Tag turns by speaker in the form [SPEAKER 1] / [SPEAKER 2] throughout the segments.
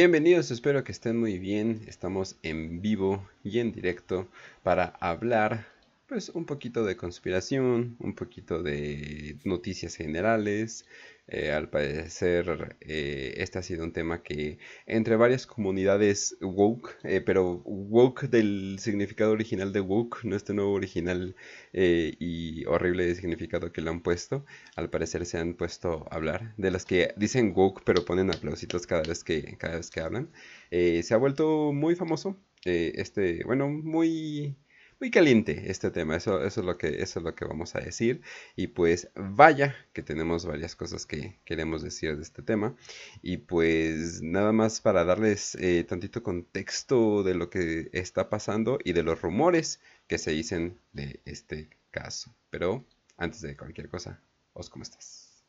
[SPEAKER 1] Bienvenidos, espero que estén muy bien. Estamos en vivo y en directo para hablar pues un poquito de conspiración, un poquito de noticias generales. Eh, al parecer eh, este ha sido un tema que entre varias comunidades woke, eh, pero woke del significado original de woke, no este nuevo original y horrible significado que le han puesto, al parecer se han puesto a hablar, de las que dicen woke pero ponen aplausitos cada vez que, cada vez que hablan. se ha vuelto muy famoso, este, bueno, muy muy caliente este tema, eso, eso, es lo que, eso es lo que vamos a decir. Y pues vaya que tenemos varias cosas que queremos decir de este tema. Y pues nada más para darles eh, tantito contexto de lo que está pasando y de los rumores que se dicen de este caso. Pero antes de cualquier cosa, Os, ¿cómo estás?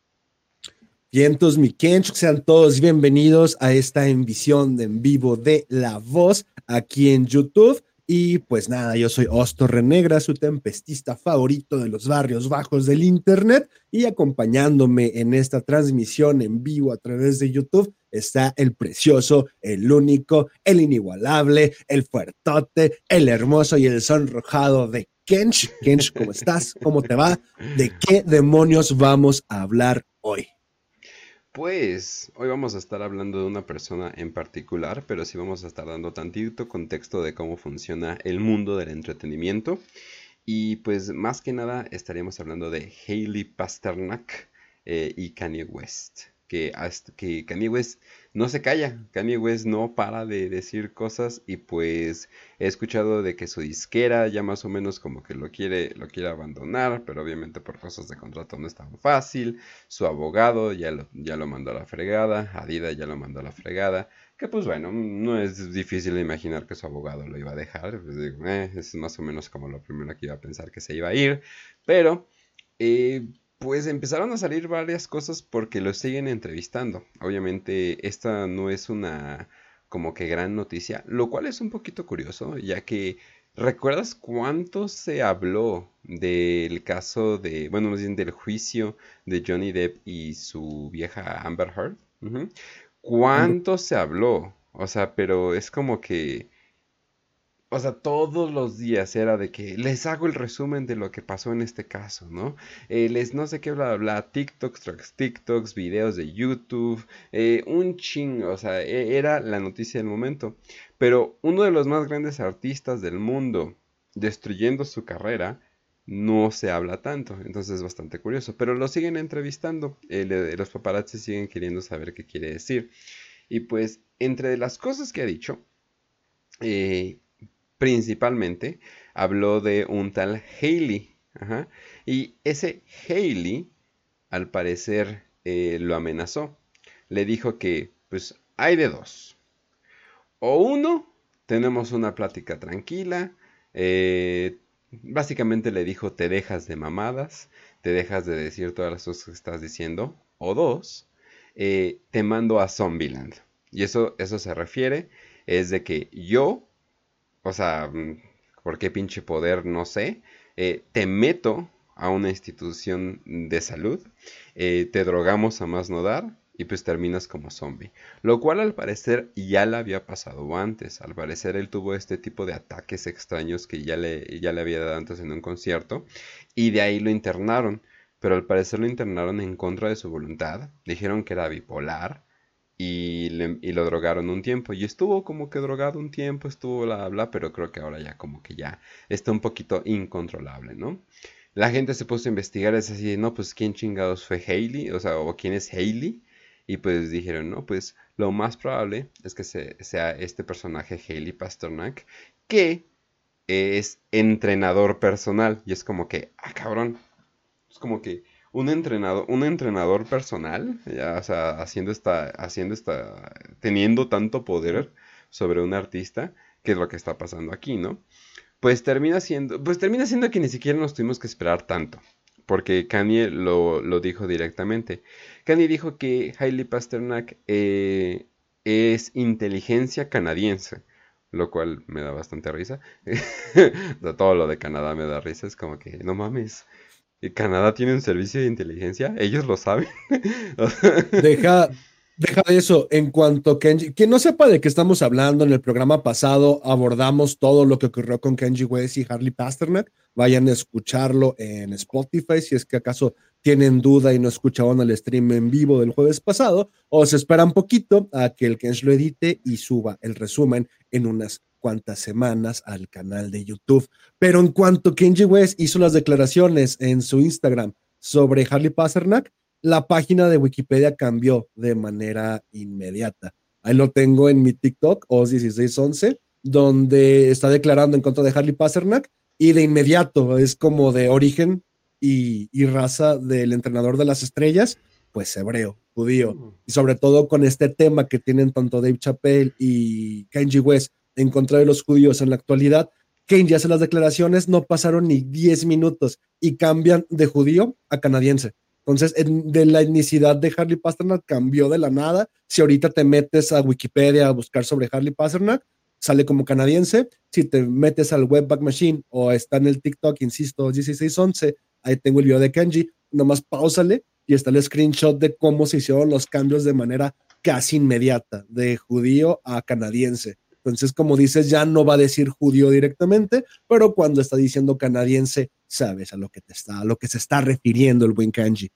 [SPEAKER 2] Vientos, mi Kench, sean todos bienvenidos a esta emisión en vivo de La Voz aquí en YouTube. Y pues nada, yo soy Osto Renegra, su tempestista favorito de los barrios bajos del Internet. Y acompañándome en esta transmisión en vivo a través de YouTube está el precioso, el único, el inigualable, el fuertote, el hermoso y el sonrojado de Kench. Kench, ¿cómo estás? ¿Cómo te va? ¿De qué demonios vamos a hablar hoy?
[SPEAKER 1] Pues hoy vamos a estar hablando de una persona en particular, pero sí vamos a estar dando tantito contexto de cómo funciona el mundo del entretenimiento. Y pues más que nada estaríamos hablando de Hailey Pasternak eh, y Kanye West. Que, que Kanye West no se calla. Kanye West no para de decir cosas y pues he escuchado de que su disquera ya más o menos como que lo quiere, lo quiere abandonar, pero obviamente por cosas de contrato no es tan fácil. Su abogado ya lo, ya lo mandó a la fregada, Adidas ya lo mandó a la fregada. Que pues bueno, no es difícil imaginar que su abogado lo iba a dejar. Pues eh, es más o menos como lo primero que iba a pensar que se iba a ir. Pero... Eh, pues empezaron a salir varias cosas porque lo siguen entrevistando. Obviamente esta no es una como que gran noticia, lo cual es un poquito curioso, ya que ¿recuerdas cuánto se habló del caso de, bueno, más bien del juicio de Johnny Depp y su vieja Amber Heard? ¿Cuánto se habló? O sea, pero es como que o sea, todos los días era de que les hago el resumen de lo que pasó en este caso, ¿no? Eh, les no sé qué, bla, bla, bla, TikToks, TikToks, videos de YouTube, eh, un ching, o sea, e, era la noticia del momento. Pero uno de los más grandes artistas del mundo destruyendo su carrera, no se habla tanto, entonces es bastante curioso, pero lo siguen entrevistando, eh, los paparazzi siguen queriendo saber qué quiere decir. Y pues, entre las cosas que ha dicho, principalmente habló de un tal Haley. Y ese Haley, al parecer, eh, lo amenazó. Le dijo que, pues, hay de dos. O uno, tenemos una plática tranquila. Eh, básicamente le dijo, te dejas de mamadas, te dejas de decir todas las cosas que estás diciendo. O dos, eh, te mando a Zombieland. Y eso, eso se refiere, es de que yo o sea, mm, ¿por qué pinche poder? No sé. Eh, te meto a una institución de salud, eh, te drogamos a más no dar y pues terminas como zombie. Lo cual al parecer ya le había pasado antes. Al parecer él tuvo este tipo de ataques extraños que ya le, ya le había dado antes en un concierto y de ahí lo internaron. Pero al parecer lo internaron en contra de su voluntad. Dijeron que era bipolar y, lo drogaron un tiempo. Y estuvo como que drogado un tiempo, estuvo bla, bla, pero creo que ahora ya como que ya está un poquito incontrolable, ¿no? La gente se puso a investigar, es así, no, pues quién chingados fue Hailey, o sea, o quién es Hailey. Y pues dijeron, no, pues lo más probable es que sea este personaje Hailey Pasternak, que es entrenador personal. Y es como que, ah, cabrón. Es como que un entrenador, un entrenador personal, ya, o sea, haciendo esta, haciendo esta, teniendo tanto poder sobre un artista, que es lo que está pasando aquí, ¿no? Pues termina siendo, pues termina siendo que ni siquiera nos tuvimos que esperar tanto, porque Kanye lo, lo dijo directamente. Kanye dijo que Hailey Pasternak eh, es inteligencia canadiense, lo cual me da bastante risa. Todo lo de Canadá me da risa, es como que no mames, Canadá tiene un servicio de inteligencia, ellos lo saben.
[SPEAKER 2] deja, Deja de eso, en cuanto Kenji, quien no sepa de qué estamos hablando, en el programa pasado abordamos todo lo que ocurrió con Kenji West y Harley Pasternak. Vayan a escucharlo en Spotify si es que acaso tienen duda y no escuchaban el stream en vivo del jueves pasado, o se esperan poquito a que el Kenji lo edite y suba el resumen en unas cuantas semanas al canal de YouTube. Pero en cuanto Kenji West hizo las declaraciones en su Instagram sobre Harley Pasternak, la página de Wikipedia cambió de manera inmediata. Ahí lo tengo en mi TikTok, OS1611, donde está declarando en contra de Harley Pasternak y de inmediato es como de origen y, raza del entrenador de las estrellas, pues hebreo, judío. Mm. Y sobre todo con este tema que tienen tanto Dave Chappelle y Kenji West en contra de los judíos en la actualidad, Kenji hace las declaraciones, no pasaron ni 10 minutos y cambian de judío a canadiense. Entonces, de la etnicidad de Harley Pasternak cambió de la nada. Si ahorita te metes a Wikipedia a buscar sobre Harley Pasternak, sale como canadiense. Si te metes al Webback Machine o está en el TikTok, insisto, 1611, ahí tengo el video de Kenji, nomás pausale y está el screenshot de cómo se hicieron los cambios de manera casi inmediata, de judío a canadiense. Entonces, como dices, ya no va a decir judío directamente, pero cuando está diciendo canadiense, sabes a lo que te está, a lo que se está refiriendo el buen kanji.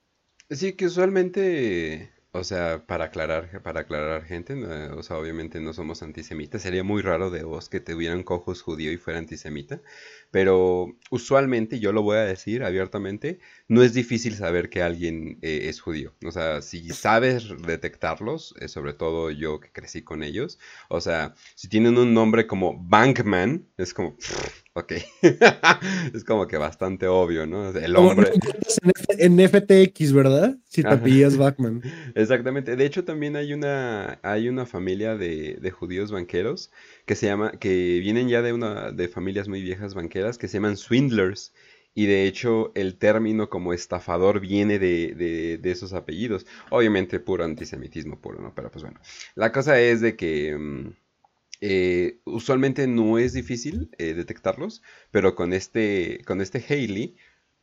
[SPEAKER 1] Sí, que usualmente o sea, para aclarar, para aclarar gente, o sea, obviamente no somos antisemitas. Sería muy raro de vos que te cojos judío y fuera antisemita. Pero usualmente, yo lo voy a decir abiertamente, no es difícil saber que alguien eh, es judío. O sea, si sabes detectarlos, eh, sobre todo yo que crecí con ellos, o sea, si tienen un nombre como Bankman, es como... Ok. es como que bastante obvio, ¿no? El hombre.
[SPEAKER 2] En FTX, ¿verdad? Si te pillas Backman.
[SPEAKER 1] Exactamente. De hecho, también hay una, hay una familia de, de, judíos banqueros que se llama, que vienen ya de una, de familias muy viejas banqueras que se llaman swindlers. Y de hecho, el término como estafador viene de, de, de esos apellidos. Obviamente, puro antisemitismo puro, ¿no? Pero pues bueno. La cosa es de que. Eh, usualmente no es difícil eh, detectarlos, pero con este, con este Haley,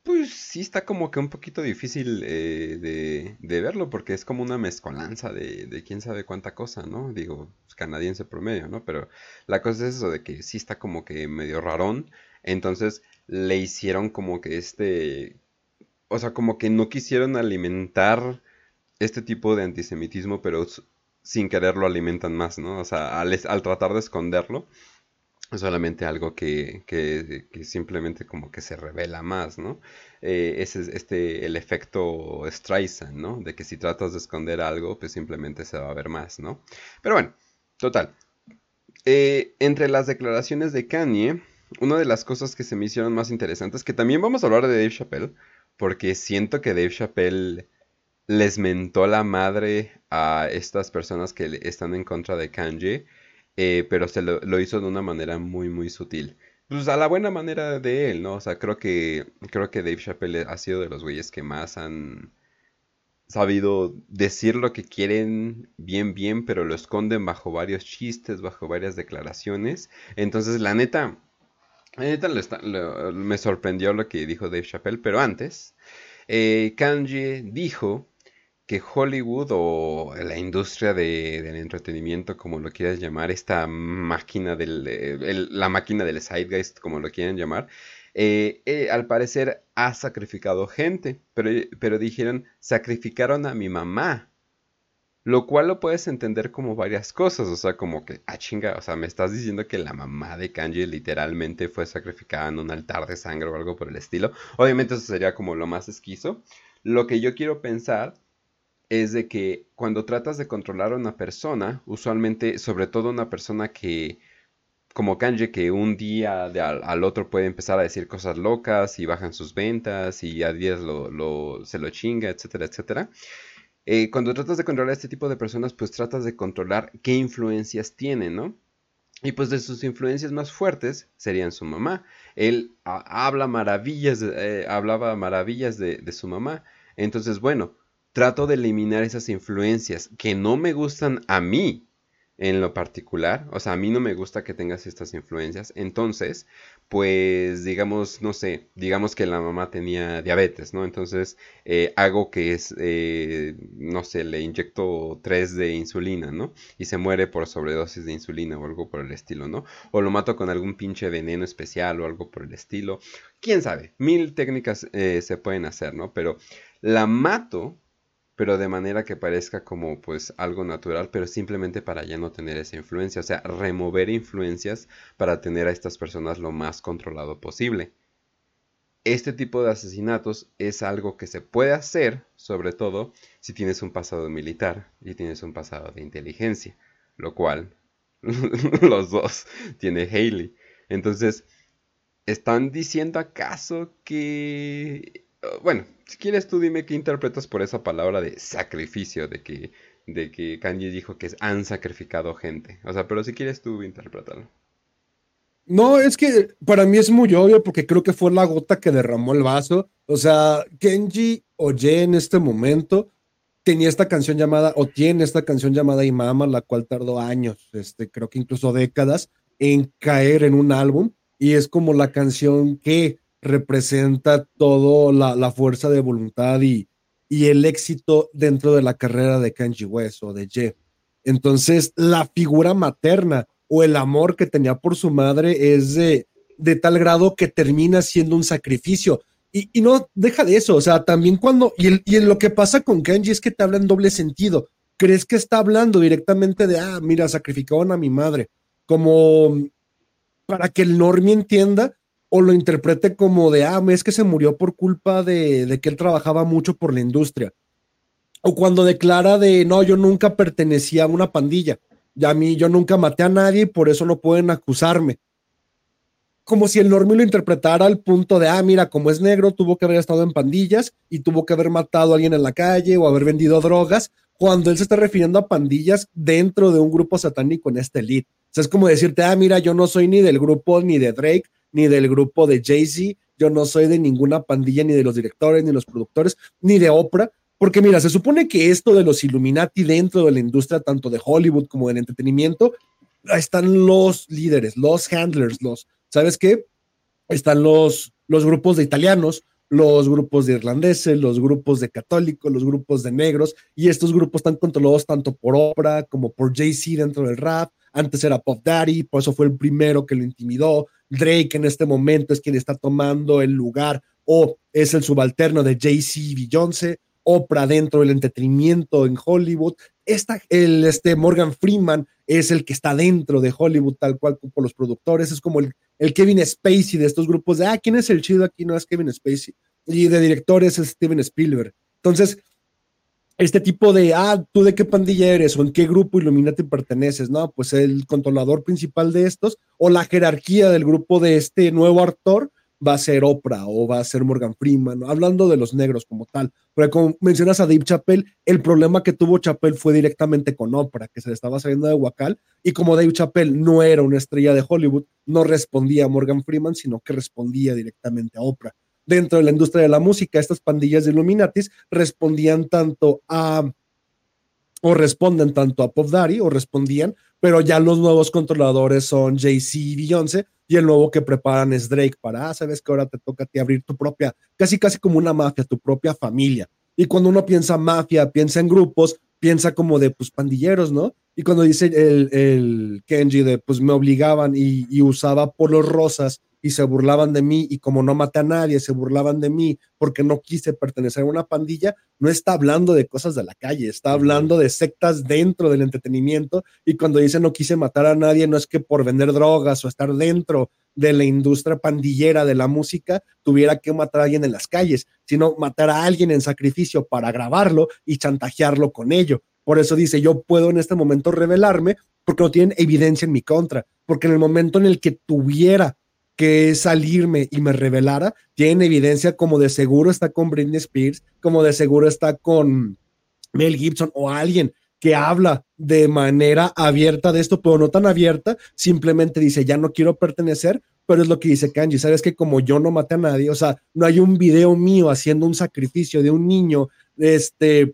[SPEAKER 1] pues sí está como que un poquito difícil eh, de, verlo, porque es como una mezcolanza de, quién sabe cuánta cosa, ¿no? Digo, pues, canadiense promedio, ¿no? Pero la cosa es eso de que sí está como que medio rarón, entonces le hicieron como que este, o sea, como que no quisieron alimentar este tipo de antisemitismo, pero sin querer lo alimentan más, ¿no? O sea, al, tratar de esconderlo, es solamente algo que, que, simplemente como que se revela más, ¿no? Eh, ese es este, el efecto Streisand, ¿no? De que si tratas de esconder algo, pues simplemente se va a ver más, ¿no? Pero bueno, total. Eh, entre las declaraciones de Kanye, una de las cosas que se me hicieron más interesantes, que también vamos a hablar de Dave Chappelle, porque siento que Dave Chappelle les mentó la madre a estas personas que están en contra de Kanye, eh, pero se lo, hizo de una manera muy, muy sutil. Pues a la buena manera de él, ¿no? O sea, creo que, creo que Dave Chappelle ha sido de los güeyes que más han sabido decir lo que quieren bien, bien, pero lo esconden bajo varios chistes, bajo varias declaraciones. Entonces, la neta, la neta me sorprendió lo que dijo Dave Chappelle, pero antes, eh, Kanye dijo que Hollywood o la industria del entretenimiento, como lo quieras llamar, esta máquina del, la máquina del zeitgeist, como lo quieran llamar, eh, eh, al parecer ha sacrificado gente, pero, pero dijeron, sacrificaron a mi mamá, lo cual lo puedes entender como varias cosas, o sea, como que, ah, chinga, o sea, me estás diciendo que la mamá de Kanji literalmente fue sacrificada en un altar de sangre o algo por el estilo. Obviamente eso sería como lo más esquizo. Lo que yo quiero pensar es de que cuando tratas de controlar a una persona, usualmente, sobre todo una persona que, como Kanye, que un día al, otro puede empezar a decir cosas locas y bajan sus ventas y a días lo, se lo chinga, etcétera, etcétera. Eh, cuando tratas de controlar a este tipo de personas, pues tratas de controlar qué influencias tienen, ¿no? Y pues de sus influencias más fuertes serían su mamá. Él habla maravillas, eh, hablaba maravillas de, de su mamá. Entonces, bueno, trato de eliminar esas influencias que no me gustan a mí. en lo particular, o sea, a mí no me gusta que tengas estas influencias, entonces, pues digamos, no sé, digamos que la mamá tenía diabetes, ¿no? Entonces eh, hago que es, eh, no sé, le inyecto 3 de insulina, ¿no? Y se muere por sobredosis de insulina o algo por el estilo, ¿no? O lo mato con algún pinche veneno especial o algo por el estilo. Quién sabe, mil técnicas eh, se pueden hacer, ¿no? Pero la mato pero de manera que parezca como pues algo natural, pero simplemente para ya no tener esa influencia, o sea, remover influencias para tener a estas personas lo más controlado posible. Este tipo de asesinatos es algo que se puede hacer, sobre todo si tienes un pasado militar y tienes un pasado de inteligencia, lo cual los dos tiene Haley. Entonces, ¿están diciendo acaso que... Bueno, si quieres tú dime qué interpretas por esa palabra de sacrificio, de que, de que Kanye dijo que han sacrificado gente. O sea, pero si quieres tú interpretarlo.
[SPEAKER 2] No, es que para mí es muy obvio porque creo que fue la gota que derramó el vaso. O sea, Kenji Oye en este momento tenía esta canción llamada, o tiene esta canción llamada Imama, la cual tardó años, este, creo que incluso décadas, en caer en un álbum. Y es como la canción que representa toda la, fuerza de voluntad y, y el éxito dentro de la carrera de Kanji West o de Ye. Entonces, la figura materna o el amor que tenía por su madre es de, de tal grado que termina siendo un sacrificio. Y, y, no deja de eso, o sea, también cuando, y, el, y lo que pasa con Kanji es que te habla en doble sentido. Crees que está hablando directamente de, ah, mira, sacrificaron a mi madre, como para que el normie entienda o lo interprete como de, ah, es que se murió por culpa de, que él trabajaba mucho por la industria. O cuando declara de, no, yo nunca pertenecía a una pandilla. Y a mí, yo nunca maté a nadie y por eso no pueden acusarme. Como si el normio lo interpretara al punto de, ah, mira, como es negro, tuvo que haber estado en pandillas y tuvo que haber matado a alguien en la calle o haber vendido drogas, cuando él se está refiriendo a pandillas dentro de un grupo satánico en esta elite. O sea, es como decirte, ah, mira, yo no soy ni del grupo ni de Drake, ni del grupo de Jay-Z, yo no soy de ninguna pandilla, ni de los directores, ni los productores, ni de Oprah, porque mira, se supone que esto de los Illuminati dentro de la industria, tanto de Hollywood como del entretenimiento, están los líderes, los handlers, los, ¿sabes qué? Están los, los grupos de italianos, los grupos de irlandeses, los grupos de católicos, los grupos de negros, y estos grupos están controlados tanto por Oprah como por Jay-Z dentro del rap. Antes era Pop Daddy, por eso fue el primero que lo intimidó. Drake en este momento es quien está tomando el lugar o es el subalterno de Jay-Z Beyoncé, Oprah dentro del entretenimiento en Hollywood. El, este Morgan Freeman es el que está dentro de Hollywood, tal cual como los productores. Es como el, el Kevin Spacey de estos grupos de, ah, ¿quién es el chido aquí? No es Kevin Spacey. Y de directores es Steven Spielberg. Entonces, este tipo de, ah, tú de qué pandilla eres o en qué grupo Illuminati perteneces, ¿no? Pues el controlador principal de estos o la jerarquía del grupo de este nuevo actor va a ser Oprah o va a ser Morgan Freeman, hablando de los negros como tal. Pero como mencionas a Dave Chappelle, el problema que tuvo Chappelle fue directamente con Oprah, que se le estaba saliendo de Huacal, y como Dave Chappelle no era una estrella de Hollywood, no respondía a Morgan Freeman, sino que respondía directamente a Oprah dentro de la industria de la música, estas pandillas de Illuminatis respondían tanto a, o responden tanto a Pop Daddy, o respondían, pero ya los nuevos controladores son Jay-Z y Beyoncé, y el nuevo que preparan es Drake para, ah, sabes que ahora te toca a ti abrir tu propia, casi casi como una mafia, tu propia familia. Y cuando uno piensa mafia, piensa en grupos, piensa como de, pues, pandilleros, ¿no? Y cuando dice el, el Kenji de, pues, me obligaban y, y usaba polos rosas y se burlaban de mí y como no maté a nadie, se burlaban de mí porque no quise pertenecer a una pandilla, no está hablando de cosas de la calle, está hablando de sectas dentro del entretenimiento y cuando dice no quise matar a nadie, no es que por vender drogas o estar dentro de la industria pandillera de la música tuviera que matar a alguien en las calles, sino matar a alguien en sacrificio para grabarlo y chantajearlo con ello. Por eso dice, yo puedo en este momento revelarme porque no tienen evidencia en mi contra, porque en el momento en el que tuviera que salirme y me revelara, tiene evidencia como de seguro está con Britney Spears, como de seguro está con Mel Gibson o alguien que habla de manera abierta de esto, pero no tan abierta, simplemente dice, ya no quiero pertenecer, pero es lo que dice Kanji, sabes que como yo no maté a nadie, o sea, no hay un video mío haciendo un sacrificio de un niño, este,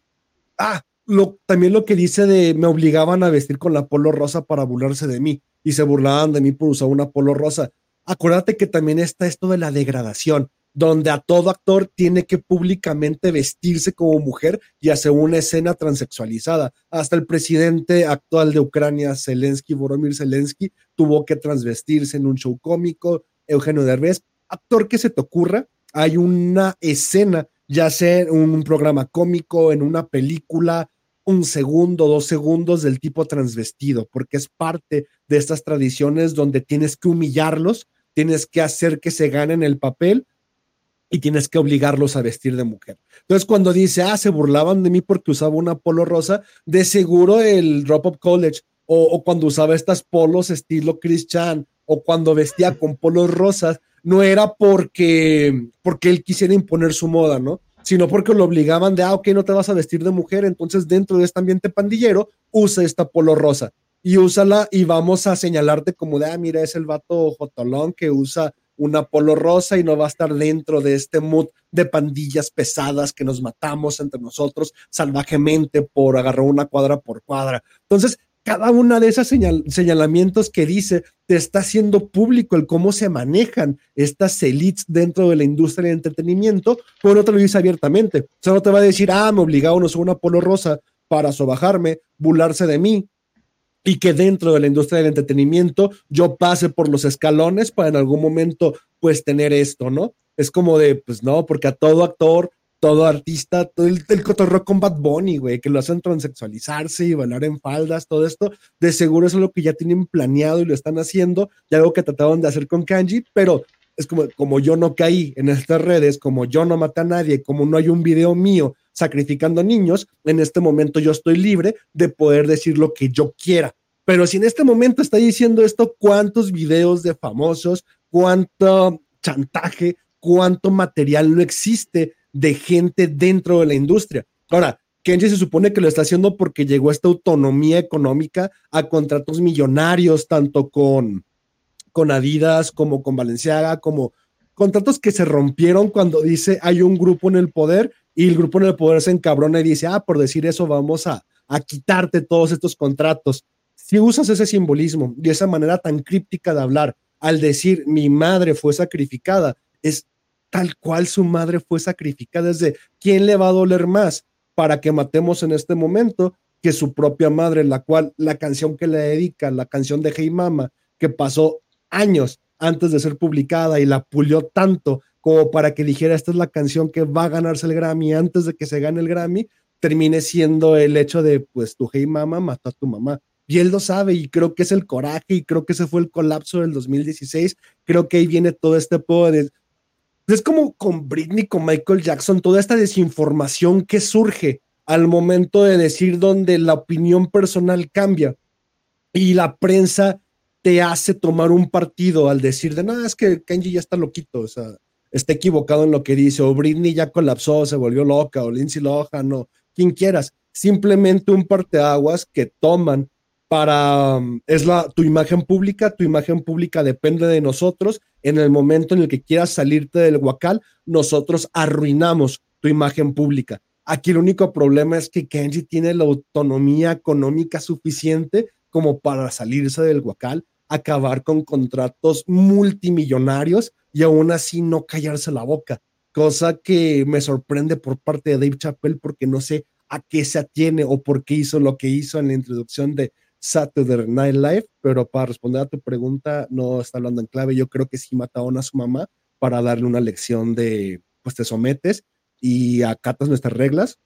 [SPEAKER 2] ah, lo, también lo que dice de me obligaban a vestir con la polo rosa para burlarse de mí y se burlaban de mí por usar una polo rosa. Acuérdate que también está esto de la degradación, donde a todo actor tiene que públicamente vestirse como mujer y hacer una escena transexualizada. Hasta el presidente actual de Ucrania, Zelensky, Boromir Zelensky, tuvo que transvestirse en un show cómico. Eugenio Derbez, actor que se te ocurra, hay una escena, ya sea en un programa cómico, en una película, un segundo, dos segundos del tipo transvestido, porque es parte de estas tradiciones donde tienes que humillarlos, tienes que hacer que se ganen el papel y tienes que obligarlos a vestir de mujer. Entonces, cuando dice, ah, se burlaban de mí porque usaba una polo rosa, de seguro el Drop Up College, o, cuando usaba estas polos estilo Chris Chan, o cuando vestía con polos rosas, no era porque, porque él quisiera imponer su moda, ¿no? Sino porque lo obligaban de, ah, ok, no te vas a vestir de mujer, entonces dentro de este ambiente pandillero, usa esta polo rosa y úsala y vamos a señalarte como de, ah, mira, es el vato jotolón que usa una polo rosa y no va a estar dentro de este mood de pandillas pesadas que nos matamos entre nosotros salvajemente por agarrar una cuadra por cuadra. Entonces, cada una de esas señalamientos que dice te está haciendo público el cómo se manejan estas elites dentro de la industria del entretenimiento, pero no te lo dice abiertamente. Solo te va a decir, ah, me obligaron a usar una polo rosa para sobajarme, burlarse de mí, y que dentro de la industria del entretenimiento yo pase por los escalones para en algún momento pues tener esto, ¿no? Es como de, pues no, porque a todo actor todo artista, todo el, el cotorreo con Bad Bunny, güey, que lo hacen transexualizarse y bailar en faldas, todo esto, de seguro es lo que ya tienen planeado y lo están haciendo, y algo que trataban de hacer con Kanji, pero es como, como yo no caí en estas redes, como yo no maté a nadie, como no hay un video mío sacrificando niños, en este momento yo estoy libre de poder decir lo que yo quiera. Pero si en este momento está diciendo esto, ¿cuántos videos de famosos, cuánto chantaje, cuánto material no existe de gente dentro de la industria. Ahora, Kenji se supone que lo está haciendo porque llegó esta autonomía económica a contratos millonarios, tanto con, con Adidas como con Valenciaga, como contratos que se rompieron cuando dice hay un grupo en el poder y el grupo en el poder se encabrona y dice, ah, por decir eso vamos a, a quitarte todos estos contratos. Si usas ese simbolismo y esa manera tan críptica de hablar al decir mi madre fue sacrificada, es tal cual su madre fue sacrificada. Es de, ¿quién le va a doler más para que matemos en este momento que su propia madre, la cual la canción que le dedica, la canción de Hey Mama, que pasó años antes de ser publicada y la pulió tanto como para que dijera esta es la canción que va a ganarse el Grammy antes de que se gane el Grammy, termine siendo el hecho de pues tu Hey Mama mató a tu mamá. Y él lo sabe y creo que es el coraje y creo que ese fue el colapso del 2016. Creo que ahí viene todo este poder es como con Britney, con Michael Jackson, toda esta desinformación que surge al momento de decir donde la opinión personal cambia y la prensa te hace tomar un partido al decir de nada, es que Kenji ya está loquito, o sea, está equivocado en lo que dice, o Britney ya colapsó, se volvió loca, o Lindsay Lohan, o quien quieras. Simplemente un parteaguas que toman para, um, es la, tu imagen pública, tu imagen pública depende de nosotros. En el momento en el que quieras salirte del huacal, nosotros arruinamos tu imagen pública. Aquí el único problema es que Kenji tiene la autonomía económica suficiente como para salirse del huacal, acabar con contratos multimillonarios y aún así no callarse la boca, cosa que me sorprende por parte de Dave Chappelle porque no sé a qué se atiene o por qué hizo lo que hizo en la introducción de Saturday Night Live, pero para responder a tu pregunta, no está hablando en clave. Yo creo que sí mataron a su mamá para darle una lección de, pues te sometes y acatas nuestras reglas,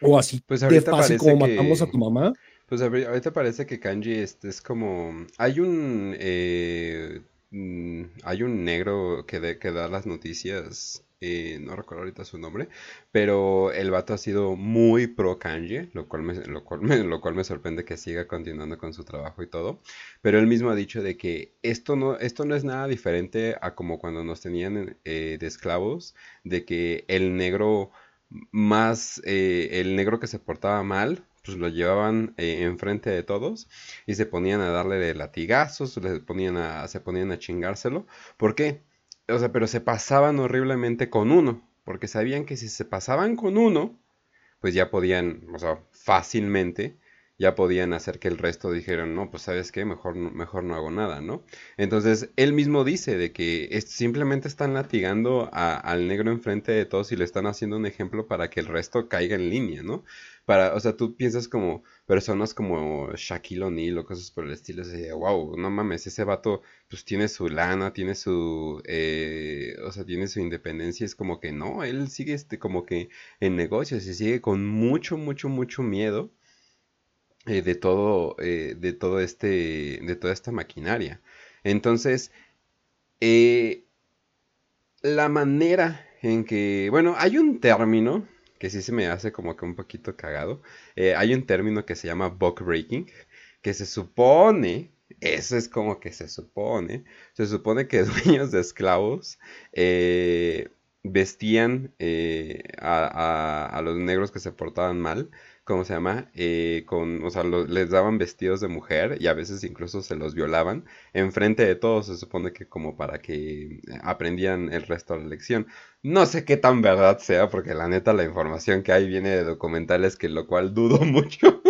[SPEAKER 2] o así
[SPEAKER 1] pues de fácil como
[SPEAKER 2] matamos a tu mamá.
[SPEAKER 1] Pues ahorita parece que Kanji este es como... Hay un... Eh, mm, hay un negro que, que da las noticias eh, no recuerdo ahorita su nombre, pero el vato ha sido muy pro Kanye, lo cual, me, lo, cual lo cual me sorprende que siga continuando con su trabajo y todo, pero él mismo ha dicho de que esto no, esto no es nada diferente a como cuando nos tenían eh, de esclavos, de que el negro más, eh, el negro que se portaba mal, pues lo llevaban enfrente de todos y se ponían a darle de latigazos, ponían a, se ponían a chingárselo. ¿Por qué? O sea, pero se pasaban horriblemente con uno, porque sabían que si se pasaban con uno, pues ya podían, o sea, fácilmente ya podían hacer que el resto dijeran, no, pues sabes qué, mejor, mejor no hago nada, ¿no? Entonces, él mismo dice de que simplemente están latigando al negro enfrente de todos y le están haciendo un ejemplo para que el resto caiga en línea, ¿no? Para, o sea, tú piensas como personas como Shaquille O'Neal o cosas por el estilo, así wow, no mames, ese vato pues tiene su lana, tiene su, eh, o sea, tiene su independencia, es como que no, él sigue este, como que en negocios y sigue con mucho, mucho, mucho miedo eh, de todo, eh, de todo este, de toda esta maquinaria. Entonces, eh, la manera en que, bueno, hay un término que sí se me hace como que un poquito cagado. hay un término que se llama buck breaking, que se supone, eso es como que se supone, se supone que dueños de esclavos vestían a, a, los negros que se portaban mal ¿cómo se llama? Eh, con, o sea, les daban vestidos de mujer y a veces incluso se los violaban enfrente de todos, se supone que como para que aprendían el resto de la lección. No sé qué tan verdad sea, porque la neta la información que hay viene de documentales, que lo cual dudo mucho,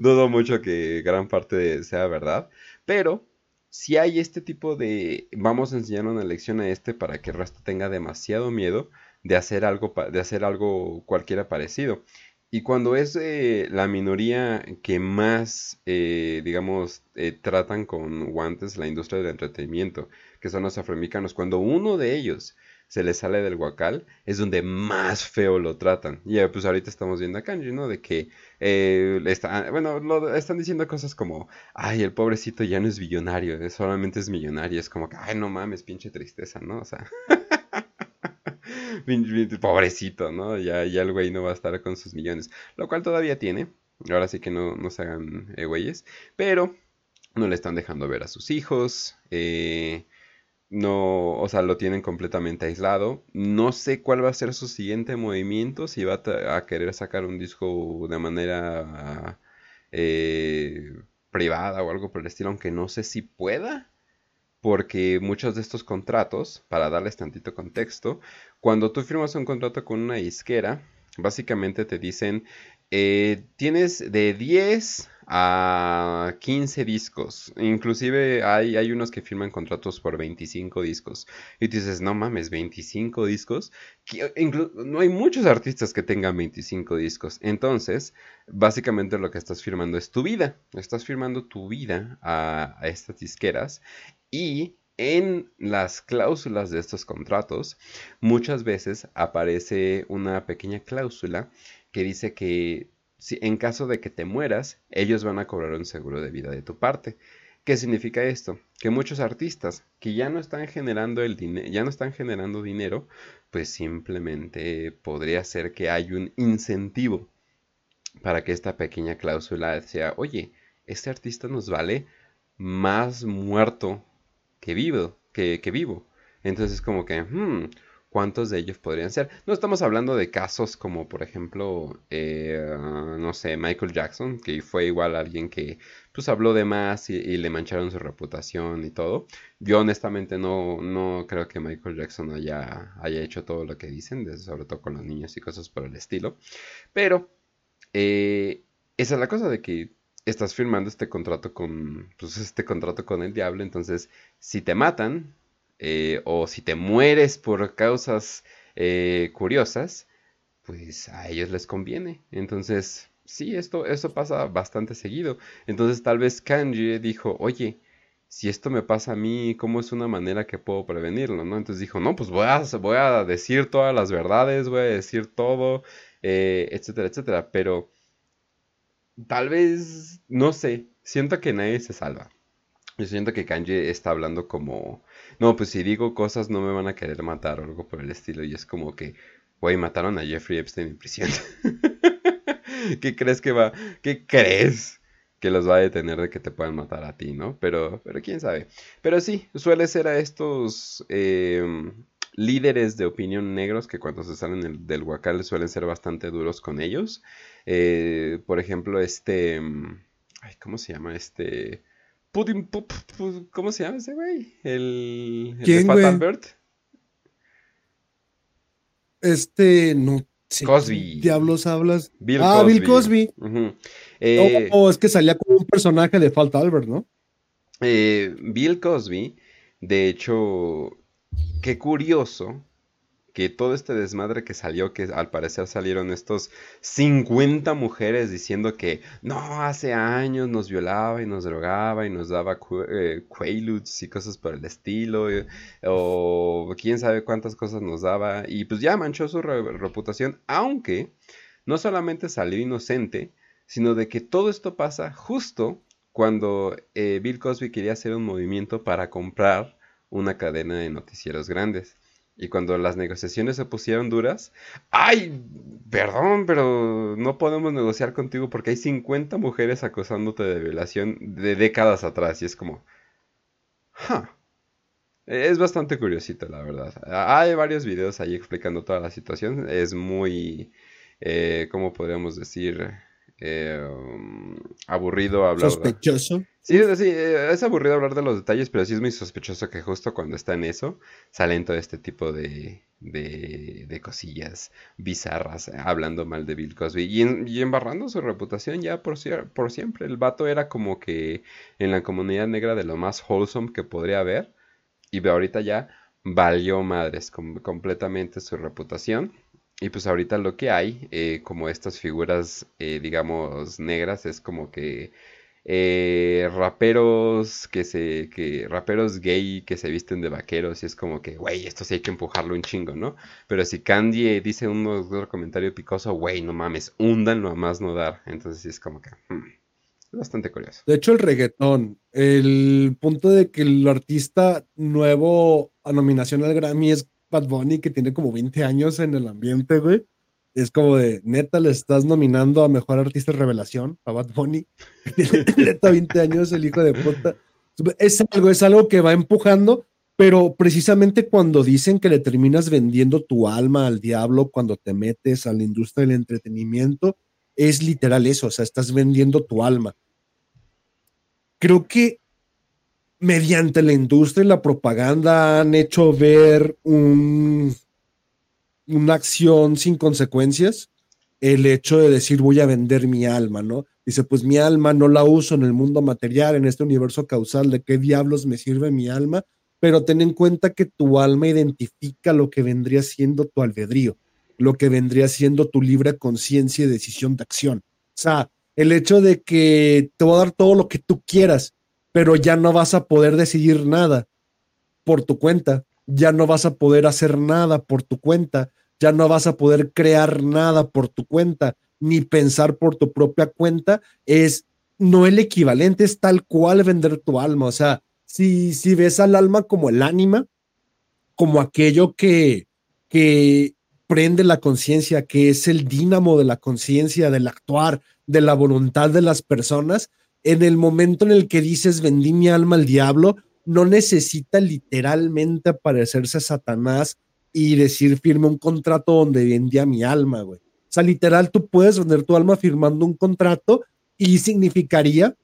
[SPEAKER 1] dudo mucho que gran parte sea verdad, pero si hay este tipo de, vamos a enseñar una lección a este para que el resto tenga demasiado miedo de hacer algo, de hacer algo cualquiera parecido. Y cuando es eh, la minoría que más, eh, digamos, eh, tratan con guantes la industria del entretenimiento, que son los afroamericanos, cuando uno de ellos se le sale del guacal, es donde más feo lo tratan. Y pues ahorita estamos viendo a Kanji, ¿no? De que, está, bueno, lo, están diciendo cosas como, ay, el pobrecito ya no es billonario, solamente es millonario. Es como que, ay, no mames, pinche tristeza, ¿no? O sea... Pobrecito, ¿no? Ya, el güey no va a estar con sus millones. Lo cual todavía tiene. Ahora sí que no, no se hagan eh, güeyes. Pero no le están dejando ver a sus hijos. Eh, no, o sea, lo tienen completamente aislado. No sé cuál va a ser su siguiente movimiento. Si va a, querer sacar un disco de manera eh, privada o algo por el estilo. Aunque no sé si pueda porque muchos de estos contratos, para darles tantito contexto, cuando tú firmas un contrato con una disquera, básicamente te dicen, eh, tienes de 10 a 15 discos. Inclusive hay, hay, unos que firman contratos por 25 discos. Y tú dices, no mames, 25 discos. No hay muchos artistas que tengan 25 discos. Entonces, básicamente lo que estás firmando es tu vida. Estás firmando tu vida a, a estas disqueras. Y en las cláusulas de estos contratos, muchas veces aparece una pequeña cláusula que dice que si, en caso de que te mueras, ellos van a cobrar un seguro de vida de tu parte. ¿Qué significa esto? Que muchos artistas que ya no están generando el dinero, ya no están generando dinero, pues simplemente podría ser que hay un incentivo para que esta pequeña cláusula sea, oye, este artista nos vale más muerto que vivo, que, vivo. Entonces como que, hmm, ¿cuántos de ellos podrían ser? No estamos hablando de casos como, por ejemplo, eh, no sé, Michael Jackson, que fue igual alguien que pues habló de más y, le mancharon su reputación y todo. Yo honestamente no, no creo que Michael Jackson haya, haya hecho todo lo que dicen, sobre todo con los niños y cosas por el estilo. Pero eh, esa es la cosa de que estás firmando este contrato con, pues, este contrato con el diablo, entonces si te matan eh, o si te mueres por causas eh, curiosas, pues a ellos les conviene. Entonces, sí, esto, esto pasa bastante seguido. Entonces tal vez Kanji dijo, oye, si esto me pasa a mí, ¿cómo es una manera que puedo prevenirlo? ¿no? Entonces dijo, no, pues voy a, voy a decir todas las verdades, voy a decir todo, eh, etcétera, etcétera. Pero Tal vez, no sé, siento que nadie se salva. Yo siento que Kanji está hablando como, no, pues si digo cosas no me van a querer matar o algo por el estilo. Y es como que, güey, mataron a Jeffrey Epstein en prisión. ¿Qué crees que va? ¿Qué crees que los va a detener de que te puedan matar a ti, no? Pero, pero quién sabe. Pero sí, suele ser a estos eh, líderes de opinión negros que cuando se salen del huacal suelen ser bastante duros con ellos. Eh, por ejemplo, este... Mm, ay, ¿Cómo se llama? Este... Pudding, ¿Cómo se llama ese güey? El,
[SPEAKER 2] ¿Quién, de Fat Albert. Este, no
[SPEAKER 1] Cosby.
[SPEAKER 2] Diablos hablas.
[SPEAKER 1] Bill
[SPEAKER 2] ah,
[SPEAKER 1] Cosby.
[SPEAKER 2] Bill Cosby.
[SPEAKER 1] Eh,
[SPEAKER 2] oh, es que salía como un personaje de Falta Albert, ¿no?
[SPEAKER 1] eh, Bill Cosby, de hecho, qué curioso que todo este desmadre que salió, que al parecer salieron estos 50 mujeres diciendo que no, hace años nos violaba y nos drogaba y nos daba eh, quaaludes y cosas por el estilo, eh, o quién sabe cuántas cosas nos daba, y pues ya manchó su re- reputación, aunque no solamente salió inocente, sino de que todo esto pasa justo cuando eh, Bill Cosby quería hacer un movimiento para comprar una cadena de noticieros grandes. Y cuando las negociaciones se pusieron duras, ay, perdón, pero no podemos negociar contigo porque hay 50 mujeres acusándote de violación de décadas atrás. Y es como, "Ja". Es bastante curiosito, la verdad. Hay varios videos ahí explicando toda la situación. Es muy, eh, ¿cómo podríamos decir? Eh, aburrido hablar.
[SPEAKER 2] Sospechoso.
[SPEAKER 1] Sí, sí, eh, es aburrido hablar de los detalles, pero sí es muy sospechoso que justo cuando está en eso salen todo este tipo de, de, de cosillas bizarras, eh, hablando mal de Bill Cosby y, en- y embarrando su reputación ya por, por siempre. El vato era como que en la comunidad negra de lo más wholesome que podría haber y ahorita ya valió madres com- completamente su reputación. Y pues ahorita lo que hay, eh, como estas figuras, eh, digamos, negras, es como que eh, raperos que se, que, raperos gay que se visten de vaqueros y es como que, güey, esto sí hay que empujarlo un chingo, ¿no? Pero si Candy dice un otro comentario picoso, güey, no mames, húndanlo a más no dar. Entonces sí es como que, hmm, bastante curioso.
[SPEAKER 2] De hecho, el reggaetón, el punto de que el artista nuevo a nominación al Grammy es Bad Bunny, que tiene como 20 años en el ambiente, güey. Es como de, neta, le estás nominando a Mejor Artista Revelación a Bad Bunny. Tiene neta 20 años el hijo de puta. Es algo, es algo que va empujando, pero precisamente cuando dicen que le terminas vendiendo tu alma al diablo cuando te metes a la industria del entretenimiento, es literal eso, o sea, estás vendiendo tu alma. Creo que mediante la industria y la propaganda han hecho ver un, una acción sin consecuencias, el hecho de decir voy a vender mi alma, ¿no? Dice, pues mi alma no la uso en el mundo material, en este universo causal, ¿de qué diablos me sirve mi alma? Pero ten en cuenta que tu alma identifica lo que vendría siendo tu albedrío, lo que vendría siendo tu libre conciencia y decisión de acción. O sea, el hecho de que te voy a dar todo lo que tú quieras, pero ya no vas a poder decidir nada por tu cuenta, ya no vas a poder hacer nada por tu cuenta, ya no vas a poder crear nada por tu cuenta, ni pensar por tu propia cuenta, es no el equivalente, es tal cual vender tu alma. O sea, si, si ves al alma como el ánima, como aquello que, que prende la conciencia, que es el dínamo de la conciencia, del actuar, de la voluntad de las personas, en el momento en el que dices vendí mi alma al diablo, no necesita literalmente parecerse a Satanás y decir firme un contrato donde vendía mi alma, güey. O sea, literal, tú puedes vender tu alma firmando un contrato y significaría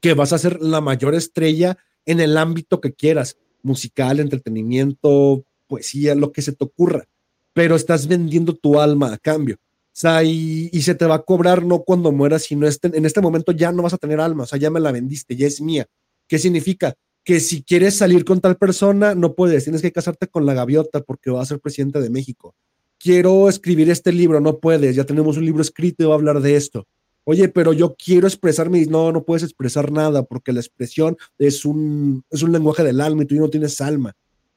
[SPEAKER 2] que vas a ser la mayor estrella en el ámbito que quieras, musical, entretenimiento, poesía, lo que se te ocurra, pero estás vendiendo tu alma a cambio. Sea, y, y se te va a cobrar no cuando mueras, sino este, en este momento ya no vas a tener alma, o sea, ya me la vendiste, ya es mía. ¿Qué significa? Que si quieres salir con tal persona, no puedes, tienes que casarte con la gaviota porque va a ser presidente de México. Quiero escribir este libro, no puedes, ya tenemos un libro escrito y va a hablar de esto. Oye, pero yo quiero expresarme, no, no puedes expresar nada porque la expresión es un, es un lenguaje del alma y tú no tienes alma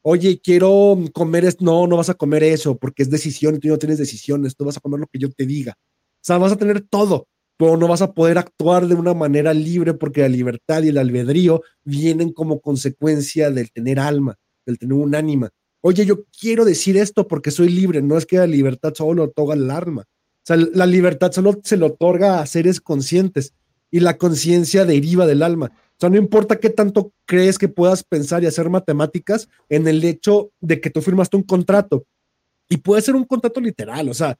[SPEAKER 2] oye, quiero comer esto, no, no vas a comer eso porque es decisión y tú no tienes decisiones, tú vas a comer lo que yo te diga. O sea, vas a tener todo, pero no vas a poder actuar de una manera libre porque la libertad y el albedrío vienen como consecuencia del tener alma, del tener un ánima. Oye, yo quiero decir esto porque soy libre, no es que la libertad solo lo otorga el alma. O sea, la libertad solo se le otorga a seres conscientes y la conciencia deriva del alma. O sea, no importa qué tanto crees que puedas pensar y hacer matemáticas en el hecho de que tú firmaste un contrato. Y puede ser un contrato literal, o sea,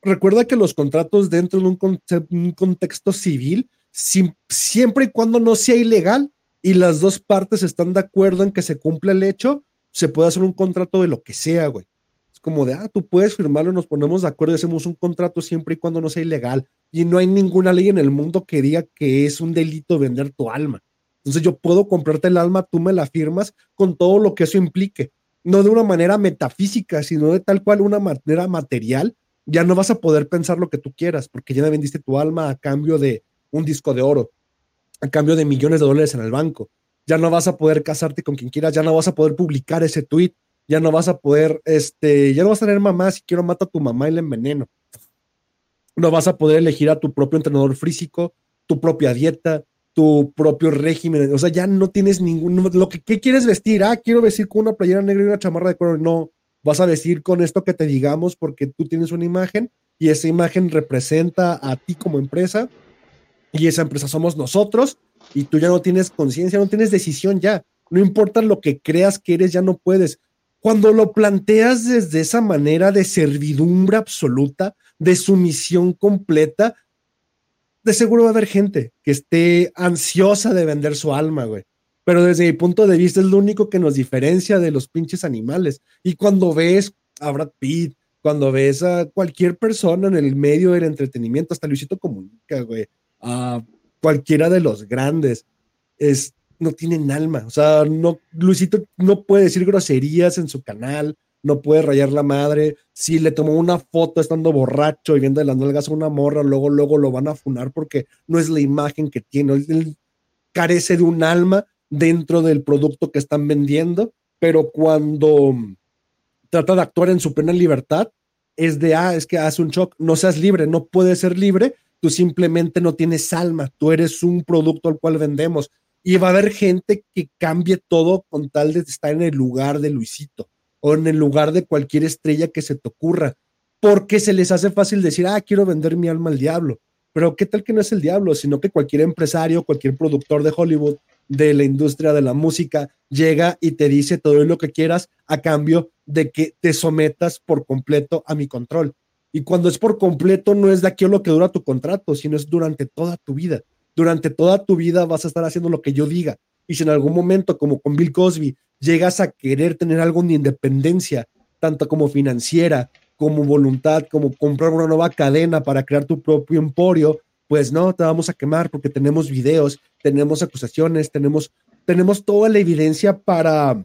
[SPEAKER 2] recuerda que los contratos dentro de un, contexto civil, si, siempre y cuando no sea ilegal y las dos partes están de acuerdo en que se cumpla el hecho, se puede hacer un contrato de lo que sea, güey. Es como de, ah, tú puedes firmarlo, nos ponemos de acuerdo y hacemos un contrato siempre y cuando no sea ilegal. Y no hay ninguna ley en el mundo que diga que es un delito vender tu alma. Entonces yo puedo comprarte el alma, tú me la firmas con todo lo que eso implique. No de una manera metafísica, sino de tal cual una manera material. Ya no vas a poder pensar lo que tú quieras, porque ya me vendiste tu alma a cambio de un disco de oro, a cambio de millones de dólares en el banco. Ya no vas a poder casarte con quien quieras, ya no vas a poder publicar ese tweet, ya no vas a poder, este, ya no vas a tener mamá, si quiero mata a tu mamá y la enveneno. No vas a poder elegir a tu propio entrenador físico, tu propia dieta, tu propio régimen. O sea, ya no tienes ningún, lo que ¿qué quieres vestir. Ah, quiero vestir con una playera negra y una chamarra de color. No, vas a vestir con esto que te digamos porque tú tienes una imagen y esa imagen representa a ti como empresa y esa empresa somos nosotros y tú ya no tienes conciencia, no tienes decisión ya. No importa lo que creas que eres, ya no puedes. Cuando lo planteas desde esa manera de servidumbre absoluta, de sumisión completa, de seguro va a haber gente que esté ansiosa de vender su alma, güey. Pero desde mi punto de vista es lo único que nos diferencia de los pinches animales. Y cuando ves a Brad Pitt, cuando ves a cualquier persona en el medio del entretenimiento, hasta Luisito Comunica, güey, a cualquiera de los grandes, es, no tienen alma. O sea, no, Luisito no puede decir groserías en su canal, no puede rayar la madre. Si le tomó una foto estando borracho y viendo de las nalgas a una morra, luego, luego lo van a funar porque no es la imagen que tiene. Él carece de un alma dentro del producto que están vendiendo, pero cuando trata de actuar en su plena libertad, es de, ah, es que hace un shock, no seas libre, no puedes ser libre, tú simplemente no tienes alma, tú eres un producto al cual vendemos y va a haber gente que cambie todo con tal de estar en el lugar de Luisito o en el lugar de cualquier estrella que se te ocurra, porque se les hace fácil decir, ah, quiero vender mi alma al diablo. Pero qué tal que no es el diablo, sino que cualquier empresario, cualquier productor de Hollywood, de la industria de la música, llega y te dice todo lo que quieras a cambio de que te sometas por completo a mi control. Y cuando es por completo, no es de aquí lo que dura tu contrato, sino es durante toda tu vida durante toda tu vida vas a estar haciendo lo que yo diga. Y si en algún momento, como con Bill Cosby, llegas a querer tener algo de independencia, tanto como financiera, como voluntad, como comprar una nueva cadena para crear tu propio emporio, pues no, te vamos a quemar porque tenemos videos, tenemos acusaciones, tenemos, tenemos toda la evidencia para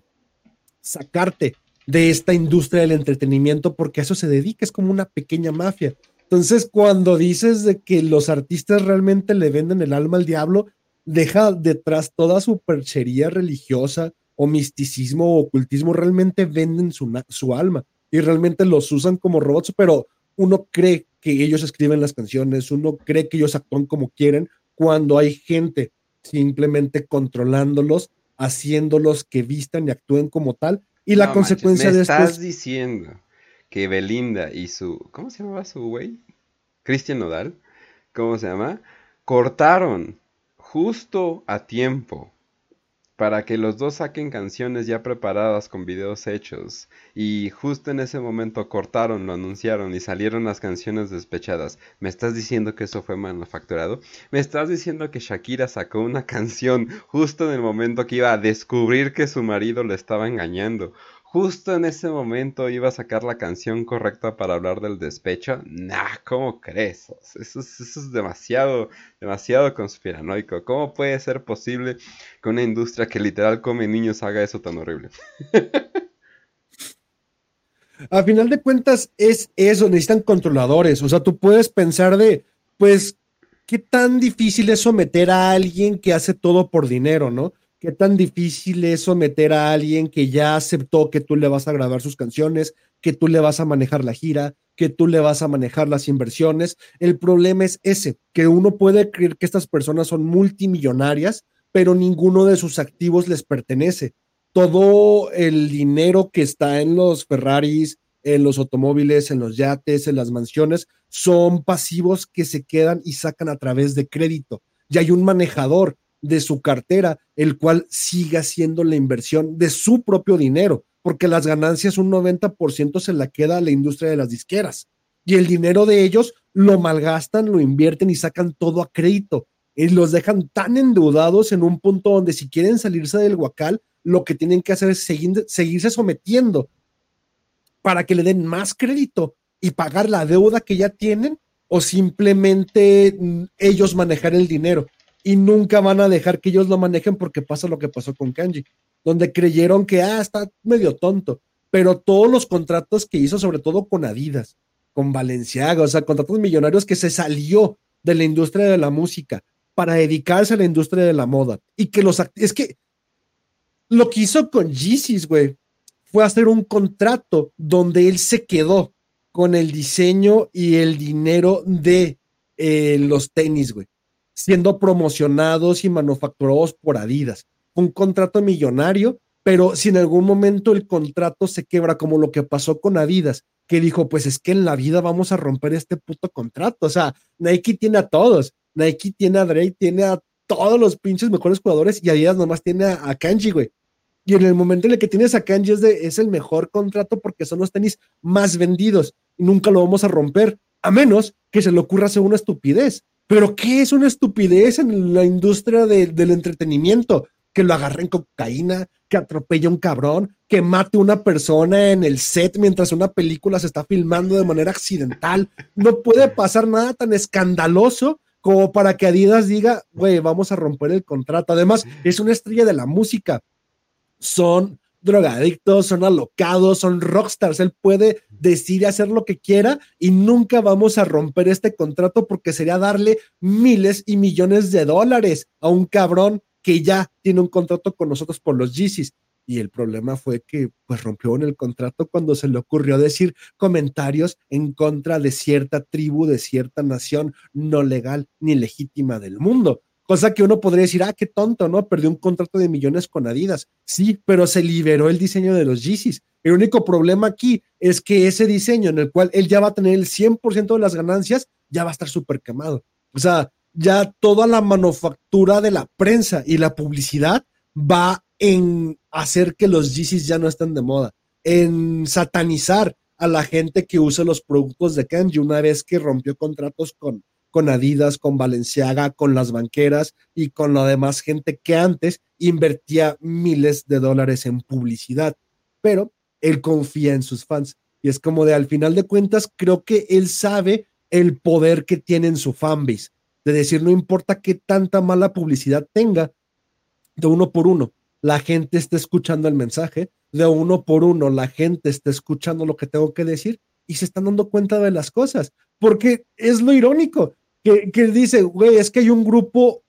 [SPEAKER 2] sacarte de esta industria del entretenimiento porque a eso se dedica, es como una pequeña mafia. Entonces, cuando dices de que los artistas realmente le venden el alma al diablo, deja detrás toda su perchería religiosa o misticismo o ocultismo, realmente venden su, su alma y realmente los usan como robots, pero uno cree que ellos escriben las canciones, uno cree que ellos actúan como quieren, cuando hay gente simplemente controlándolos, haciéndolos que vistan y actúen como tal, y la consecuencia de
[SPEAKER 1] esto estás diciendo que Belinda y su. ¿Cómo se llamaba su güey? Cristian Nodal. ¿Cómo se llama? Cortaron justo a tiempo para que los dos saquen canciones ya preparadas con videos hechos. Y justo en ese momento cortaron, lo anunciaron y salieron las canciones despechadas. ¿Me estás diciendo que eso fue manufacturado? ¿Me estás diciendo que Shakira sacó una canción justo en el momento que iba a descubrir que su marido le estaba engañando? Justo en ese momento iba a sacar la canción correcta para hablar del despecho. Nah, ¿cómo crees? Eso es, demasiado, demasiado conspiranoico. ¿Cómo puede ser posible que una industria que literal come niños haga eso tan horrible?
[SPEAKER 2] a final de cuentas es eso, necesitan controladores. O sea, tú puedes pensar de, pues, ¿qué tan difícil es someter a alguien que hace todo por dinero, no? ¿Qué tan difícil es someter a alguien que ya aceptó que tú le vas a grabar sus canciones, que tú le vas a manejar la gira, que tú le vas a manejar las inversiones? El problema es ese, que uno puede creer que estas personas son multimillonarias, pero ninguno de sus activos les pertenece. Todo el dinero que está en los Ferraris, en los automóviles, en los yates, en las mansiones, son pasivos que se quedan y sacan a través de crédito. Y hay un manejador de su cartera, el cual sigue haciendo la inversión de su propio dinero, porque las ganancias un 90% se la queda a la industria de las disqueras. Y el dinero de ellos lo malgastan, lo invierten y sacan todo a crédito. Y los dejan tan endeudados en un punto donde si quieren salirse del huacal, lo que tienen que hacer es seguirse sometiendo para que le den más crédito y pagar la deuda que ya tienen o simplemente mm, ellos manejar el dinero y nunca van a dejar que ellos lo manejen porque pasa lo que pasó con Kanji, donde creyeron que, ah, está medio tonto, pero todos los contratos que hizo, sobre todo con Adidas, con Valenciaga, o sea, contratos millonarios que se salió de la industria de la música para dedicarse a la industria de la moda y que los, es que lo que hizo con Yeezys, güey, fue hacer un contrato donde él se quedó con el diseño y el dinero de eh, los tenis, güey siendo promocionados y manufacturados por Adidas. Un contrato millonario, pero si en algún momento el contrato se quebra, como lo que pasó con Adidas, que dijo, pues es que en la vida vamos a romper este puto contrato. O sea, Nike tiene a todos. Nike tiene a Drake, tiene a todos los pinches mejores jugadores y Adidas nomás tiene a, Kanji, güey. Y en el momento en el que tienes a Kanji es, es el mejor contrato porque son los tenis más vendidos y nunca lo vamos a romper, a menos que se le ocurra hacer una estupidez. Pero ¿qué es una estupidez en la industria del entretenimiento? Que lo agarren cocaína, que atropelle a un cabrón, que mate a una persona en el set mientras una película se está filmando de manera accidental. No puede pasar nada tan escandaloso como para que Adidas diga, güey, vamos a romper el contrato. Además, es una estrella de la música. Son drogadictos, son alocados, son rockstars. Él puede decir hacer lo que quiera y nunca vamos a romper este contrato porque sería darle miles y millones de dólares a un cabrón que ya tiene un contrato con nosotros por los Yeezys. Y el problema fue que pues rompió en el contrato cuando se le ocurrió decir comentarios en contra de cierta tribu, de cierta nación no legal ni legítima del mundo. Cosa que uno podría decir, ah, qué tonto, ¿no? Perdió un contrato de millones con Adidas. Sí, pero se liberó el diseño de los Yeezys. El único problema aquí es que ese diseño en el cual él ya va a tener el 100% de las ganancias, ya va a estar súper quemado. O sea, ya toda la manufactura de la prensa y la publicidad va en hacer que los Yeezys ya no estén de moda, en satanizar a la gente que usa los productos de Kenji una vez que rompió contratos con, con Adidas, con Valenciaga, con las banqueras y con la demás gente que antes invertía miles de dólares en publicidad. Pero él confía en sus fans. Y es como de al final de cuentas, creo que él sabe el poder que tiene en su fanbase. De decir, no importa qué tanta mala publicidad tenga, de uno por uno, la gente está escuchando el mensaje, de uno por uno, la gente está escuchando lo que tengo que decir y se están dando cuenta de las cosas. Porque es lo irónico que, dice, güey, es que hay un grupo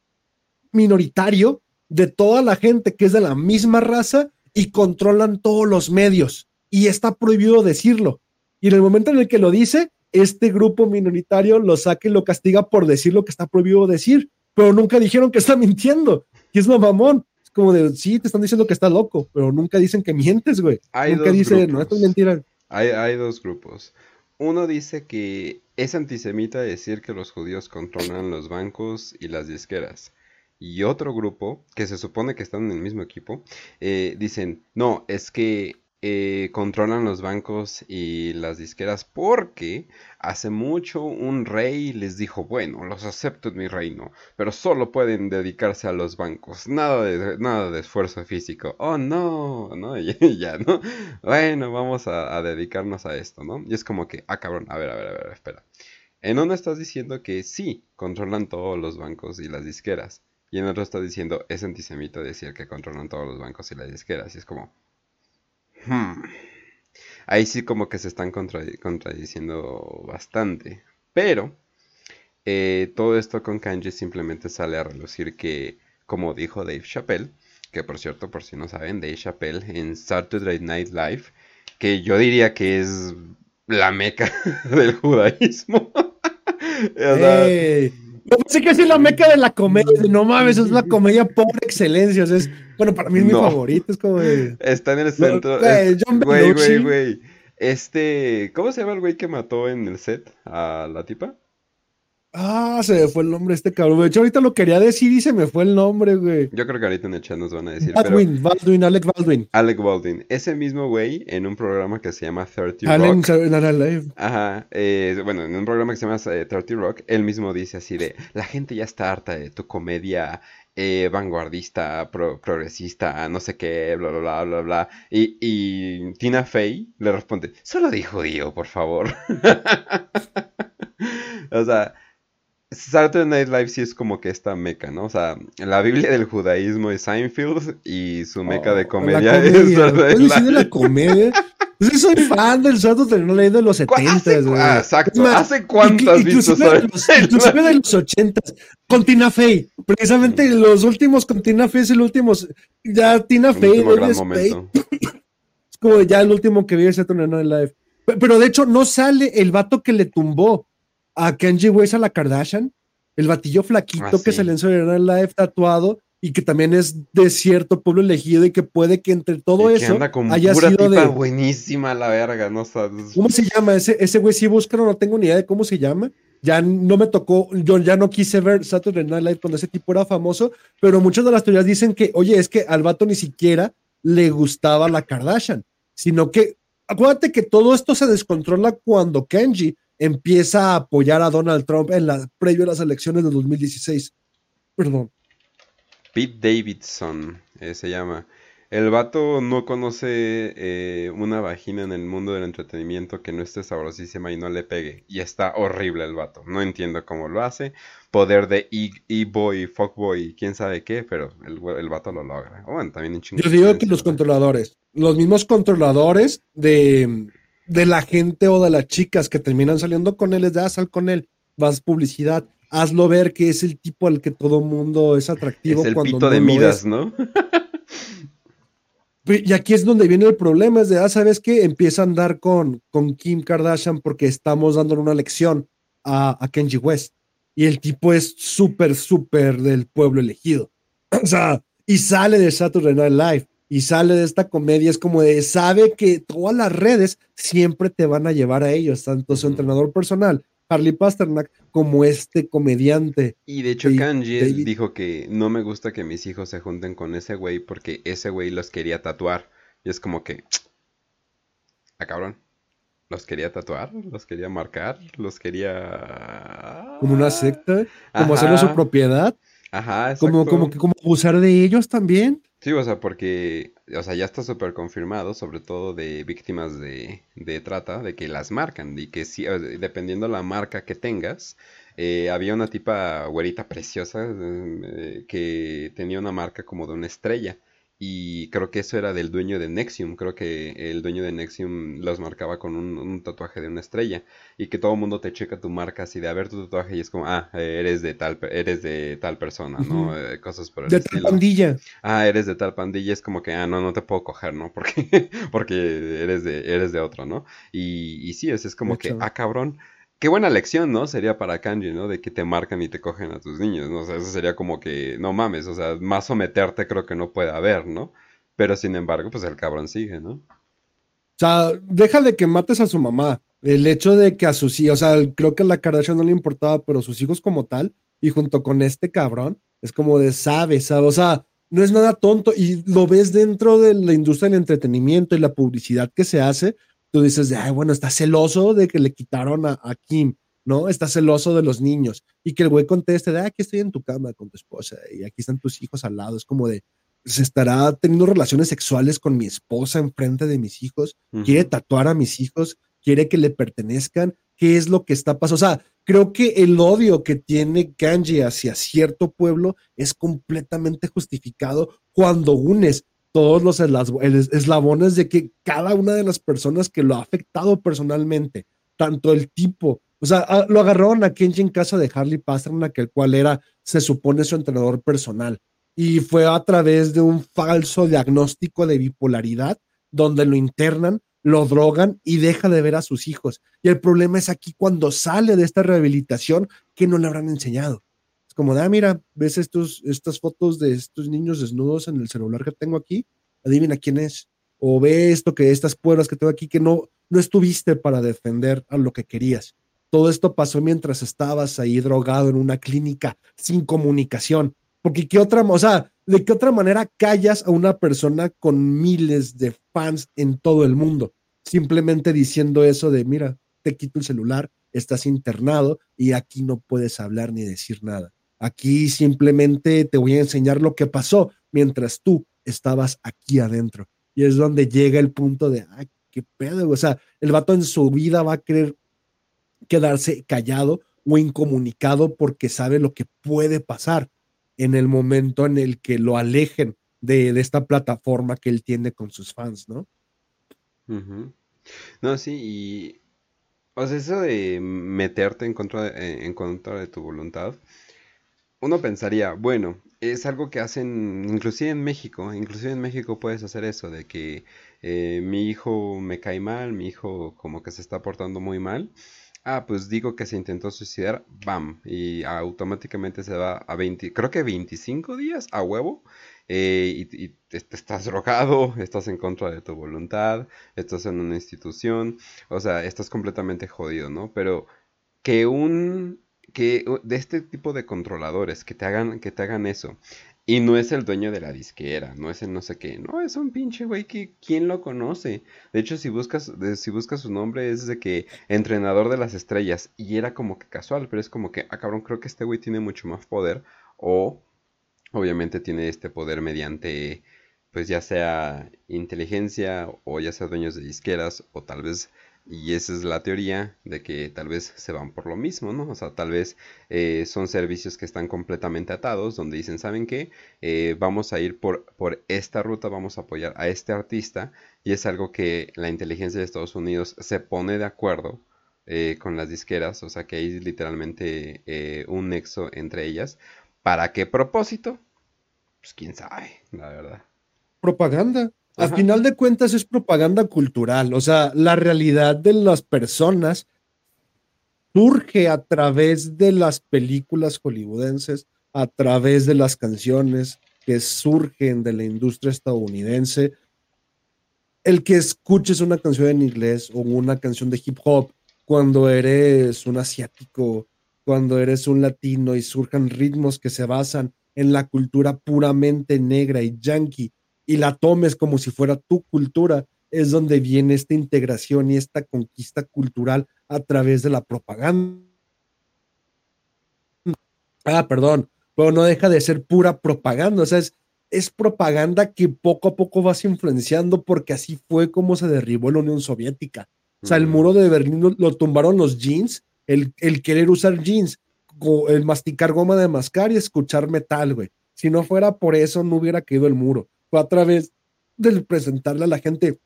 [SPEAKER 2] minoritario de toda la gente que es de la misma raza y controlan todos los medios y está prohibido decirlo. Y en el momento en el que lo dice, este grupo minoritario lo saca y lo castiga por decir lo que está prohibido decir, pero nunca dijeron que está mintiendo. Y es lo mamón. Es como de, sí, te están diciendo que está loco, pero nunca dicen que mientes, güey. nunca dicen, no, esto es mentira.
[SPEAKER 1] Hay, hay dos grupos. Uno dice que es antisemita decir que los judíos controlan los bancos y las disqueras. Y otro grupo, que se supone que están en el mismo equipo, eh, dicen, no, es que eh, controlan los bancos y las disqueras porque hace mucho un rey les dijo, bueno, los acepto en mi reino, pero solo pueden dedicarse a los bancos, nada de, nada de esfuerzo físico. Oh, no, no, ya, ¿no? Bueno, vamos a, dedicarnos a esto, ¿no? Y es como que, ah, cabrón, a ver, a ver, a ver, espera. En uno estás diciendo que sí, controlan todos los bancos y las disqueras. Y en otro estás diciendo, es antisemita decir que controlan todos los bancos y las disqueras. Y es como, Hmm. Ahí sí como que se están contradiciendo bastante. Pero eh, todo esto con Kanji simplemente sale a relucir que, como dijo Dave Chappelle, que por cierto, por si no saben, Dave Chappelle en Saturday Night Live, que yo diría que es la meca del judaísmo.
[SPEAKER 2] No sé que es la meca de la comedia. No mames, es la comedia por excelencia. es, bueno, para mí es mi favorito. Es como
[SPEAKER 1] Está en el centro. güey, güey, güey. Este. ¿Cómo se llama el güey que mató en el set a la tipa?
[SPEAKER 2] Ah, se me fue el nombre este cabrón. De hecho, ahorita lo quería decir y se me fue el nombre, güey.
[SPEAKER 1] Yo creo que ahorita en el chat nos van a decir.
[SPEAKER 2] Baldwin, Baldwin, Alec Baldwin.
[SPEAKER 1] Alec Baldwin. Ese mismo güey en un programa que se llama 30 Rock. Ajá. Eh, bueno, en un programa que se llama 30 eh, Rock, él mismo dice así de: La gente ya está harta de tu comedia eh, vanguardista, progresista, no sé qué, bla, bla, bla, bla, bla. Y, y Tina Fey le responde: Solo dijo Dio, por favor. o sea Saturday Night Live sí es como que esta meca, ¿no? O sea, la Biblia del judaísmo es Seinfeld y su meca de oh, comedia, es
[SPEAKER 2] Saturday Night la comedia? Pues yo soy fan del Saturday Night Live de los 70,
[SPEAKER 1] güey. Ah, exacto. ¿Hace cuánto has visto
[SPEAKER 2] Inclusive de los 80 con Tina Fey. Precisamente mm. los últimos con Tina Fey es el último. Ya Tina Fey, es como ya el último que vi de Saturday Night Live. Pero de hecho no sale el vato que le tumbó a Kenji West a la Kardashian, el batillo flaquito ah, que se le en el live tatuado y que también es de cierto pueblo elegido y que puede que entre todo eso
[SPEAKER 1] anda con haya pura sido de buenísima la verga, no.
[SPEAKER 2] ¿Cómo se llama ese ese güey? Si buscan, no tengo ni idea de cómo se llama. Ya no me tocó, yo ya no quise ver Saturday Night Live cuando ese tipo era famoso, pero muchas de las teorías dicen que, oye, es que al vato ni siquiera le gustaba la Kardashian, sino que acuérdate que todo esto se descontrola cuando Kenji empieza a apoyar a Donald Trump en la, previo a las elecciones de 2016. Perdón.
[SPEAKER 1] Pete Davidson eh, se llama. El vato no conoce eh, una vagina en el mundo del entretenimiento que no esté sabrosísima y no le pegue. Y está horrible el vato. No entiendo cómo lo hace. Poder de e-boy, fuckboy, quién sabe qué, pero el, el vato lo logra. Bueno, también
[SPEAKER 2] Yo digo que los controladores, los mismos controladores de, de la gente o de las chicas que terminan saliendo con él es de, ah, sal con él, vas publicidad, hazlo ver que es el tipo al que todo mundo es atractivo.
[SPEAKER 1] Es el pito de Midas, ¿no?
[SPEAKER 2] y aquí es donde viene el problema, es de, ah, ¿sabes qué? Empieza a andar con, con Kim Kardashian porque estamos dándole una lección a, a Kenji West. Y el tipo es súper, súper del pueblo elegido. o sea, y sale de Saturday Night Live y sale de esta comedia, es como de, sabe que todas las redes siempre te van a llevar a ellos, tanto su entrenador personal, Harley Pasternak, como este comediante.
[SPEAKER 1] Y de hecho, Kanji dijo que no me gusta que mis hijos se junten con ese güey porque ese güey los quería tatuar. Y es como que, ah, cabrón. Los quería tatuar, los quería marcar, los quería.
[SPEAKER 2] Como una secta, como hacerlo su propiedad.
[SPEAKER 1] Ajá,
[SPEAKER 2] Como, como que como abusar de ellos también.
[SPEAKER 1] Sí, o sea, porque, o sea, ya está súper confirmado, sobre todo de víctimas de, de, trata, de que las marcan y que sí, dependiendo la marca que tengas, eh, había una tipa güerita preciosa eh, que tenía una marca como de una estrella y creo que eso era del dueño de Nexium. Creo que el dueño de Nexium los marcaba con un, tatuaje de una estrella. Y que todo el mundo te checa tu marca así de a ver tu tatuaje y es como, ah, eres de tal, eres de tal persona, ¿no? Eh, cosas por el
[SPEAKER 2] De tal pandilla.
[SPEAKER 1] Ah, eres de tal pandilla. Es como que, ah, no, no te puedo coger, ¿no? Porque, porque eres de, eres de otro, ¿no? Y, y sí, es, es como que, ah, cabrón. Qué buena lección, ¿no? Sería para Kanji, ¿no? De que te marcan y te cogen a tus niños, ¿no? O sea, eso sería como que, no mames, o sea, más someterte creo que no puede haber, ¿no? Pero sin embargo, pues el cabrón sigue, ¿no?
[SPEAKER 2] O sea, deja de que mates a su mamá. El hecho de que a sus hijos, o sea, creo que a la Kardashian no le importaba, pero sus hijos como tal, y junto con este cabrón, es como de sabe, sabe, o sea, no es nada tonto y lo ves dentro de la industria del entretenimiento y la publicidad que se hace, tú dices, de, ay, bueno, está celoso de que le quitaron a, Kim, ¿no? Está celoso de los niños. Y que el güey conteste, de, ah, aquí estoy en tu cama con tu esposa y aquí están tus hijos al lado. Es como de, se estará teniendo relaciones sexuales con mi esposa enfrente de mis hijos, quiere tatuar a mis hijos, quiere que le pertenezcan, ¿qué es lo que está pasando? O sea, creo que el odio que tiene Kanji hacia cierto pueblo es completamente justificado cuando unes todos los eslabones de que cada una de las personas que lo ha afectado personalmente, tanto el tipo, o sea, ah, lo agarraron a Kenji en casa de Harley Pasternak, el cual era, se supone, su entrenador personal. Y fue a través de un falso diagnóstico de bipolaridad, donde lo internan, lo drogan y deja de ver a sus hijos. Y el problema es aquí cuando sale de esta rehabilitación que no le habrán enseñado como ah, mira, ves estos, estas fotos de estos niños desnudos en el celular que tengo aquí, adivina quién es. O ve esto que estas pruebas que tengo aquí que no, no estuviste para defender a lo que querías. todo esto pasó mientras estabas ahí drogado en una clínica sin comunicación. Porque qué otra, o sea, ¿de qué otra manera callas a una persona con miles de fans en todo el mundo? Simplemente diciendo eso de, mira, te quito el celular, estás internado y aquí no puedes hablar ni decir nada. Aquí simplemente te voy a enseñar lo que pasó mientras tú estabas aquí adentro. Y es donde llega el punto de, ay, qué pedo. O sea, el vato en su vida va a querer quedarse callado o incomunicado porque sabe lo que puede pasar en el momento en el que lo alejen de, esta plataforma que él tiene con sus fans, ¿no?
[SPEAKER 1] No, sí, y o eso de meterte en contra de, en contra de tu voluntad, uno pensaría, bueno, es algo que hacen inclusive en México, inclusive en México puedes hacer eso, de que eh, mi hijo me cae mal, mi hijo como que se está portando muy mal. Ah, pues digo que se intentó suicidar, bam, y automáticamente se va a 20, creo que 25 días a huevo eh, y, estás drogado, estás en contra de tu voluntad, estás en una institución, o sea, estás completamente jodido, ¿no? Pero que un que de este tipo de controladores que te hagan que te hagan eso y no es el dueño de la disquera, no es el no sé qué, no, es un pinche güey que quién lo conoce. De hecho, si buscas si buscas su nombre es de que entrenador de las estrellas y era como que casual, pero es como que, ah cabrón, creo que este güey tiene mucho más poder o obviamente tiene este poder mediante, pues ya sea inteligencia o ya sea dueños de disqueras o tal vez, y esa es la teoría de que tal vez se van por lo mismo, ¿no? O sea, tal vez eh, son servicios que están completamente atados, donde dicen, ¿saben qué? Eh, vamos a ir por, por esta ruta, vamos a apoyar a este artista, y es algo que la inteligencia de Estados Unidos se pone de acuerdo. Eh, con las disqueras, o sea que hay literalmente un nexo entre ellas. ¿Para qué propósito? pues quién sabe, la verdad.
[SPEAKER 2] Propaganda. Al final de cuentas es propaganda cultural, o sea, la realidad de las personas surge a través de las películas hollywoodenses, a través de las canciones que surgen de la industria estadounidense. El que escuches una canción en inglés o una canción de hip hop cuando eres un asiático, cuando eres un latino y surjan ritmos que se basan en la cultura puramente negra y yankee y la tomes como si fuera tu cultura, es donde viene esta integración y esta conquista cultural a través de la propaganda. Ah, perdón, pero no deja de ser pura propaganda, o sea, es, es propaganda que poco a poco vas influenciando porque así fue como se derribó la Unión Soviética. O sea, el muro de Berlín lo, lo tumbaron los jeans, el, el, querer usar jeans el masticar goma de mascar y escuchar metal, güey. Si no fuera por eso, no hubiera caído el muro. A través de presentarle a la gente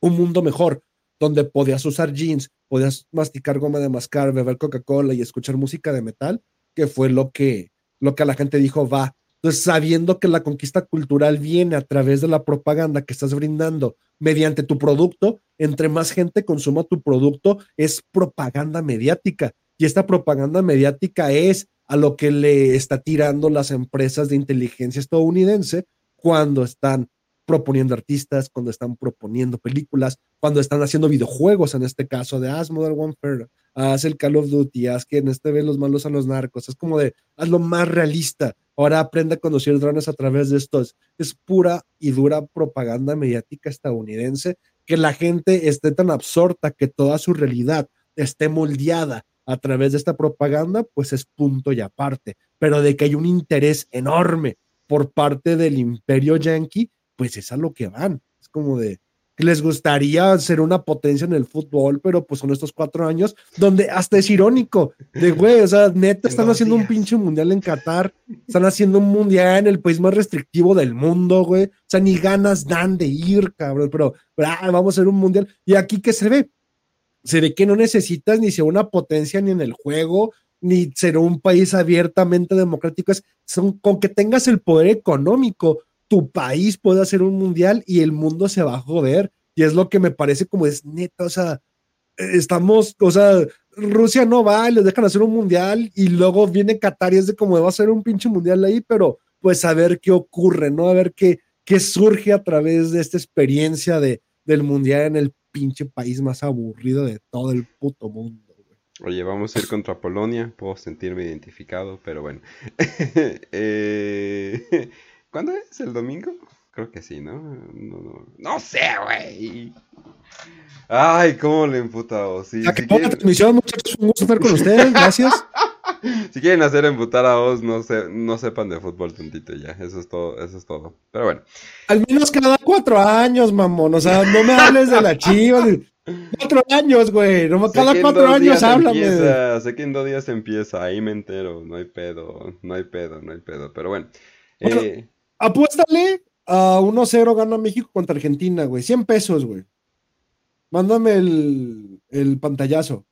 [SPEAKER 2] un mundo mejor, donde podías usar jeans, podías masticar goma de mascar, beber Coca-Cola y escuchar música de metal, que fue lo que, lo que a la gente dijo, va. Entonces, sabiendo que la conquista cultural viene a través de la propaganda que estás brindando mediante tu producto, entre más gente consuma tu producto, es propaganda mediática. Y esta propaganda mediática es a lo que le está tirando las empresas de inteligencia estadounidense cuando están proponiendo artistas, cuando están proponiendo películas, cuando están haciendo videojuegos, en este caso de haz Modern Warfare, haz el Call of Duty, haz que en este ve los malos a los narcos, es como de haz lo más realista, ahora aprende a conducir drones a través de esto, es pura y dura propaganda mediática estadounidense, que la gente esté tan absorta que toda su realidad esté moldeada a través de esta propaganda, pues es punto y aparte. Pero de que hay un interés enorme por parte del imperio yanqui, pues es a lo que van. Es como de que les gustaría ser una potencia en el fútbol, pero pues son estos cuatro años donde hasta es irónico, de güey, o sea, neta, están haciendo un pinche mundial en Qatar, están haciendo un mundial en el país más restrictivo del mundo, güey, o sea, ni ganas dan de ir, cabrón, pero, ah, vamos a hacer un mundial. Y aquí que se ve, se ve que no necesitas ni ser una potencia ni en el juego, ni ser un país abiertamente democrático, es con que tengas el poder económico, tu país puede hacer un mundial y el mundo se va a joder. Y es lo que me parece como es neta, o sea, estamos, o sea, Rusia no va, les dejan hacer un mundial y luego viene Qatar y es de como va a ser un pinche mundial ahí, pero pues a ver qué ocurre, ¿no? A ver qué, qué surge a través de esta experiencia de, del mundial en el pinche país más aburrido de todo el puto mundo.
[SPEAKER 1] Oye, vamos a ir contra Polonia, puedo sentirme identificado, pero bueno. Eh, ¿Cuándo es? ¿El domingo? Creo que sí, ¿no? No, no, no sé, güey. Ay, cómo le emputado. Sí,
[SPEAKER 2] a que ponga transmisión, muchachos, un gusto estar con ustedes, gracias.
[SPEAKER 1] si quieren hacer emputar a vos, no, se, no sepan de fútbol tantito ya. Eso es todo, eso es todo. Pero bueno.
[SPEAKER 2] Al menos cada cuatro años, mamón. O sea, no me hables de la chiva. Cuatro años, güey. No, cada cuatro años háblame.
[SPEAKER 1] sé que en dos días empieza. Ahí me entero. No hay pedo. No hay pedo, no hay pedo. Pero bueno. eh...
[SPEAKER 2] Apuéstale a 1-0 gana México contra Argentina, güey. 100 pesos, güey. Mándame el, el pantallazo.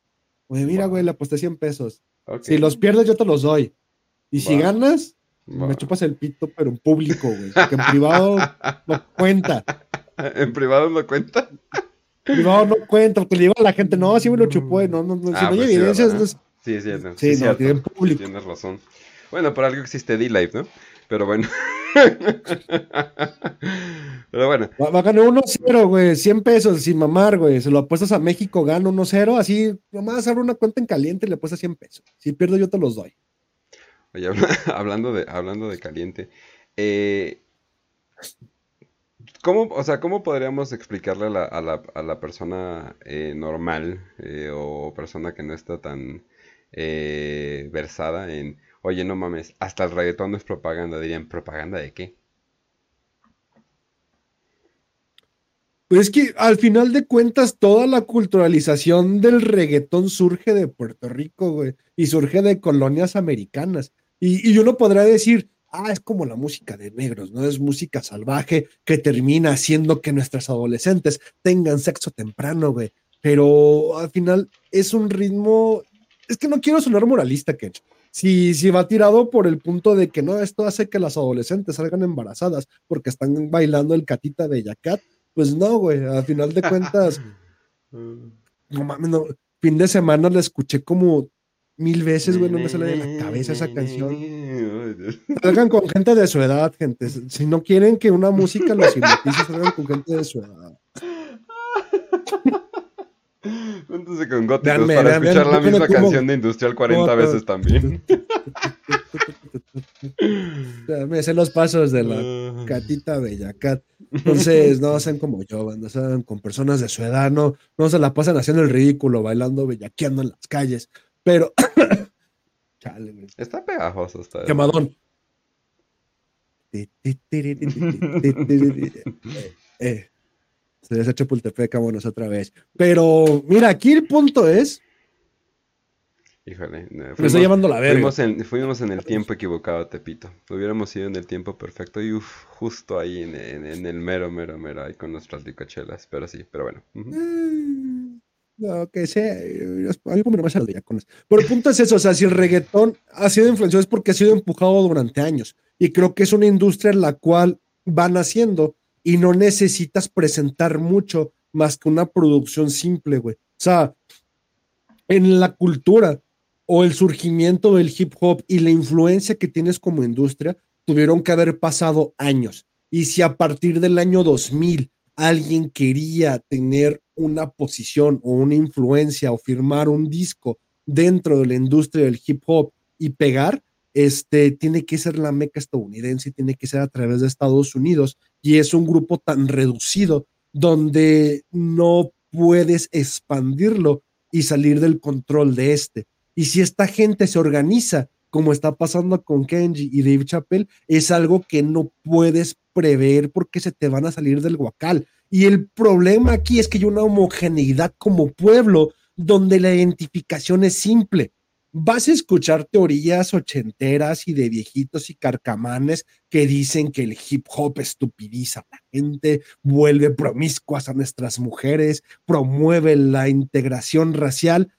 [SPEAKER 2] Güey, mira, güey, le aposté 100 pesos. Si los pierdes, yo te los doy. Y si ganas, me chupas el pito, pero en público, güey. Porque en privado no cuenta.
[SPEAKER 1] ¿En privado no cuenta?
[SPEAKER 2] Privado no cuenta, porque le digo a la gente, no, sí me lo chupó, no, no, no, si ah, no hay pues evidencias, no
[SPEAKER 1] Sí, sí, no, sí, sí no, público. Tienes razón. Bueno, por algo existe D-Live, ¿no? Pero bueno. Pero bueno.
[SPEAKER 2] Va, a ganar 1-0, güey. 100 pesos sin mamar, güey. Se lo apuestas a México, gana 1-0. Así, nomás abre una cuenta en caliente y le apuestas 100 pesos. Si pierdo, yo te los doy.
[SPEAKER 1] Oye, hablando de, hablando de caliente. Eh, ¿Cómo, o sea, ¿cómo podríamos explicarle a la, a la, persona eh, normal eh, o persona que no está tan eh, versada en, oye, no mames, hasta el reggaetón no es propaganda? Dirían, ¿propaganda de qué?
[SPEAKER 2] Pues es que al final de cuentas toda la culturalización del reggaetón surge de Puerto Rico, güey, y surge de colonias americanas. Y, y uno podrá decir, ah, es como la música de negros, ¿no? Es música salvaje que termina haciendo que nuestras adolescentes tengan sexo temprano, güey. Pero al final es un ritmo, es que no quiero sonar moralista, Kench. Si, si va tirado por el punto de que no, esto hace que las adolescentes salgan embarazadas porque están bailando el catita de Yacat, pues no, güey, a final de cuentas, no mames, no, fin de semana la escuché como mil veces, güey, no me sale de la cabeza esa canción. Salgan con gente de su edad, gente. Si no quieren que una música los hipnotice, salgan con gente de su edad.
[SPEAKER 1] Júntense con góticos para escuchar la misma canción de Industrial 40 veces también.
[SPEAKER 2] Me sé los pasos de la catita Bellacat. Entonces, no sean como yo, no sean con personas de su edad, no, no se la pasan haciendo el ridículo, bailando, bellaqueando en las calles. Pero.
[SPEAKER 1] Chale, Está pegajoso. Está
[SPEAKER 2] Quemadón. eh, se les ha hecho Pultepec, vámonos otra vez. Pero, mira, aquí el punto es
[SPEAKER 1] Híjole,
[SPEAKER 2] fuimos, me estoy llamando la verga.
[SPEAKER 1] Fuimos en, el tiempo equivocado, Tepito. Hubiéramos ido en el tiempo perfecto y uf, justo ahí en, el mero, mero, mero, ahí con nuestras licochelas. Pero sí, pero bueno.
[SPEAKER 2] Que sea, algo me lo ya con Pero el punto es eso, o sea, si el reggaetón ha sido influenciado es porque ha sido empujado durante años. Y creo que es una industria en la cual van haciendo y no necesitas presentar mucho más que una producción simple, güey. O sea, en la cultura o el surgimiento del hip hop y la influencia que tienes como industria tuvieron que haber pasado años. Y si a partir del año 2000 alguien quería tener una posición o una influencia o firmar un disco dentro de la industria del hip hop y pegar, este tiene que ser la meca estadounidense, tiene que ser a través de Estados Unidos y es un grupo tan reducido donde no puedes expandirlo y salir del control de este. Y si esta gente se organiza, como está pasando con Kenji y Dave Chappelle, es algo que no puedes prever porque se te van a salir del guacal. Y el problema aquí es que hay una homogeneidad como pueblo donde la identificación es simple. Vas a escuchar teorías ochenteras y de viejitos y carcamanes que dicen que el hip hop estupidiza a la gente, vuelve promiscuas a nuestras mujeres, promueve la integración racial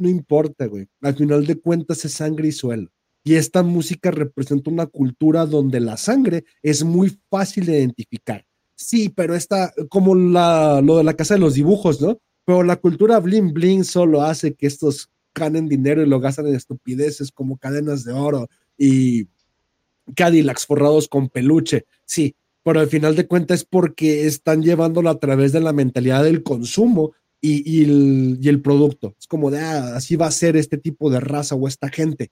[SPEAKER 2] no importa, güey. Al final de cuentas es sangre y suelo. Y esta música representa una cultura donde la sangre es muy fácil de identificar. Sí, pero está como la, lo de la casa de los dibujos, ¿no? Pero la cultura bling bling solo hace que estos ganen dinero y lo gastan en estupideces como cadenas de oro y Cadillacs forrados con peluche. Sí, pero al final de cuentas es porque están llevándolo a través de la mentalidad del consumo y, el, producto. Es como de, ah, así va a ser este tipo de raza o esta gente.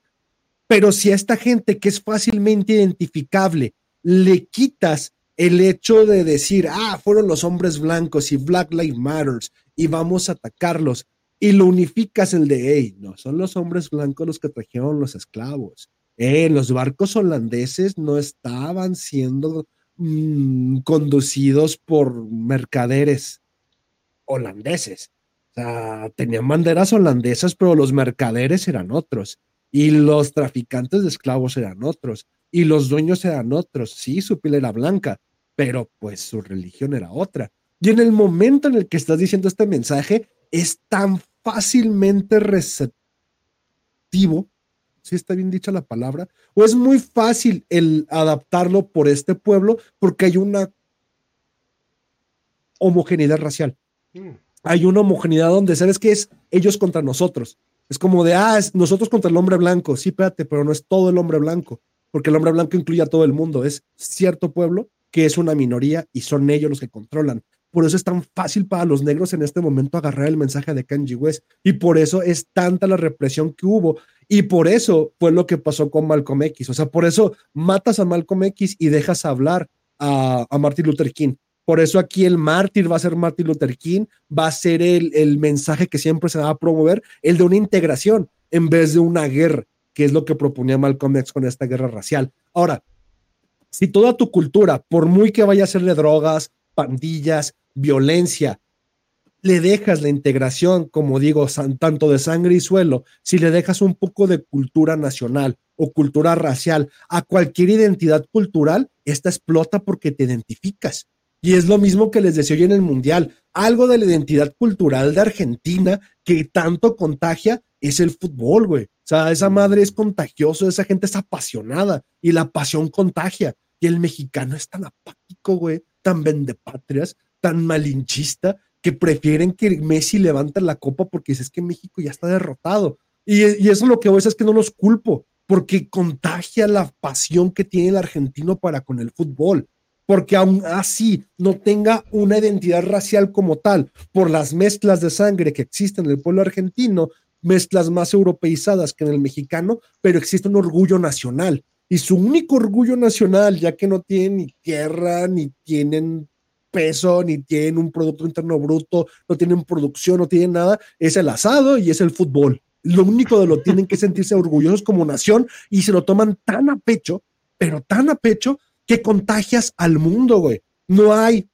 [SPEAKER 2] Pero si a esta gente que es fácilmente identificable le quitas el hecho de decir, ah, fueron los hombres blancos y Black Lives Matters y vamos a atacarlos, y lo unificas el de, hey, no, son los hombres blancos los que trajeron los esclavos. Eh, los barcos holandeses no estaban siendo mm, conducidos por mercaderes holandeses. O sea, tenían banderas holandesas, pero los mercaderes eran otros. Y los traficantes de esclavos eran otros. Y los dueños eran otros. Sí, su piel era blanca, pero pues su religión era otra. Y en el momento en el que estás diciendo este mensaje, es tan fácilmente receptivo, si está bien dicha la palabra, o es muy fácil el adaptarlo por este pueblo porque hay una homogeneidad racial. Mm. Hay una homogeneidad donde sabes que es ellos contra nosotros. Es como de, ah, es nosotros contra el hombre blanco. Sí, espérate, pero no es todo el hombre blanco, porque el hombre blanco incluye a todo el mundo. Es cierto pueblo que es una minoría y son ellos los que controlan. Por eso es tan fácil para los negros en este momento agarrar el mensaje de Kanye West. Y por eso es tanta la represión que hubo. Y por eso fue lo que pasó con Malcolm X. O sea, por eso matas a Malcolm X y dejas hablar a, a Martin Luther King. Por eso aquí el mártir va a ser Martin Luther King, va a ser el, el mensaje que siempre se va a promover, el de una integración en vez de una guerra, que es lo que proponía Malcolm X con esta guerra racial. Ahora, si toda tu cultura, por muy que vaya a ser de drogas, pandillas, violencia, le dejas la integración, como digo, tanto de sangre y suelo, si le dejas un poco de cultura nacional o cultura racial a cualquier identidad cultural, esta explota porque te identificas. Y es lo mismo que les decía hoy en el Mundial. Algo de la identidad cultural de Argentina que tanto contagia es el fútbol, güey. O sea, esa madre es contagioso, esa gente es apasionada y la pasión contagia. Y el mexicano es tan apático, güey, tan vendepatrias, tan malinchista, que prefieren que Messi levante la copa porque dices que México ya está derrotado. Y, y eso lo que voy a es que no los culpo, porque contagia la pasión que tiene el argentino para con el fútbol porque aún así no tenga una identidad racial como tal, por las mezclas de sangre que existen en el pueblo argentino, mezclas más europeizadas que en el mexicano, pero existe un orgullo nacional. Y su único orgullo nacional, ya que no tienen ni tierra, ni tienen peso, ni tienen un Producto Interno Bruto, no tienen producción, no tienen nada, es el asado y es el fútbol. Lo único de lo tienen que sentirse orgullosos como nación y se lo toman tan a pecho, pero tan a pecho, que contagias al mundo, güey. No hay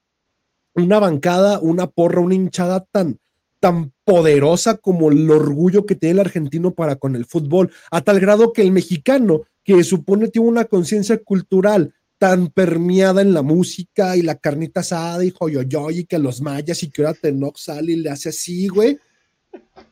[SPEAKER 2] una bancada, una porra, una hinchada tan, tan poderosa como el orgullo que tiene el argentino para con el fútbol, a tal grado que el mexicano, que supone tiene una conciencia cultural tan permeada en la música y la carnita asada y joyoyoy y que los mayas y que ahora Tenoch sale y le hace así, güey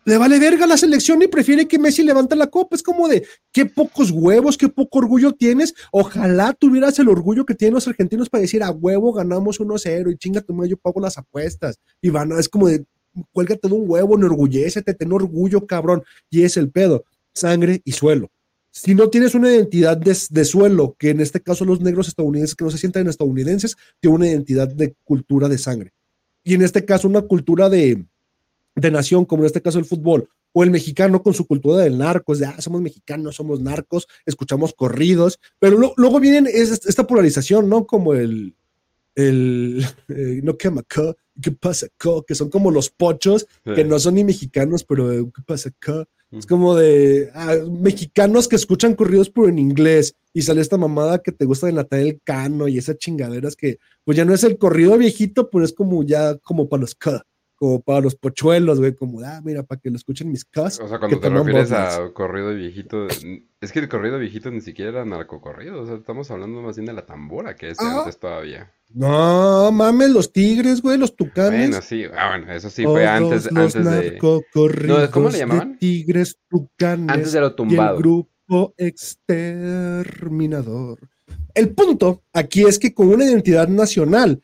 [SPEAKER 2] le vale verga la selección y prefiere que Messi levante la copa. Es como de qué pocos huevos, qué poco orgullo tienes. Ojalá tuvieras el orgullo que tienen los argentinos para decir a huevo ganamos 1-0 y chinga tu madre, yo pago las apuestas. Y van, es como de cuélgate de un huevo, enorgullécete, ten orgullo, cabrón. Y es el pedo, sangre y suelo. Si no tienes una identidad de, de suelo, que en este caso los negros estadounidenses que no se sienten estadounidenses, tienen una identidad de cultura de sangre. Y en este caso una cultura de, de nación, como en este caso el fútbol, o el mexicano con su cultura del narco, es de, ah, somos mexicanos, somos narcos, escuchamos corridos, pero luego viene esta polarización, ¿no? Como el, el, eh, no quema acá, ¿qué pasa acá? Que son como los pochos, que no son ni mexicanos, pero eh, ¿qué pasa acá? Es como de ah, mexicanos que escuchan corridos pero en inglés y sale esta mamada que te gusta de Natalia Cano y esas chingaderas que pues ya no es el corrido viejito, pero es como ya como para los K como para los pochuelos, güey, como, ah, mira, para que lo escuchen mis cos.
[SPEAKER 1] O sea, cuando te refieres a corrido viejito, es que el corrido viejito ni siquiera era narcocorrido, o sea, estamos hablando más bien de la tambora que es ah. antes todavía.
[SPEAKER 2] No, mames, los tigres, güey, los tucanes.
[SPEAKER 1] Bueno, sí, ah, bueno, eso sí fue antes, antes de... No, ¿Cómo le llamaban?
[SPEAKER 2] tigres, tucanes.
[SPEAKER 1] Antes de lo tumbado.
[SPEAKER 2] el grupo exterminador. El punto aquí es que con una identidad nacional,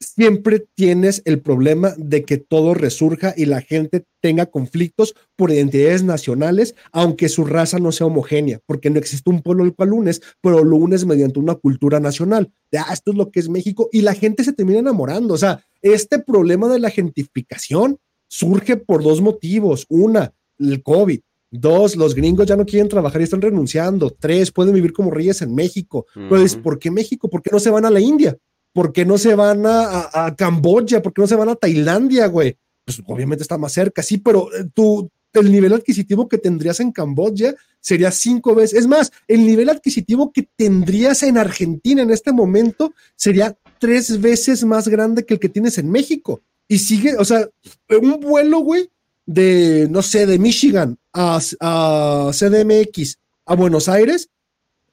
[SPEAKER 2] siempre tienes el problema de que todo resurja y la gente tenga conflictos por identidades nacionales, aunque su raza no sea homogénea, porque no existe un pueblo al cual unes, pero lo unes mediante una cultura nacional. De, ah, esto es lo que es México y la gente se termina enamorando. O sea, este problema de la gentrificación surge por dos motivos. Una, el COVID. Dos, los gringos ya no quieren trabajar y están renunciando. Tres, pueden vivir como reyes en México. Pues, ¿por qué México? ¿Por qué no se van a la India? ¿Por qué no se van a, Camboya? ¿Por qué no se van a Tailandia, güey? Pues obviamente está más cerca, sí, pero eh, tú, el nivel adquisitivo que tendrías en Camboya sería cinco veces. Es más, el nivel adquisitivo que tendrías en Argentina en este momento sería tres veces más grande que el que tienes en México. Y sigue, o sea, un vuelo, güey, de, no sé, de Michigan a, a CDMX a Buenos Aires,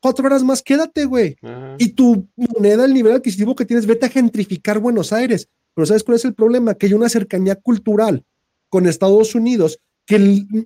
[SPEAKER 2] cuatro horas más, quédate, güey. Y tu moneda, el nivel adquisitivo que tienes, vete a gentrificar Buenos Aires. Pero ¿sabes cuál es el problema? Que hay una cercanía cultural con Estados Unidos que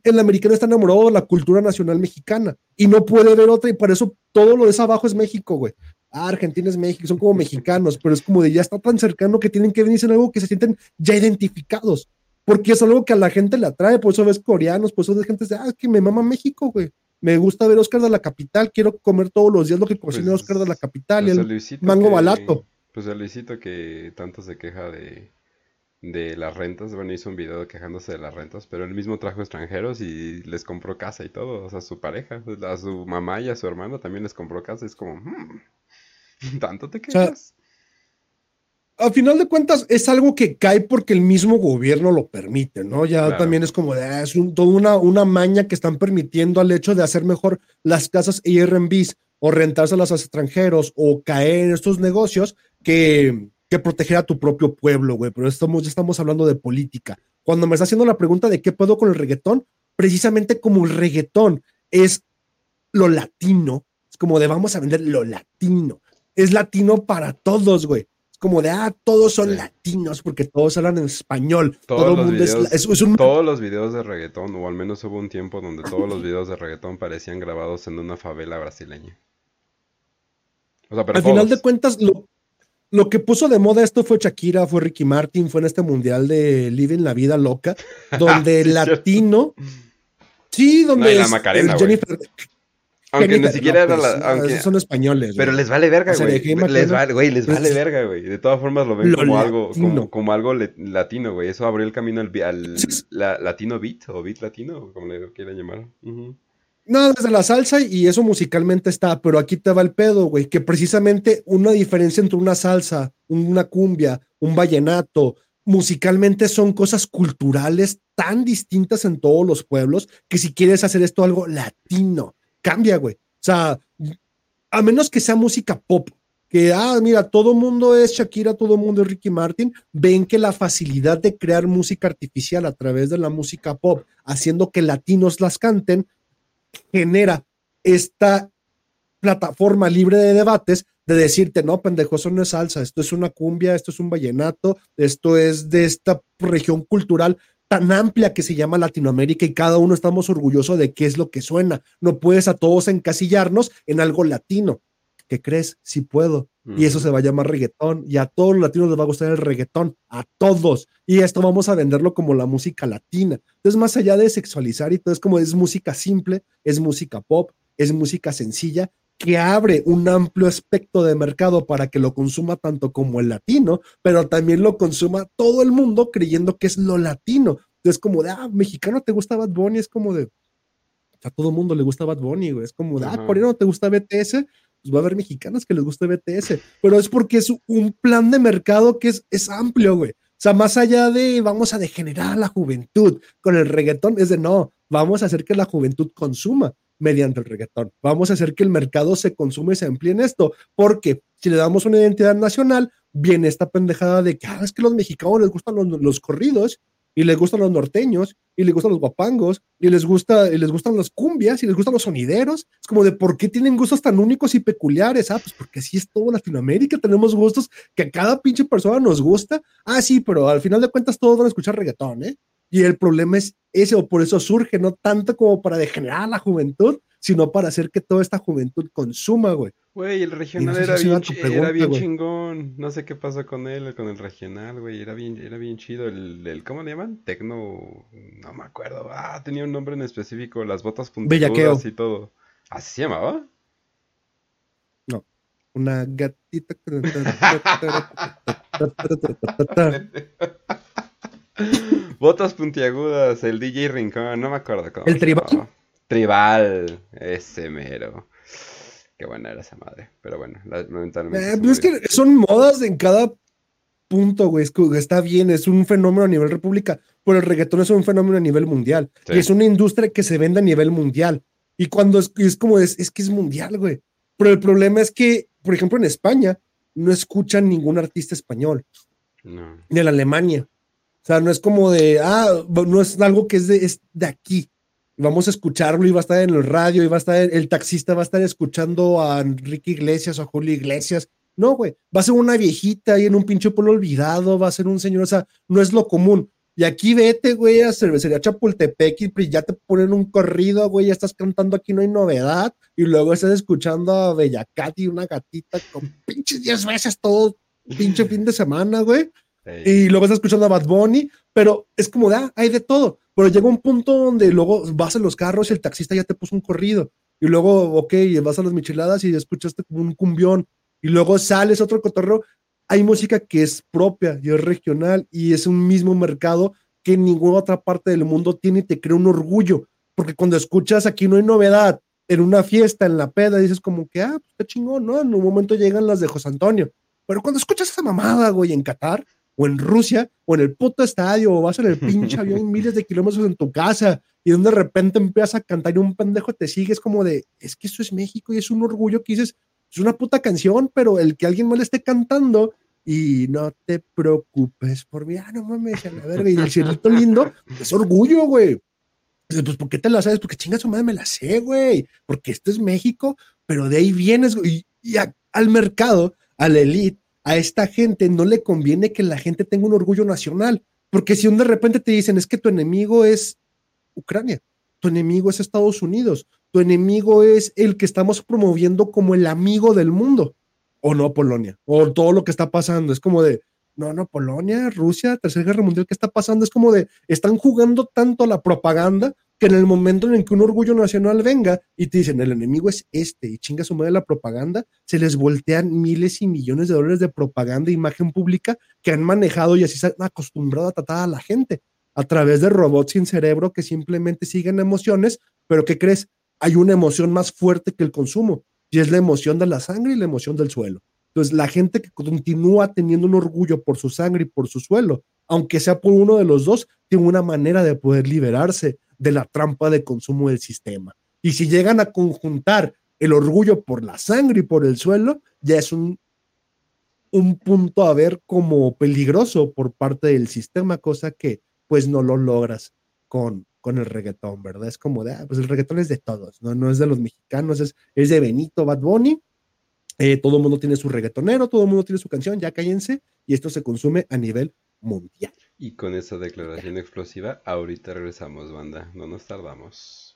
[SPEAKER 2] el, americano está enamorado de la cultura nacional mexicana y no puede ver otra y por eso todo lo de esa abajo es México, güey. Ah, Argentina es México, son como mexicanos, pero es como de ya está tan cercano que tienen que venirse en algo que se sienten ya identificados, porque es algo que a la gente le atrae, por eso ves coreanos, por eso ves gente de, ah, es que me mama México, güey. Me gusta ver Oscar de la Capital, quiero comer todos los días lo que cocina pues, Oscar de la Capital y pues el mango balato.
[SPEAKER 1] Pues el Luisito que tanto se queja de, de las rentas. Bueno, hizo un video quejándose de las rentas, pero él mismo trajo extranjeros y les compró casa y todo. O sea, su pareja, a su mamá y a su hermano también les compró casa. Es como, hmm, ¿tanto te quejas?
[SPEAKER 2] A final de cuentas es algo que cae porque el mismo gobierno lo permite, ¿no? Ya también es como de, ah, es toda una, una maña que están permitiendo al hecho de hacer mejor las casas Airbnb o rentárselas a los extranjeros o caer en estos negocios que, que proteger a tu propio pueblo, güey, pero estamos, ya estamos hablando de política. Cuando me está haciendo la pregunta de qué puedo con el reggaetón, precisamente como el reggaetón es lo latino, es como de vamos a vender lo latino, es latino para todos, güey. Como de, ah, todos son latinos porque todos hablan en español.
[SPEAKER 1] Todos, Todo los videos, es, todos los videos de reggaetón, o al menos hubo un tiempo donde todos los videos de reggaetón parecían grabados en una favela brasileña.
[SPEAKER 2] O sea, pero al final de cuentas, lo, lo que puso de moda esto fue Shakira, fue Ricky Martin, fue en este mundial de Living la Vida Loca, donde el latino. Sí, donde.
[SPEAKER 1] la Macarena, Jennifer. Aunque ni siquiera era la. Aunque,
[SPEAKER 2] son españoles.
[SPEAKER 1] Pero les vale verga, güey. les vale, güey, les vale verga, güey. De todas formas lo ven como algo, como, algo latino, güey. Eso abrió el camino al, al latino beat o beat latino, como le quieran llamar.
[SPEAKER 2] No, desde la salsa y eso musicalmente está, pero aquí te va el pedo, güey, que precisamente una diferencia entre una salsa, una cumbia, un vallenato, musicalmente son cosas culturales tan distintas en todos los pueblos que si quieres hacer esto algo latino, cambia, güey. O sea, a menos que sea música pop, que, ah, mira, todo mundo es Shakira, todo mundo es Ricky Martin, ven que la facilidad de crear música artificial a través de la música pop, haciendo que latinos las canten, genera esta plataforma libre de debates de decirte, no, pendejo, eso no es salsa, esto es una cumbia, esto es un vallenato, esto es de esta región cultural tan amplia que se llama Latinoamérica y cada uno estamos orgullosos de qué es lo que suena. No puedes a todos encasillarnos en algo latino. ¿Qué crees? Sí puedo. Y eso se va a llamar reggaetón. Y a todos los latinos les va a gustar el reggaetón. A todos. Y esto vamos a venderlo como la música latina. Entonces, más allá de sexualizar y todo, es como es música simple, es música pop, es música sencilla, que abre un amplio aspecto de mercado para que lo consuma tanto como el latino, pero también lo consuma todo el mundo creyendo que es lo latino. Entonces, como de, ah, mexicano te gusta Bad Bunny, es como de, a todo el mundo le gusta Bad Bunny, güey. Es como de, ah, coreano te gusta BTS, pues va a haber mexicanas que les guste BTS, pero es porque es un plan de mercado que es, es amplio, güey. O sea, más allá de vamos a degenerar a la juventud con el reggaetón, es de no, vamos a hacer que la juventud consuma mediante el reggaetón. Vamos a hacer que el mercado se consume y se emplee en esto, porque si le damos una identidad nacional, viene esta pendejada de que ah, es que los mexicanos les gustan los, los corridos y les gustan los norteños, y les gustan los guapangos, y les, gusta, y les gustan las cumbias, y les gustan los sonideros. Es como de por qué tienen gustos tan únicos y peculiares. Ah, pues porque así es todo Latinoamérica, tenemos gustos que a cada pinche persona nos gusta. Ah, sí, pero al final de cuentas todos van a escuchar reggaetón, ¿eh? Y el problema es ese, o por eso surge, no tanto como para degenerar a la juventud, sino para hacer que toda esta juventud consuma, güey.
[SPEAKER 1] Güey, el regional era, bien, era bien chingón. No sé qué pasó con él, con el regional, güey. Era bien, era bien chido. El, ¿cómo le llaman? Tecno. No me acuerdo. Ah, tenía un nombre en específico. Las botas puntiagudas y todo. ¿Así se llamaba?
[SPEAKER 2] No. Una gatita.
[SPEAKER 1] Botas puntiagudas, el DJ Rincón, no me acuerdo cómo.
[SPEAKER 2] ¿El tribal?
[SPEAKER 1] llamaba. Tribal, ese mero. Qué buena era esa madre. Pero bueno, la- lamentablemente.
[SPEAKER 2] Eh, pues es que son modas en cada punto, güey. Es que está bien, es un fenómeno a nivel república, pero el reggaetón es un fenómeno a nivel mundial.
[SPEAKER 1] Sí.
[SPEAKER 2] Y es una industria que se vende a nivel mundial. Y cuando es, es como es, es que es mundial, güey. Pero el problema es que, por ejemplo, en España no escuchan ningún artista español,
[SPEAKER 1] No.
[SPEAKER 2] ni en Alemania. Sea, no es como de, ah, no es algo que es de, es de aquí. Vamos a escucharlo y va a estar en el radio y va a estar, el taxista va a estar escuchando a Enrique Iglesias o a Julio Iglesias. No, güey, va a ser una viejita ahí en un pinche pueblo olvidado, va a ser un señor, o sea, no es lo común. Y aquí vete, güey, a cervecería Chapultepec y ya te ponen un corrido, güey, ya estás cantando aquí, no hay novedad. Y luego estás escuchando a Bellacat y una gatita con pinches 10 veces todo pinche fin de semana, güey Y luego estás escuchando a Bad Bunny, pero es como ah, hay de todo. Pero llega un punto donde luego vas en los carros y el taxista ya te puso un corrido. Y luego, ok, vas a las micheladas y escuchaste como un cumbión. Y luego sales a otro cotorreo. Hay música que es propia y es regional y es un mismo mercado que ninguna otra parte del mundo tiene y te crea un orgullo. Porque cuando escuchas aquí no hay novedad, en una fiesta, en la peda, dices como que, ah, pues está chingón, ¿no? En un momento llegan las de José Antonio. Pero cuando escuchas esa mamada, güey, en Qatar, o en Rusia, o en el puto estadio, o vas en el pinche avión miles de kilómetros en tu casa, y donde de repente empiezas a cantar y un pendejo te sigue, es como de, es que eso es México y es un orgullo que dices, es una puta canción, pero el que alguien más le esté cantando y no te preocupes por mí, ah, no mames, a la verga, y el cielito lindo, es orgullo, güey. Pues, ¿por qué te la sabes? Porque chinga su madre me la sé, güey. Porque esto es México, pero de ahí vienes, güey. Y, y a- al mercado, a la elite, a esta gente, no le conviene que la gente tenga un orgullo nacional. Porque si de repente te dicen, es que tu enemigo es Ucrania, tu enemigo es Estados Unidos, tu enemigo es el que estamos promoviendo como el amigo del mundo, o no Polonia, o todo lo que está pasando. Es como de, no, no, Polonia, Rusia, Tercera Guerra Mundial, ¿qué está pasando? Es como de, están jugando tanto la propaganda que en el momento en que un orgullo nacional venga y te dicen, el enemigo es este, y chinga su madre la propaganda, se les voltean miles y millones de dólares de propaganda e imagen pública que han manejado y así se han acostumbrado a tratar a la gente a través de robots sin cerebro que simplemente siguen emociones, pero ¿qué crees? Hay una emoción más fuerte que el consumo, y es la emoción de la sangre y la emoción del suelo. Entonces, la gente que continúa teniendo un orgullo por su sangre y por su suelo, aunque sea por uno de los dos, tiene una manera de poder liberarse de la trampa de consumo del sistema. Y si llegan a conjuntar el orgullo por la sangre y por el suelo, ya es un, un punto a ver como peligroso por parte del sistema, cosa que pues no lo logras con, con el reggaetón, ¿verdad? Es como de, ah, pues el reggaetón es de todos, ¿no? No es de los mexicanos, es, es de Benito Bad Bunny, eh, todo el mundo tiene su reggaetonero, todo el mundo tiene su canción, ya cállense, y esto se consume a nivel mundial.
[SPEAKER 1] Y con esa declaración explosiva, ahorita regresamos, banda. No nos tardamos.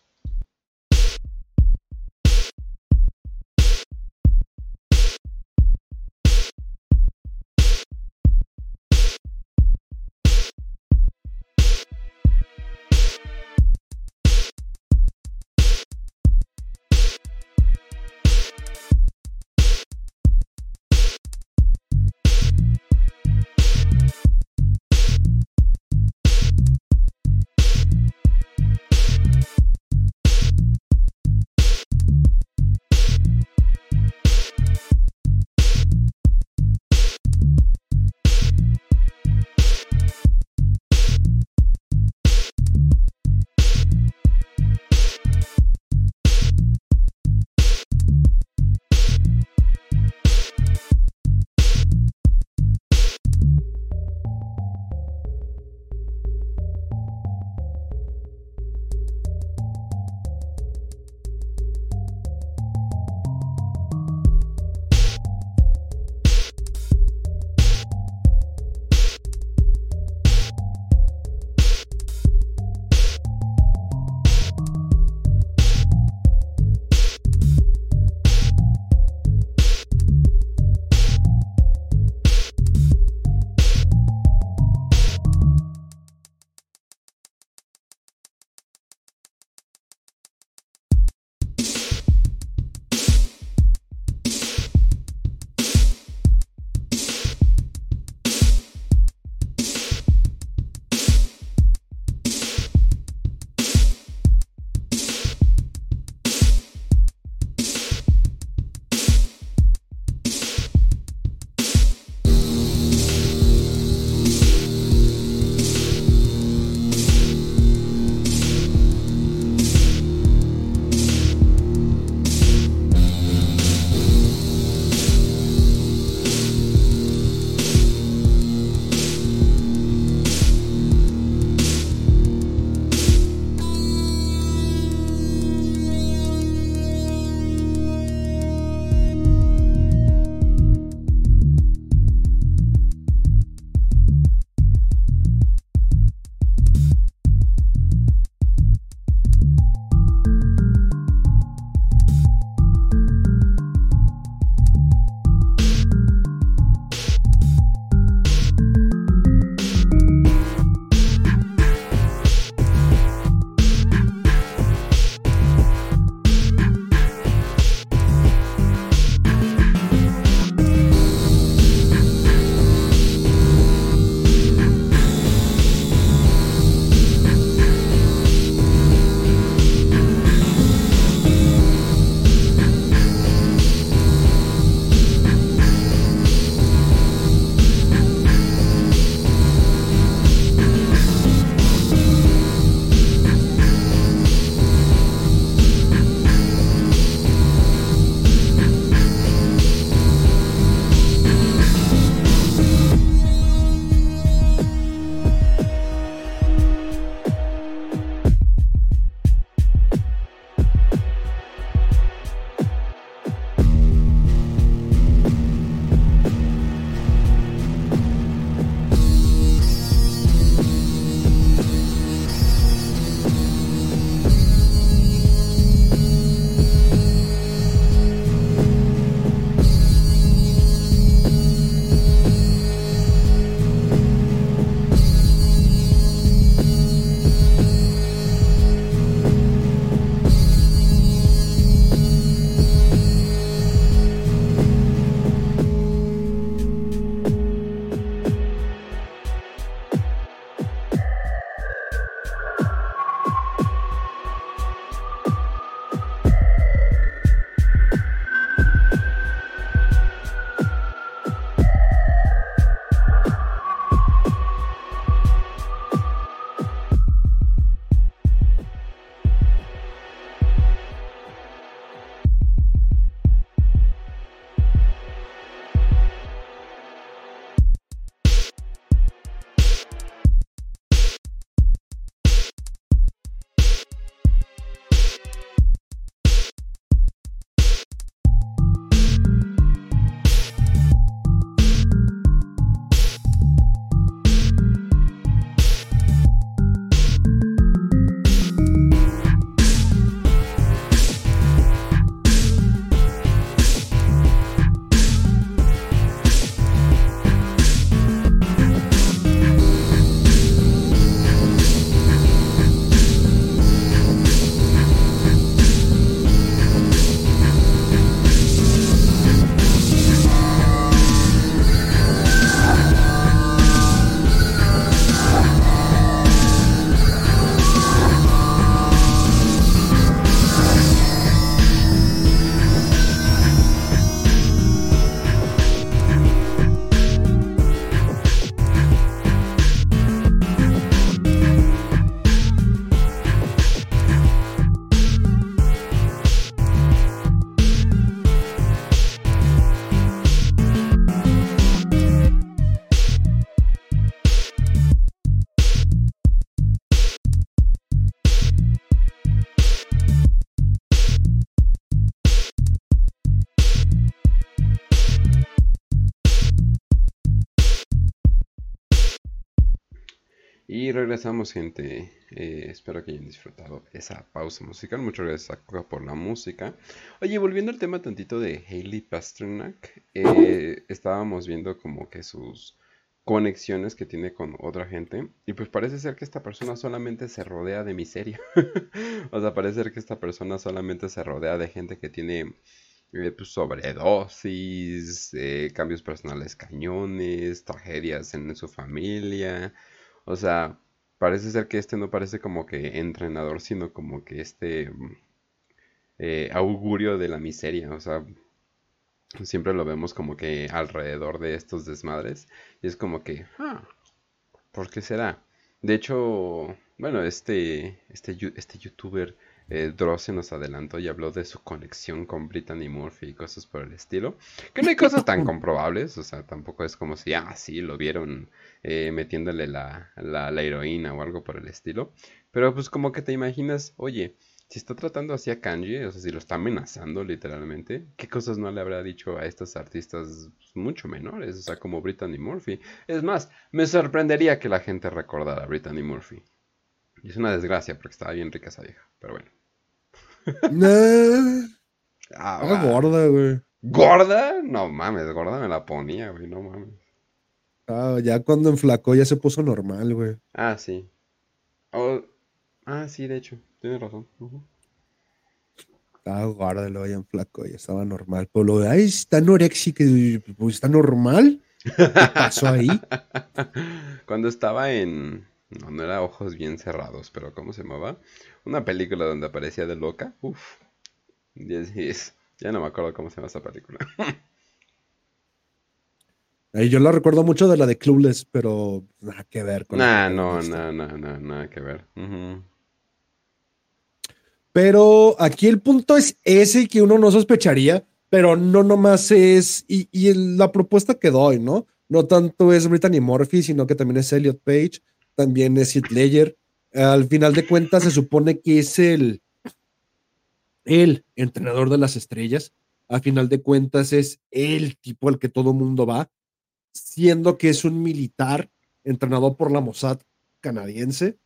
[SPEAKER 1] Y regresamos, gente. Eh, espero que hayan disfrutado esa pausa musical. Muchas gracias a Coca por la música. Oye, volviendo al tema tantito de Hailey Pasternak, eh, estábamos viendo como que sus conexiones que tiene con otra gente. Y pues parece ser que esta persona solamente se rodea de miseria. o sea, parece ser que esta persona solamente se rodea de gente que tiene eh, pues, sobredosis, cambios personales cañones, tragedias en su familia. O sea, parece ser que este no parece como que entrenador, sino como que este mm, eh, augurio de la miseria. O sea, siempre lo vemos como que alrededor de estos desmadres. Y es como que, ah, ¿por qué será? De hecho, bueno, este, este, este youtuber eh, Dross nos adelantó y habló de su conexión con Brittany Murphy y cosas por el estilo. Que no hay cosas tan comprobables, o sea, tampoco es como si, ah, sí, lo vieron eh, metiéndole la, la, heroína o algo por el estilo. Pero pues como que te imaginas, oye, si está tratando así a Kanji, o sea, si lo está amenazando literalmente, ¿qué cosas no le habrá dicho a estos artistas mucho menores? O sea, como Brittany Murphy. Es más, me sorprendería que la gente recordara a Brittany Murphy. Y es una desgracia porque estaba bien rica esa vieja, pero bueno.
[SPEAKER 2] Ah, gorda, güey.
[SPEAKER 1] ¿Gorda? No mames, gorda me la ponía, güey, no mames.
[SPEAKER 2] Ah, ya cuando enflacó ya se puso normal, güey.
[SPEAKER 1] Ah, sí. Ah, sí, de hecho, tienes razón.
[SPEAKER 2] Estaba gorda, luego ya enflacó, ya estaba normal. Pero lo de, ay, está anoréxica, pues está normal. ¿Qué pasó ahí?
[SPEAKER 1] Cuando estaba en no, no era ojos bien cerrados, pero ¿cómo se llamaba? Una película donde aparecía de loca. Uf. Ya no me acuerdo cómo se llama esa película.
[SPEAKER 2] yo la recuerdo mucho de la de Clueless, pero nada que ver
[SPEAKER 1] con Nah, no, no, no, no, nada que ver.
[SPEAKER 2] Pero aquí el punto es ese que uno no sospecharía, pero no nomás es. Y, y la propuesta que doy, ¿no? No tanto es Brittany Murphy, sino que también es Elliot Page también es Heath Ledger. Al final de cuentas, se supone que es el, el entrenador de las estrellas. Al final de cuentas, es el tipo al que todo mundo va, siendo que es un militar entrenado por la Mossad canadiense.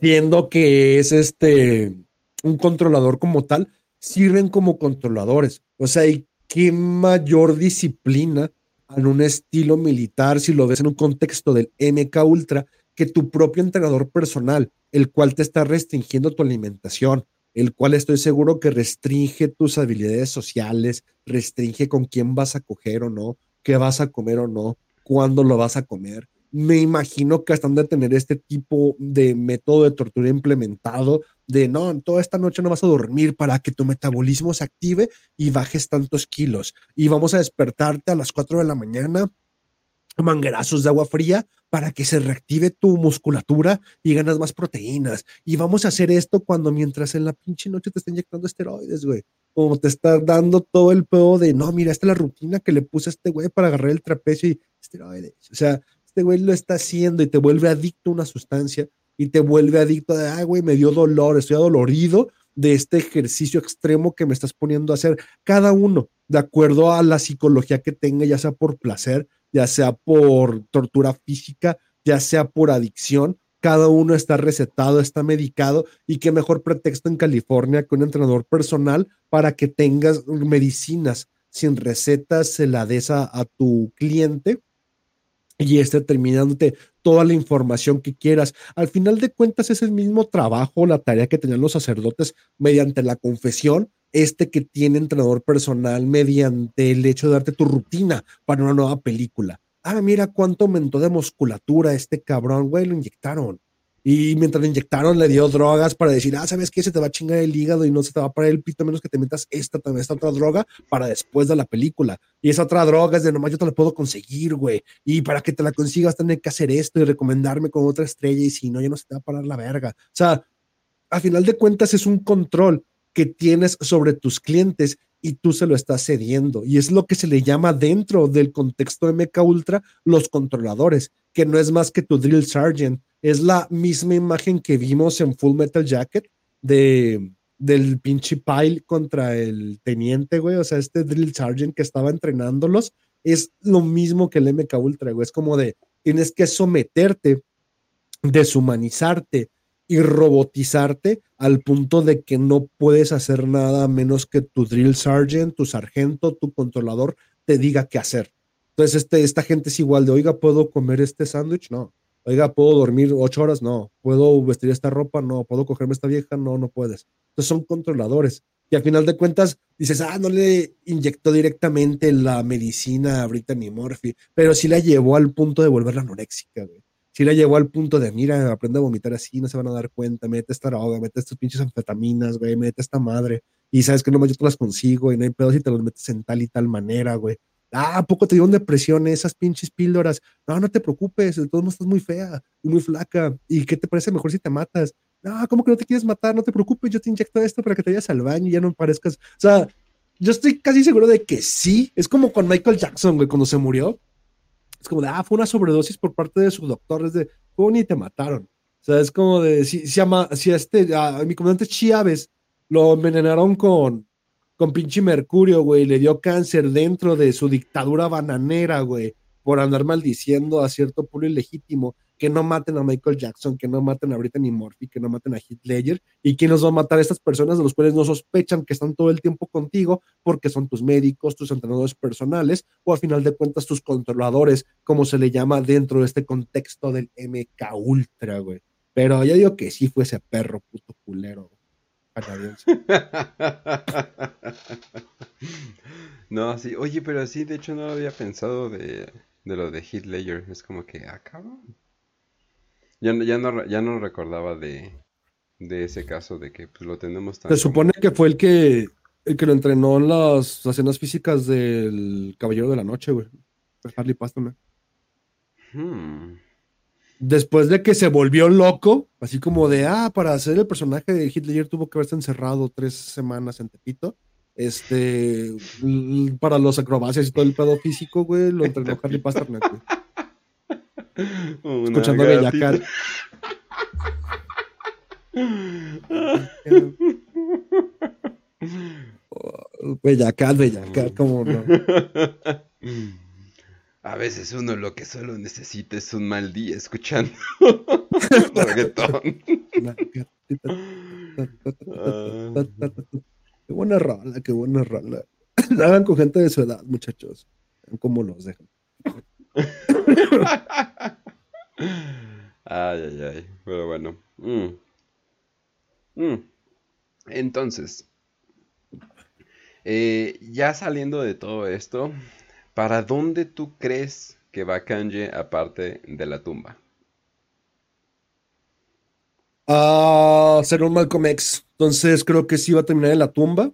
[SPEAKER 2] Siendo que es este un controlador como tal, sirven como controladores. O sea, ¿y qué mayor disciplina en un estilo militar, si lo ves en un contexto del MK Ultra, que tu propio entrenador personal, el cual te está restringiendo tu alimentación, el cual estoy seguro que restringe tus habilidades sociales, restringe con quién vas a coger o no, qué vas a comer o no, cuándo lo vas a comer, me imagino que están de tener este tipo de método de tortura implementado, de no, toda esta noche no vas a dormir para que tu metabolismo se active y bajes tantos kilos. Y vamos a despertarte a las 4 de la mañana, manguerazos de agua fría para que se reactive tu musculatura y ganas más proteínas. Y vamos a hacer esto cuando mientras en la pinche noche te está inyectando esteroides, güey. Como te está dando todo el pedo de, no, mira, esta es la rutina que le puse a este güey para agarrar el trapecio y esteroides. O sea, este güey lo está haciendo y te vuelve adicto a una sustancia y te vuelve adicto de, ay, güey, me dio dolor, estoy adolorido de este ejercicio extremo que me estás poniendo a hacer. Cada uno, de acuerdo a la psicología que tenga, ya sea por placer, ya sea por tortura física, ya sea por adicción, cada uno está recetado, está medicado y qué mejor pretexto en California que un entrenador personal para que tengas medicinas sin recetas, se la des a tu cliente y esté terminándote toda la información que quieras. Al final de cuentas es el mismo trabajo, la tarea que tenían los sacerdotes mediante la confesión, este que tiene entrenador personal mediante el hecho de darte tu rutina para una nueva película. Ah, mira cuánto aumentó de musculatura este cabrón, güey, lo inyectaron. Y mientras le inyectaron, le dio drogas para decir, ah, ¿sabes qué? Se te va a chingar el hígado y no se te va a parar el pito menos que te metas esta, esta otra droga para después de la película. Y esa otra droga es de nomás yo te la puedo conseguir, güey. Y para que te la consigas, tener que hacer esto y recomendarme con otra estrella. Y si no, ya no se te va a parar la verga. O sea, a final de cuentas es un control que tienes sobre tus clientes y tú se lo estás cediendo. Y es lo que se le llama dentro del contexto de MK Ultra los controladores, que no es más que tu drill sergeant es la misma imagen que vimos en Full Metal Jacket de, del pinche Pile contra el teniente, güey. O sea, este Drill Sergeant que estaba entrenándolos es lo mismo que el MK Ultra, güey. Es como de, tienes que someterte, deshumanizarte y robotizarte al punto de que no puedes hacer nada menos que tu drill sergeant, tu sargento, tu controlador te diga qué hacer. Entonces, este, esta gente es igual de, oiga, ¿puedo comer este sándwich? No. Oiga, ¿puedo dormir ocho horas? No. ¿Puedo vestir esta ropa? No. ¿Puedo cogerme esta vieja? No, no puedes. Entonces son controladores. Y al final de cuentas dices, ah, no le inyectó directamente la medicina a Brittany Murphy, pero sí la llevó al punto de volverla anoréxica, güey. Sí la llevó al punto de, mira, aprende a vomitar así, no se van a dar cuenta, mete esta droga, mete estas pinches anfetaminas, güey, mete esta madre. Y sabes que no, yo te las consigo y no hay pedo si te los metes en tal y tal manera, güey. Ah, ¿a poco te dieron depresión esas pinches píldoras? No, no te preocupes, de todos modos estás muy fea y muy flaca. ¿Y qué te parece mejor si te matas? No, ¿cómo que no te quieres matar? No te preocupes, yo te inyecto esto para que te vayas al baño y ya no parezcas. O sea, yo estoy casi seguro de que sí. Es como con Michael Jackson, güey, cuando se murió. Es como de, ah, fue una sobredosis por parte de su doctor. Es de, ¿cómo ni te mataron? O sea, es como de, si, si, ama, si a este, a mi comandante Chiaves lo envenenaron con, con pinche mercurio, güey, le dio cáncer dentro de su dictadura bananera, güey, por andar maldiciendo a cierto pueblo ilegítimo, que no maten a Michael Jackson, que no maten a Brittany Murphy, que no maten a Ledger, y quién nos va a matar a estas personas de los cuales no sospechan que están todo el tiempo contigo porque son tus médicos, tus entrenadores personales, o al final de cuentas tus controladores, como se le llama dentro de este contexto del MK Ultra, güey. Pero ya digo que sí fue ese perro puto culero.
[SPEAKER 1] no, sí, oye, pero sí, de hecho no lo había pensado de, lo de Heath Ledger. Es como que, ah, Ya, ya, no, ya no recordaba de, ese caso de que pues, lo tenemos
[SPEAKER 2] tan. Se supone que fue el que, el que lo entrenó en las escenas físicas del Caballero de la Noche, güey. Harley Paston. Hmm después de que se volvió loco, así como de, ah, para hacer el personaje de Hitler tuvo que haberse encerrado tres semanas en Tepito. Este, para los acrobacias y todo el pedo físico, güey, lo entrenó Harry Pasternak, güey. Escuchando Bella Cat. Bella Cat, Bella Cat, cómo no.
[SPEAKER 1] A veces uno lo que solo necesita es un mal día escuchando reggaetón.
[SPEAKER 2] qué buena rola, qué buena rola. Hagan con gente de su edad, muchachos. Vean cómo los dejan.
[SPEAKER 1] ay, ay, ay. Pero bueno. Mm. Mm. Entonces, eh, ya saliendo de todo esto, ¿Para dónde tú crees que va Kanye aparte de la tumba?
[SPEAKER 2] A ser un Malcolm X. Entonces creo que sí va a terminar en la tumba.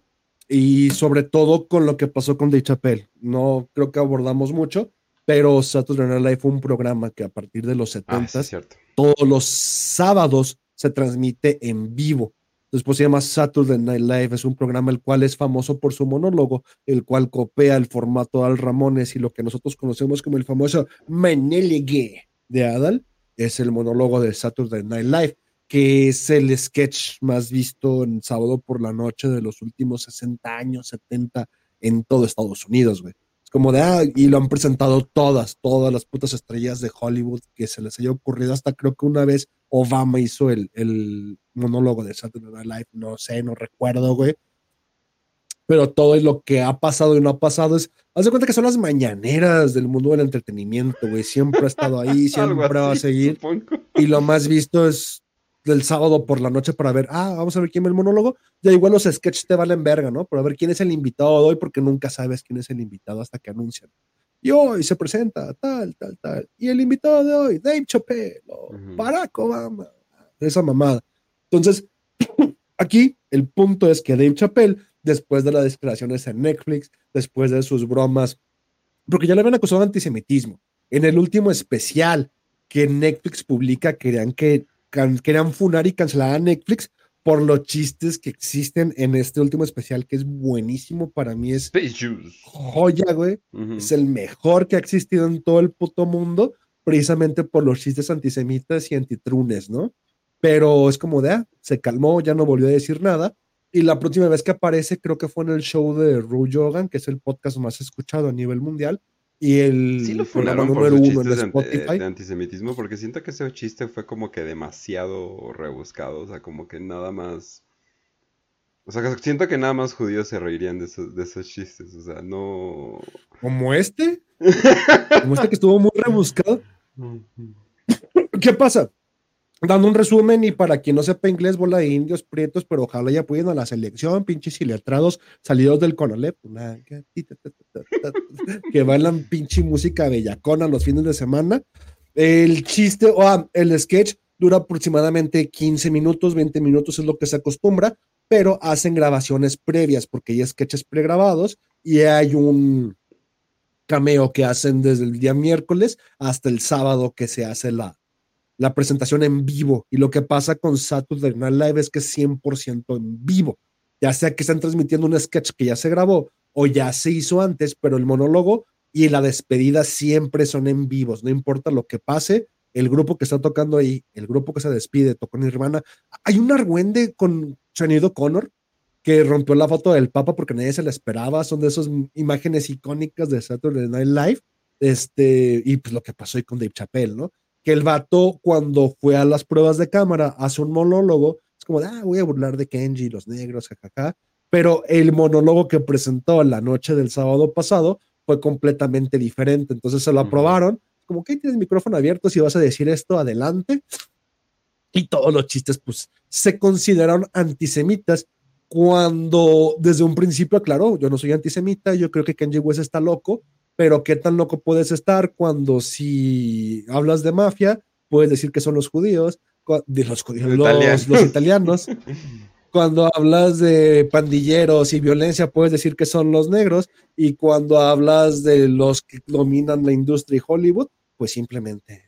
[SPEAKER 2] Y sobre todo con lo que pasó con Dave Chappelle. No creo que abordamos mucho, pero Saturday Night Live fue un programa que a partir de los 70 ah, todos los sábados se transmite en vivo. Después se llama Saturday Night Live, es un programa el cual es famoso por su monólogo, el cual copia el formato Al Ramones y lo que nosotros conocemos como el famoso Menelige de Adal, es el monólogo de Saturday Night Live, que es el sketch más visto en sábado por la noche de los últimos 60 años, 70 en todo Estados Unidos, güey como de, ah, y lo han presentado todas, todas las putas estrellas de Hollywood que se les haya ocurrido. Hasta creo que una vez Obama hizo el, el monólogo de Saturday Night Live, no sé, no recuerdo, güey. Pero todo lo que ha pasado y no ha pasado es, haz de cuenta que son las mañaneras del mundo del entretenimiento, güey. Siempre ha estado ahí, siempre va a seguir. Y lo más visto es del sábado por la noche para ver, ah, vamos a ver quién es el monólogo. Ya igual los sketches te valen verga, ¿no? Para ver quién es el invitado de hoy, porque nunca sabes quién es el invitado hasta que anuncian. Y hoy se presenta tal, tal, tal. Y el invitado de hoy, Dave Chappelle, o Barack Obama, esa mamada. Entonces, aquí el punto es que Dave Chappelle, después de las declaraciones en Netflix, después de sus bromas, porque ya le habían acusado de antisemitismo, en el último especial que Netflix publica, querían que querían funar y cancelar a Netflix por los chistes que existen en este último especial, que es buenísimo para mí. Es joya, güey. Es el mejor que ha existido en todo el puto mundo, precisamente por los chistes antisemitas y antitrunes, ¿no? Pero es como de, ah, se calmó, ya no volvió a decir nada. Y la próxima vez que aparece, creo que fue en el show de Ru Jogan, que es el podcast más escuchado a nivel mundial, y el
[SPEAKER 1] sí lo por número uno en Spotify. De, antisemitismo, porque siento que ese chiste fue como que demasiado rebuscado, o sea, como que nada más... O sea, siento que nada más judíos se reirían de esos, de esos chistes, o sea, no...
[SPEAKER 2] ¿Como este? ¿Como este que estuvo muy rebuscado? ¿Qué pasa? Dando un resumen y para quien no sepa inglés, bola de indios prietos, pero ojalá ya pudiendo a la selección, pinches iletrados salidos del Conalep, que bailan pinche música bellacona los fines de semana. El chiste, o ah, el sketch dura aproximadamente 15 minutos, 20 minutos es lo que se acostumbra, pero hacen grabaciones previas porque hay sketches pregrabados y hay un cameo que hacen desde el día miércoles hasta el sábado que se hace la, la presentación en vivo. Y lo que pasa con Saturday Night Live es que es 100% en vivo. Ya sea que están transmitiendo un sketch que ya se grabó o ya se hizo antes, pero el monólogo y la despedida siempre son en vivos. No importa lo que pase, el grupo que está tocando ahí, el grupo que se despide, tocó en hermana. Hay un argüende con Sonido Connor que rompió la foto del Papa porque nadie se la esperaba. Son de esas imágenes icónicas de Saturday Night Live. Este, y pues lo que pasó ahí con Dave Chappelle, ¿no? Que el vato cuando fue a las pruebas de cámara hace un monólogo, es como, ah, voy a burlar de Kenji, los negros, jajaja, pero el monólogo que presentó la noche del sábado pasado fue completamente diferente, entonces se lo aprobaron, como que tienes micrófono abierto, si vas a decir esto, adelante, y todos los chistes, pues, se consideraron antisemitas, cuando desde un principio aclaró, yo no soy antisemita, yo creo que Kenji West está loco, pero qué tan loco puedes estar cuando si hablas de mafia, puedes decir que son los judíos, de los judíos, los, italianos. cuando hablas de pandilleros y violencia, puedes decir que son los negros. Y cuando hablas de los que dominan la industria y Hollywood, pues simplemente,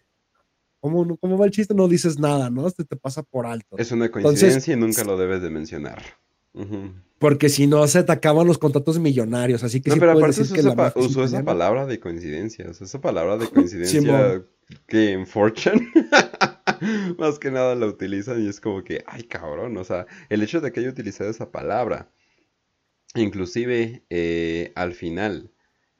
[SPEAKER 2] como, como va el chiste, no dices nada, ¿no? Se te pasa por alto.
[SPEAKER 1] Es una coincidencia y nunca lo debes de mencionar.
[SPEAKER 2] Porque si no, se te acaban los contratos millonarios. Así que
[SPEAKER 1] no, pero aparte usó, esa, usó esa palabra de coincidencia. esa palabra de coincidencia que en Fortune más que nada la utilizan y es como que, ay cabrón, o sea, el hecho de que haya utilizado esa palabra, inclusive eh, al final,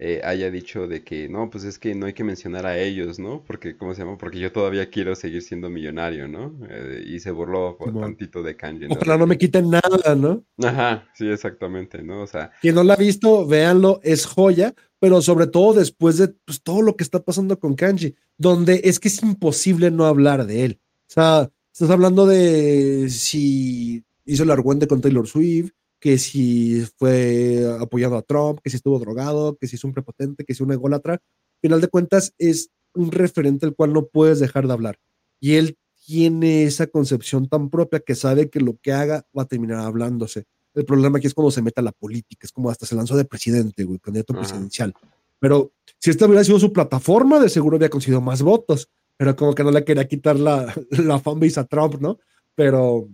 [SPEAKER 1] eh, haya dicho de que no, pues es que no hay que mencionar a ellos, ¿no? Porque, ¿cómo se llama? Porque yo todavía quiero seguir siendo millonario, ¿no? Eh, y se burló un tantito de Kanji.
[SPEAKER 2] ¿no? Ojalá no me quiten nada, ¿no?
[SPEAKER 1] Ajá, sí, exactamente, ¿no? O sea.
[SPEAKER 2] Quien no la ha visto, véanlo, es joya, pero sobre todo después de pues, todo lo que está pasando con Kanji, donde es que es imposible no hablar de él. O sea, estás hablando de si hizo el argüente con Taylor Swift, que si fue apoyado a Trump, que si estuvo drogado, que si es un prepotente, que si es un ególatra. Al final de cuentas, es un referente al cual no puedes dejar de hablar. Y él tiene esa concepción tan propia que sabe que lo que haga va a terminar hablándose. El problema aquí es cuando se mete a la política, es como hasta se lanzó de presidente, güey, candidato presidencial. Pero si esta hubiera sido su plataforma, de seguro había conseguido más votos, pero como que no le quería quitar la, la fanbase a Trump, ¿no? Pero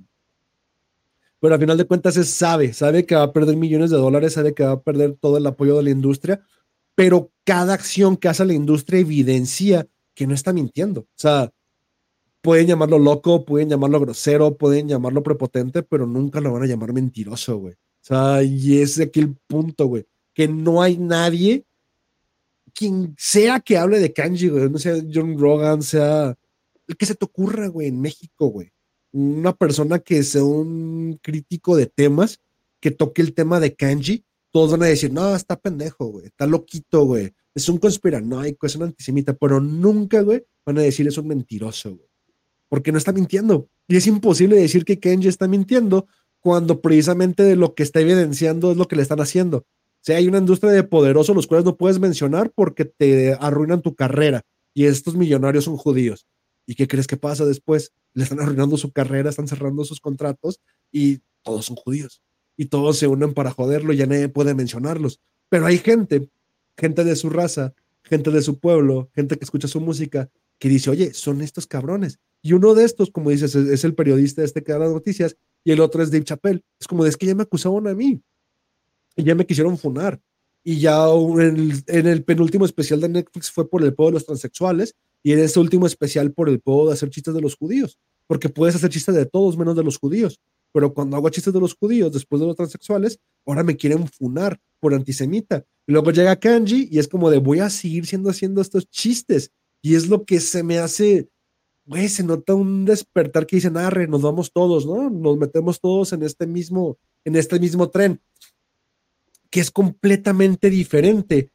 [SPEAKER 2] pero al final de cuentas es sabe, sabe que va a perder millones de dólares, sabe que va a perder todo el apoyo de la industria, pero cada acción que hace la industria evidencia que no está mintiendo. O sea, pueden llamarlo loco, pueden llamarlo grosero, pueden llamarlo prepotente, pero nunca lo van a llamar mentiroso, güey. O sea, y es aquí el punto, güey, que no hay nadie, quien sea que hable de kanji, güey, no sea John Rogan, sea el que se te ocurra, güey, en México, güey una persona que sea un crítico de temas, que toque el tema de kanji, todos van a decir, no, está pendejo, güey, está loquito, güey, es un conspiranoico, es un antisemita, pero nunca, van a decir es un mentiroso, güey, porque no está mintiendo. Y es imposible decir que Kenji está mintiendo cuando precisamente de lo que está evidenciando es lo que le están haciendo. O sea, hay una industria de poderosos los cuales no puedes mencionar porque te arruinan tu carrera y estos millonarios son judíos. ¿Y qué crees que pasa después? Le están arruinando su carrera, están cerrando sus contratos y todos son judíos. Y todos se unen para joderlo, ya nadie puede mencionarlos. Pero hay gente, gente de su raza, gente de su pueblo, gente que escucha su música, que dice, oye, son estos cabrones. Y uno de estos, como dices, es, el periodista este que da las noticias, y el otro es Dave Chappelle. Es como, es que ya me acusaron a mí. Ya me quisieron funar. Y ya en en el penúltimo especial de Netflix fue por el pueblo de los transexuales, y en este último especial por el de hacer chistes de los judíos, porque puedes hacer chistes de todos menos de los judíos. pero cuando hago chistes de los judíos después de los transexuales, ahora me quieren funar por antisemita. Y luego llega Kanji y es como de voy a seguir siendo haciendo estos chistes. Y es lo que se me hace, güey, se nota un despertar que dicen, arre, nos vamos todos, ¿no? Nos metemos todos en este mismo, en este mismo tren, que es completamente diferente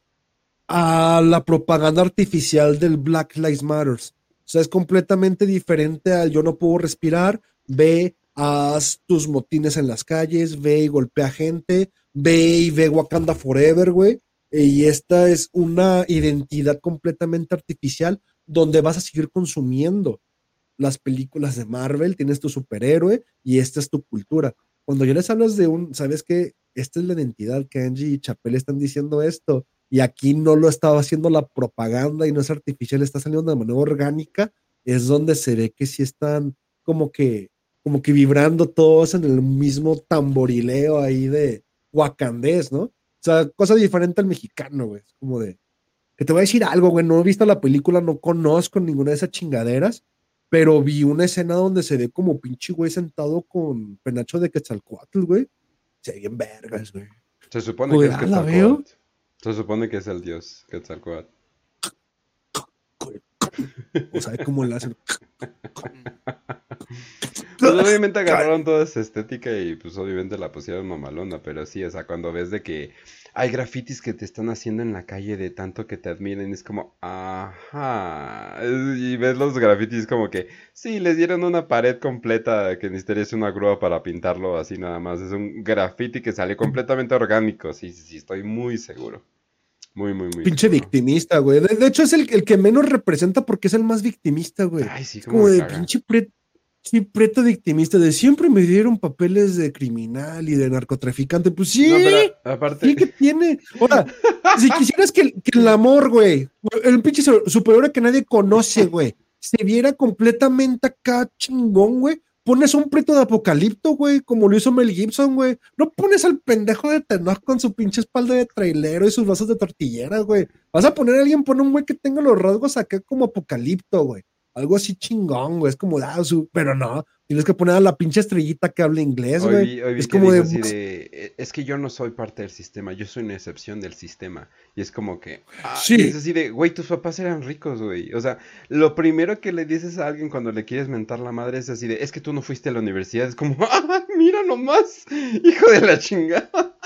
[SPEAKER 2] a la propaganda artificial del Black Lives Matter. O sea, es completamente diferente al yo no puedo respirar, ve, haz tus motines en las calles, ve y golpea gente, ve y ve Wakanda Forever, güey. Y esta es una identidad completamente artificial donde vas a seguir consumiendo las películas de Marvel, tienes tu superhéroe y esta es tu cultura. Cuando yo les hablas de un, ¿sabes qué? Esta es la identidad que Angie y Chapel están diciendo esto y aquí no lo estaba haciendo la propaganda y no es artificial, está saliendo de manera orgánica, es donde se ve que sí están como que, como que vibrando todos en el mismo tamborileo ahí de wakandés, ¿no? O sea, cosa diferente al mexicano, güey. Es como de, que te voy a decir algo, güey, no he visto la película, no conozco ninguna de esas chingaderas, pero vi una escena donde se ve como pinche güey sentado con penacho de Quetzalcoatl, güey. Se ve bien vergas, güey.
[SPEAKER 1] Se supone que es Quetzalcoatl. Se supone que es el dios Quetzalcoatl.
[SPEAKER 2] O sea, cómo le hacen.
[SPEAKER 1] Pues obviamente agarraron toda esa estética y pues obviamente la pusieron mamalona, pero sí, o sea, cuando ves de que hay grafitis que te están haciendo en la calle de tanto que te admiren, es como, ajá, y ves los grafitis como que, sí, les dieron una pared completa que necesitarías una grúa para pintarlo así nada más, es un grafiti que sale completamente orgánico, sí, sí, sí, estoy muy seguro. Muy, muy, muy.
[SPEAKER 2] Pinche victimista, güey. De, hecho, es el, el, que menos representa porque es el más victimista, güey. Ay, sí, como, de pinche Sí, preto victimista de siempre me dieron papeles de criminal y de narcotraficante. Pues sí, aparte... sí que tiene. Ahora, si quisieras que, el amor, güey, el pinche superior que nadie conoce, güey, se viera completamente acá chingón, güey, pones un preto de apocalipto, güey, como lo hizo Mel Gibson, güey. No pones al pendejo de Tenoch con su pinche espalda de trailero y sus vasos de tortillera, güey. Vas a poner a alguien, pone un güey que tenga los rasgos acá como apocalipto, güey algo así chingón, güey. Es como, ah, su, pero no, tienes que poner a la pinche estrellita que habla inglés, güey.
[SPEAKER 1] Es como de... Eh, Es que yo no soy parte del sistema, yo soy una excepción del sistema. Y es como que. Ah, sí. Es así de, güey, tus papás eran ricos, güey. O sea, lo primero que le dices a alguien cuando le quieres mentar la madre es así de, es que tú no fuiste a la universidad. Es como, ah, mira nomás, hijo de la chingada.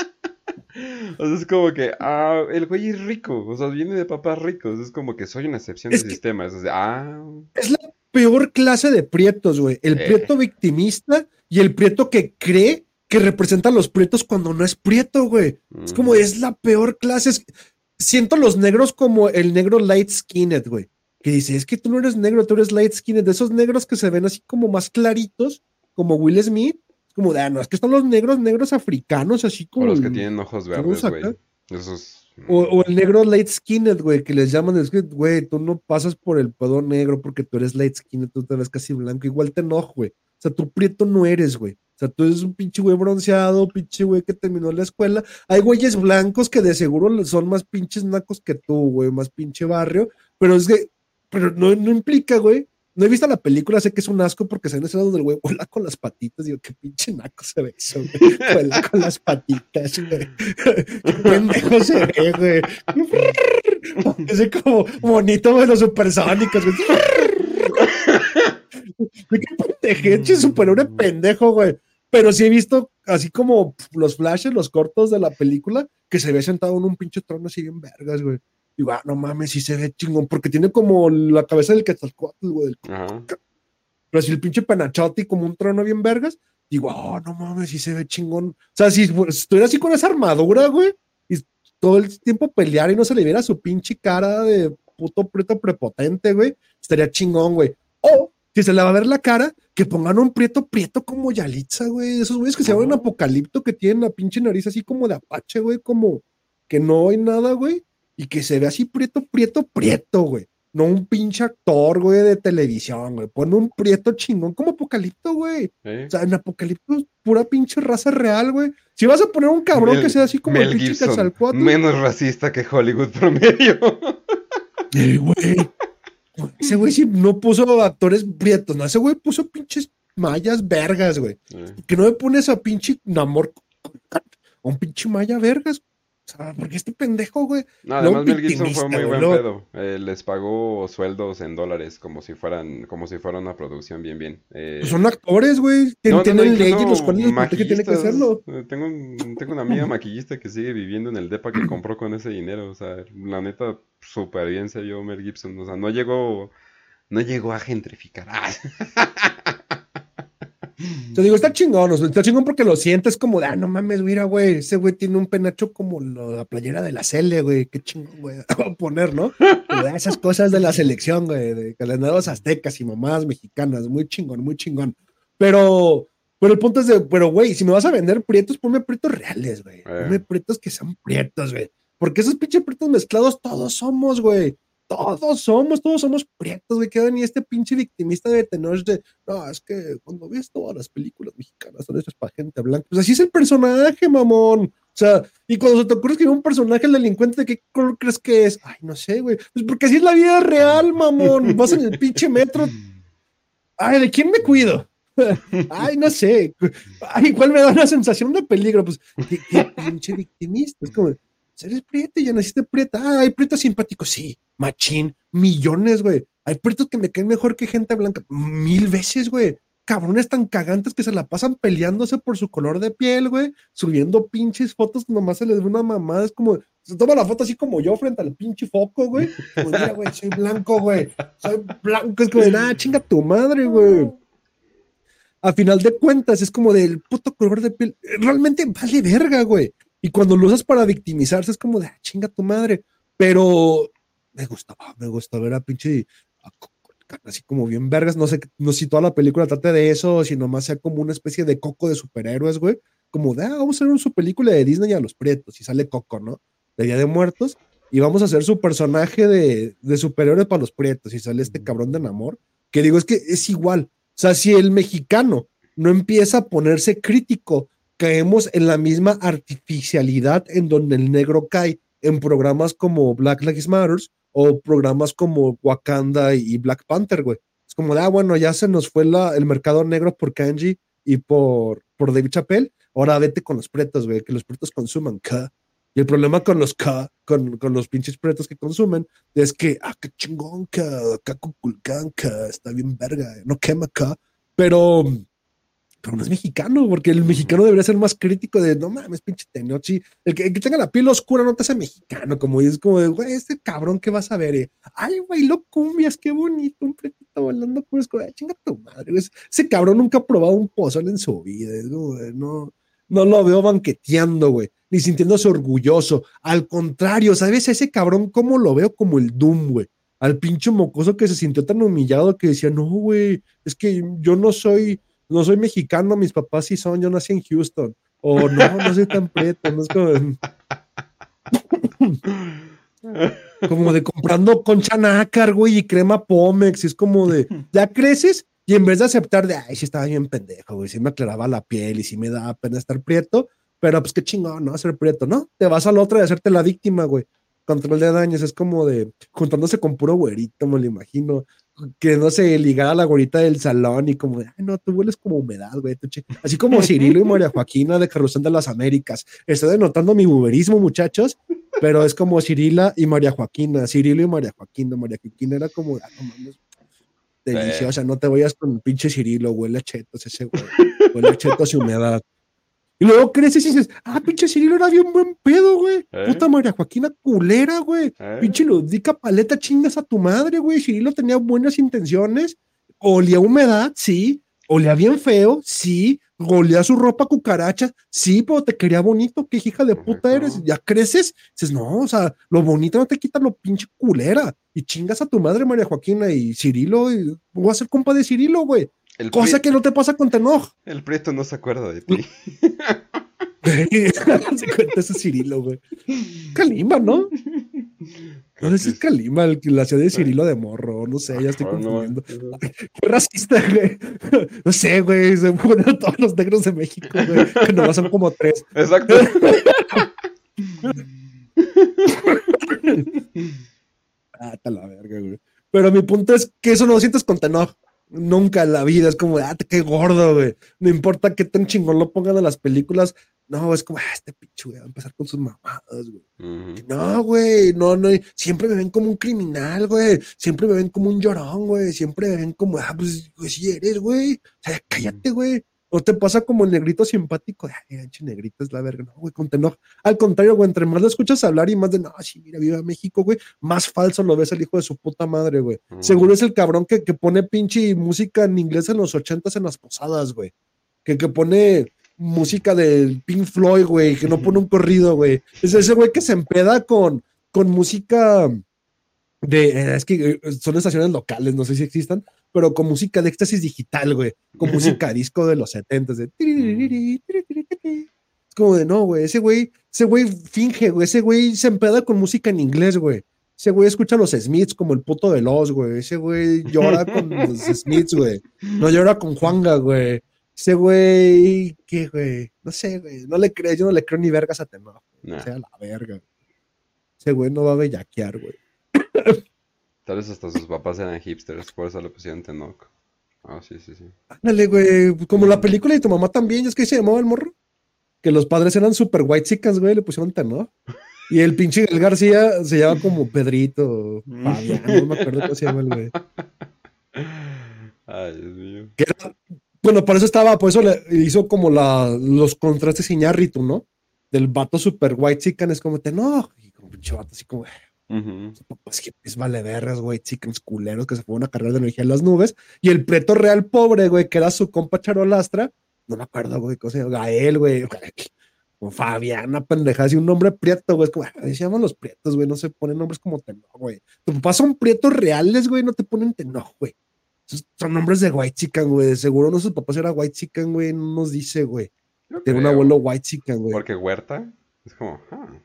[SPEAKER 1] O sea, es como que, ah, el güey es rico, o sea, viene de papás ricos, es como que soy una excepción del sistema, es, ah.
[SPEAKER 2] es la peor clase de prietos, güey, el prieto victimista y el prieto que cree que representa a los prietos cuando no es prieto, güey. Es como, es la peor clase. siento los negros como el negro light skinned, güey. Que dice, es que tú no eres negro, tú eres light skinned. De esos negros que se ven así como más claritos, como Will Smith como de, ah, no, es que están los negros, negros africanos, así como.
[SPEAKER 1] O los que tienen ojos verdes, güey. Esos.
[SPEAKER 2] O, el negro light skinned, güey, que les llaman, es que, güey, tú no pasas por el pedo negro porque tú eres light skinned, tú te ves casi blanco, igual te enojo, güey. O sea, tú prieto no eres, güey. O sea, tú eres un pinche güey bronceado, pinche güey que terminó la escuela. Hay güeyes blancos que de seguro son más pinches nacos que tú, güey, más pinche barrio. Pero es que, pero no, no implica, güey, no he visto la película, sé que es un asco porque se ve ese donde el güey vuela con las patitas. Digo, qué pinche naco se ve eso, güey. Vuela con las patitas, güey. Qué pendejo se ve, güey. Es como bonito de los supersónicos, güey. Qué pendejeche, superhéroe pendejo, güey. Pero sí he visto así como los flashes, los cortos de la película, que se ve sentado en un pinche trono así en vergas, güey. Digo, ah, no mames, sí se ve chingón, porque tiene como la cabeza del Quetzalcóatl, güey. Pero si el pinche penachote como un trono bien vergas, digo, ah, no mames, sí se ve chingón. O sea, si estuviera así con esa armadura, güey, y todo el tiempo pelear y no se le viera su pinche cara de puto prieto prepotente, güey, estaría chingón, güey. O si se le va a ver la cara, que pongan un prieto prieto como Yalitza, güey. Esos güeyes que se llaman apocalipto, que tienen la pinche nariz así como de apache, güey, como que no hay nada, güey y que se ve así prieto, prieto, prieto, güey. No un pinche actor, güey, de televisión, güey. Pone un prieto chingón como Apocalipto, güey. O sea, en Apocalipto es pura pinche raza real, güey. Si vas a poner un cabrón que sea así como
[SPEAKER 1] el pinche Quetzalcóatl. Menos racista que Hollywood promedio.
[SPEAKER 2] güey. Ese güey sí no puso actores prietos, no. Ese güey puso pinches mayas vergas, güey. Que no me pones a pinche Namor, a un pinche maya vergas. O sea, porque este pendejo, güey.
[SPEAKER 1] No, además Mel Gibson fue muy buen pedo. Eh, les pagó sueldos en dólares como si fueran, como si fuera una producción bien, bien. Eh,
[SPEAKER 2] pues son actores, güey. tienen leyes los cuales que tiene que hacerlo.
[SPEAKER 1] Tengo, tengo una amiga maquillista que sigue viviendo en el depa que compró con ese dinero. O sea, la neta, súper bien se vio Mel Gibson. O sea, no llegó, no llegó a gentrificar.
[SPEAKER 2] Te digo, está chingón, está chingón porque lo sientes como de, ah, no mames, mira, güey, ese güey tiene un penacho como la playera de la Cele, güey, qué chingón, güey, a poner, ¿no? esas cosas de la selección, güey, de calendarios aztecas y mamás mexicanas, muy chingón, muy chingón. Pero, pero el punto es de, pero, güey, si me vas a vender prietos, ponme prietos reales, güey. Eh. Ponme prietos que sean prietos, güey. Porque esos pinches prietos mezclados todos somos, güey todos somos, todos somos prietos, güey, que ni este pinche victimista de tener de, no, es que cuando ves todas las películas mexicanas son hechas para gente blanca, pues así es el personaje, mamón. O sea, y cuando se te ocurre que un personaje delincuente, ¿de qué color crees que es? Ay, no sé, güey. Pues porque así es la vida real, mamón. Vas en el pinche metro. Ay, ¿de quién me cuido? Ay, no sé. Ay, ¿cuál me da una sensación de peligro? Pues, qué, qué pinche victimista. Es como, eres prieta, ya naciste prieta. Ah, hay prietos simpáticos, sí, machín, millones, güey. Hay prietos que me caen mejor que gente blanca, mil veces, güey. Cabrones tan cagantes que se la pasan peleándose por su color de piel, güey, subiendo pinches fotos, nomás se les ve una mamada, es como, se toma la foto así como yo frente al pinche foco, güey. Pues mira, güey, soy blanco, güey, soy blanco, es como de, nada, chinga tu madre, güey. A final de cuentas, es como del puto color de piel, realmente vale verga, güey. Y cuando lo usas para victimizarse es como de, ah, chinga tu madre. Pero me gustaba, me gustaba ver a pinche, así como bien vergas. No sé, no sé si toda la película trate de eso, si nomás sea como una especie de coco de superhéroes, güey. Como de, ah, vamos a hacer su película de Disney a los prietos. Y sale Coco, ¿no? De Día de Muertos. Y vamos a hacer su personaje de, de superhéroes para los prietos. Y sale este cabrón de Namor. Que digo, es que es igual. O sea, si el mexicano no empieza a ponerse crítico caemos en la misma artificialidad en donde el negro cae en programas como Black Lives Matter o programas como Wakanda y Black Panther, güey. Es como de, ah, bueno, ya se nos fue la, el mercado negro por Kanji y por, por David Chappelle, ahora vete con los pretos, güey, que los pretos consuman K. Y el problema con los K, con, con los pinches pretos que consumen, es que, ah, qué chingón K, K está bien verga, no quema K, pero pero no es mexicano, porque el mexicano debería ser más crítico de, no mames, pinche Tenochi, el que, tenga la piel oscura no te hace mexicano, como es como de, güey, este cabrón que vas a ver, eh? ay, güey, lo cumbias, qué bonito, un pretito volando con chinga tu madre, ese cabrón nunca ha probado un pozol en su vida, es como no, no lo veo banqueteando, güey, ni sintiéndose orgulloso, al contrario, ¿sabes? Ese cabrón, ¿cómo lo veo? Como el Doom, güey al pinche mocoso que se sintió tan humillado que decía, no, güey, es que yo no soy, no soy mexicano, mis papás sí son, yo nací en Houston. O no, no soy tan preto, no es como... como de comprando concha nácar, güey, y crema Pomex, es como de, ya creces y en vez de aceptar de, ay, sí estaba bien pendejo, güey, sí me aclaraba la piel y sí me da pena estar prieto, pero pues qué chingón, ¿no? Ser prieto, ¿no? Te vas al otro y hacerte la víctima, güey. Control de daños, es como de juntándose con puro güerito, me lo imagino que no se ligara a la gorita del salón y como, ay, no, tú hueles como humedad, güey. Así como Cirilo y María Joaquina de Carrusel de las Américas. Estoy denotando mi buberismo, muchachos, pero es como Cirila y María Joaquina. Cirilo y María Joaquina. María Joaquina era como, ah, no mames, deliciosa. No te vayas con pinche Cirilo, huele a chetos ese güey. Huele a chetos y humedad. Y luego creces y dices, ah, pinche Cirilo era bien buen pedo, güey. ¿Eh? Puta María Joaquina culera, güey. ¿Eh? Pinche ludica paleta chingas a tu madre, güey. Cirilo tenía buenas intenciones. Olía humedad, sí. Olía bien feo, sí. Olía su ropa cucaracha, sí, pero te quería bonito. ¿Qué hija de puta eres? Ya creces. Dices, no, o sea, lo bonito no te quita lo pinche culera. Y chingas a tu madre, María Joaquina, y Cirilo. Y voy a ser compa de Cirilo, güey. Cosa que no te pasa con Tenoj.
[SPEAKER 1] El Prieto no se acuerda de ti.
[SPEAKER 2] se cuenta ese Cirilo, güey. Calima, ¿no? No sé si es Calima, el que la ciudad de Cirilo de morro, no sé, ya estoy confundiendo. qué racista, güey. No sé, güey, se ponen todos los negros de México, güey, que nomás son como tres.
[SPEAKER 1] Exacto.
[SPEAKER 2] ah, está la verga, güey. Pero mi punto es que eso no lo sientes con Tenoj. Nunca en la vida. Es como, ah, qué gordo, güey. No importa qué tan chingón lo pongan en las películas. No, es como, ah, este pinche güey va a empezar con sus mamadas, güey. No, güey, no, no. Siempre me ven como un criminal, güey. Siempre me ven como un llorón, güey. Siempre me ven como, ah, pues, pues sí eres, güey. O sea, cállate, güey. ¿O te pasa como el negrito simpático? Ay, anche negrito es la verga. No, güey, con tenor. Al contrario, güey, entre más lo escuchas hablar y más de, no, sí, mira, viva México, güey, más falso lo ves el hijo de su puta madre, güey. Seguro es el cabrón que, que, pone pinche música en inglés en los ochentas en las posadas, güey. Que, que pone música del Pink Floyd, güey, que no pone un corrido, güey. Es ese güey que se empeda con, con música de, eh, es que eh, son estaciones locales, no sé si existan, pero con música de éxtasis digital, güey, con música disco de los 70 de es como de no, güey, ese güey, ese güey finge, güey, ese güey se empeda con música en inglés, güey. Ese güey escucha a los Smiths como el puto de los, güey. Ese güey llora con los Smiths, güey. No llora con Juanga, güey. Ese güey, ¿qué, güey? No sé, güey. No le creo, yo no le creo ni vergas a Tenoch. No. sea, la verga. Ese güey no va a bellaquear, güey.
[SPEAKER 1] Tal vez hasta sus papás eran hipsters, por eso le pusieron Tenoch. Ah, sí, sí, sí.
[SPEAKER 2] Ándale, güey. Como la película y tu mamá también, es que se llamaba el morro. Que los padres eran super white chicas, güey, le pusieron Tenoch. Y el pinche El García se llama como Pedrito, Fabián, no me acuerdo cómo se llama el güey.
[SPEAKER 1] Ay, Dios mío.
[SPEAKER 2] bueno, por eso estaba, por eso le hizo como la, los contrastes Iñárritu, ¿no? Del vato super white chican es como Tenoch. Y como pinche vato así como, pues que es vale vergas, güey, chickens culeros que se fueron a cargar de energía en las nubes. Y el preto real pobre, güey, que era su compa charolastra, no me acuerdo, güey, cosa Gael, güey, o Fabiana, pendejada, así un nombre prieto, güey, es como, se llaman los prietos, güey, no se ponen nombres como Teno, güey. Tu papá son prietos reales, güey, no te ponen Teno, güey. Son nombres de white chicken, güey. Seguro no sus papás era white chicken, güey. No nos dice, güey. Tiene un abuelo white chicken, güey.
[SPEAKER 1] Porque Huerta es como, ah,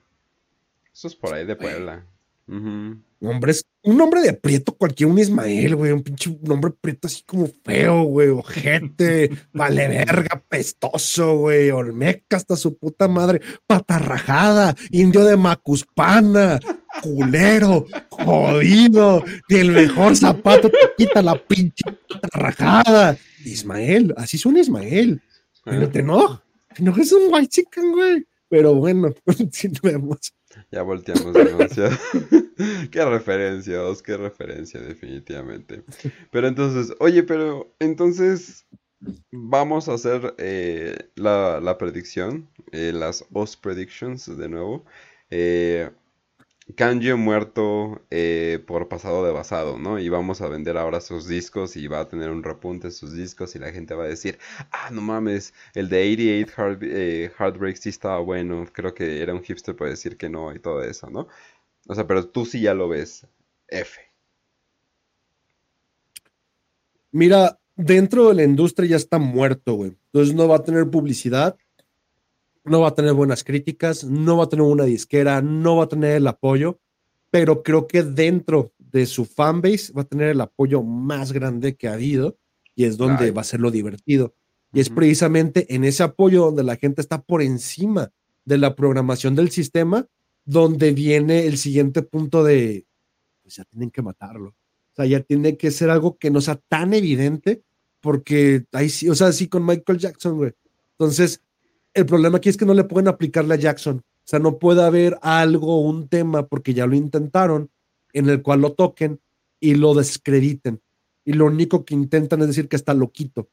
[SPEAKER 1] eso es por ahí de Puebla
[SPEAKER 2] un nombre de prieto, cualquier un Ismael, güey, un pinche nombre prieto así como feo, güey, ojete, vale verga, pestoso, güey, olmeca hasta su puta madre, patarrajada, indio de Macuspana, culero, jodido, y el mejor zapato te quita la pinche patarrajada. Ismael, así suena Ismael, pero te no, no es un white chicken, güey, pero bueno, continuemos.
[SPEAKER 1] Ya volteamos demasiado. qué referencia, Os, qué referencia, definitivamente. Pero entonces, oye, pero entonces vamos a hacer eh, la, predicción, eh, las Os Predictions de nuevo. Eh, Kanji muerto eh, por pasado de basado, ¿no? Y vamos a vender ahora sus discos y va a tener un repunte sus discos y la gente va a decir, ah, no mames, el de 88 Hard, eh, Heartbreak sí estaba bueno, creo que era un hipster para decir que no y todo eso, ¿no? O sea, pero tú sí ya lo ves, F.
[SPEAKER 2] Mira, dentro de la industria ya está muerto, güey. Entonces no va a tener publicidad, no va a tener buenas críticas, no va a tener una disquera, no va a tener el apoyo, pero creo que dentro de su fanbase va a tener el apoyo más grande que ha habido y es donde va a ser lo divertido. Y es precisamente en ese apoyo donde la gente está por encima de la programación del sistema, donde viene el siguiente punto de, pues ya tienen que matarlo. O sea, ya tiene que ser algo que no sea tan evidente, porque ahí sí, o sea, sí con Michael Jackson, güey. Entonces, el problema aquí es que no le pueden aplicarle a Jackson. O sea, no puede haber algo, un tema, porque ya lo intentaron, en el cual lo toquen y lo descrediten. Y lo único que intentan es decir que está loquito.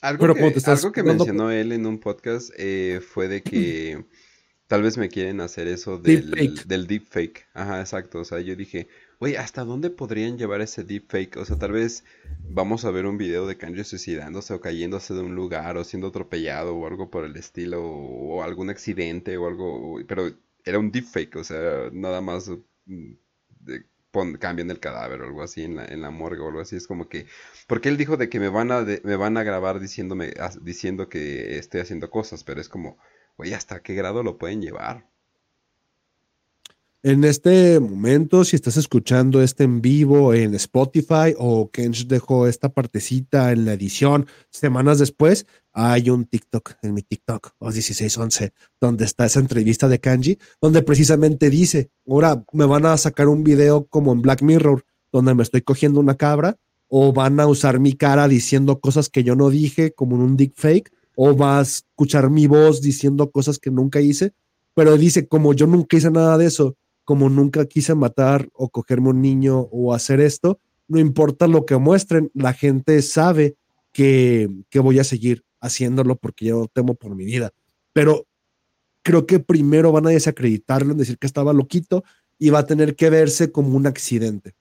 [SPEAKER 1] Algo, que, algo que mencionó él en un podcast eh, fue de que tal vez me quieren hacer eso del deepfake. del deepfake. Ajá, exacto. O sea, yo dije, Oye, ¿hasta dónde podrían llevar ese deepfake? O sea, tal vez vamos a ver un video de Kanji suicidándose o cayéndose de un lugar o siendo atropellado o algo por el estilo o, algún accidente o algo, pero era un deepfake, o sea, nada más mm, de, cambian el cadáver o algo así en la, en la morgue o algo así. Es como que, porque él dijo de que me van a, me van a grabar diciéndome, diciendo que estoy haciendo cosas, pero es como, oye, ¿hasta qué grado lo pueden llevar?
[SPEAKER 2] En este momento, si estás escuchando este en vivo en Spotify o Kench dejó esta partecita en la edición semanas después, hay un TikTok en mi TikTok, o 1611, donde está esa entrevista de Kanji, donde precisamente dice, ahora me van a sacar un video como en Black Mirror, donde me estoy cogiendo una cabra o van a usar mi cara diciendo cosas que yo no dije, como en un fake, o va a escuchar mi voz diciendo cosas que nunca hice, pero dice, como yo nunca hice nada de eso, como nunca quise matar o cogerme un niño o hacer esto, no importa lo que muestren, la gente sabe que, que voy a seguir haciéndolo porque yo temo por mi vida. Pero creo que primero van a desacreditarlo en decir que estaba loquito y va a tener que verse como un accidente.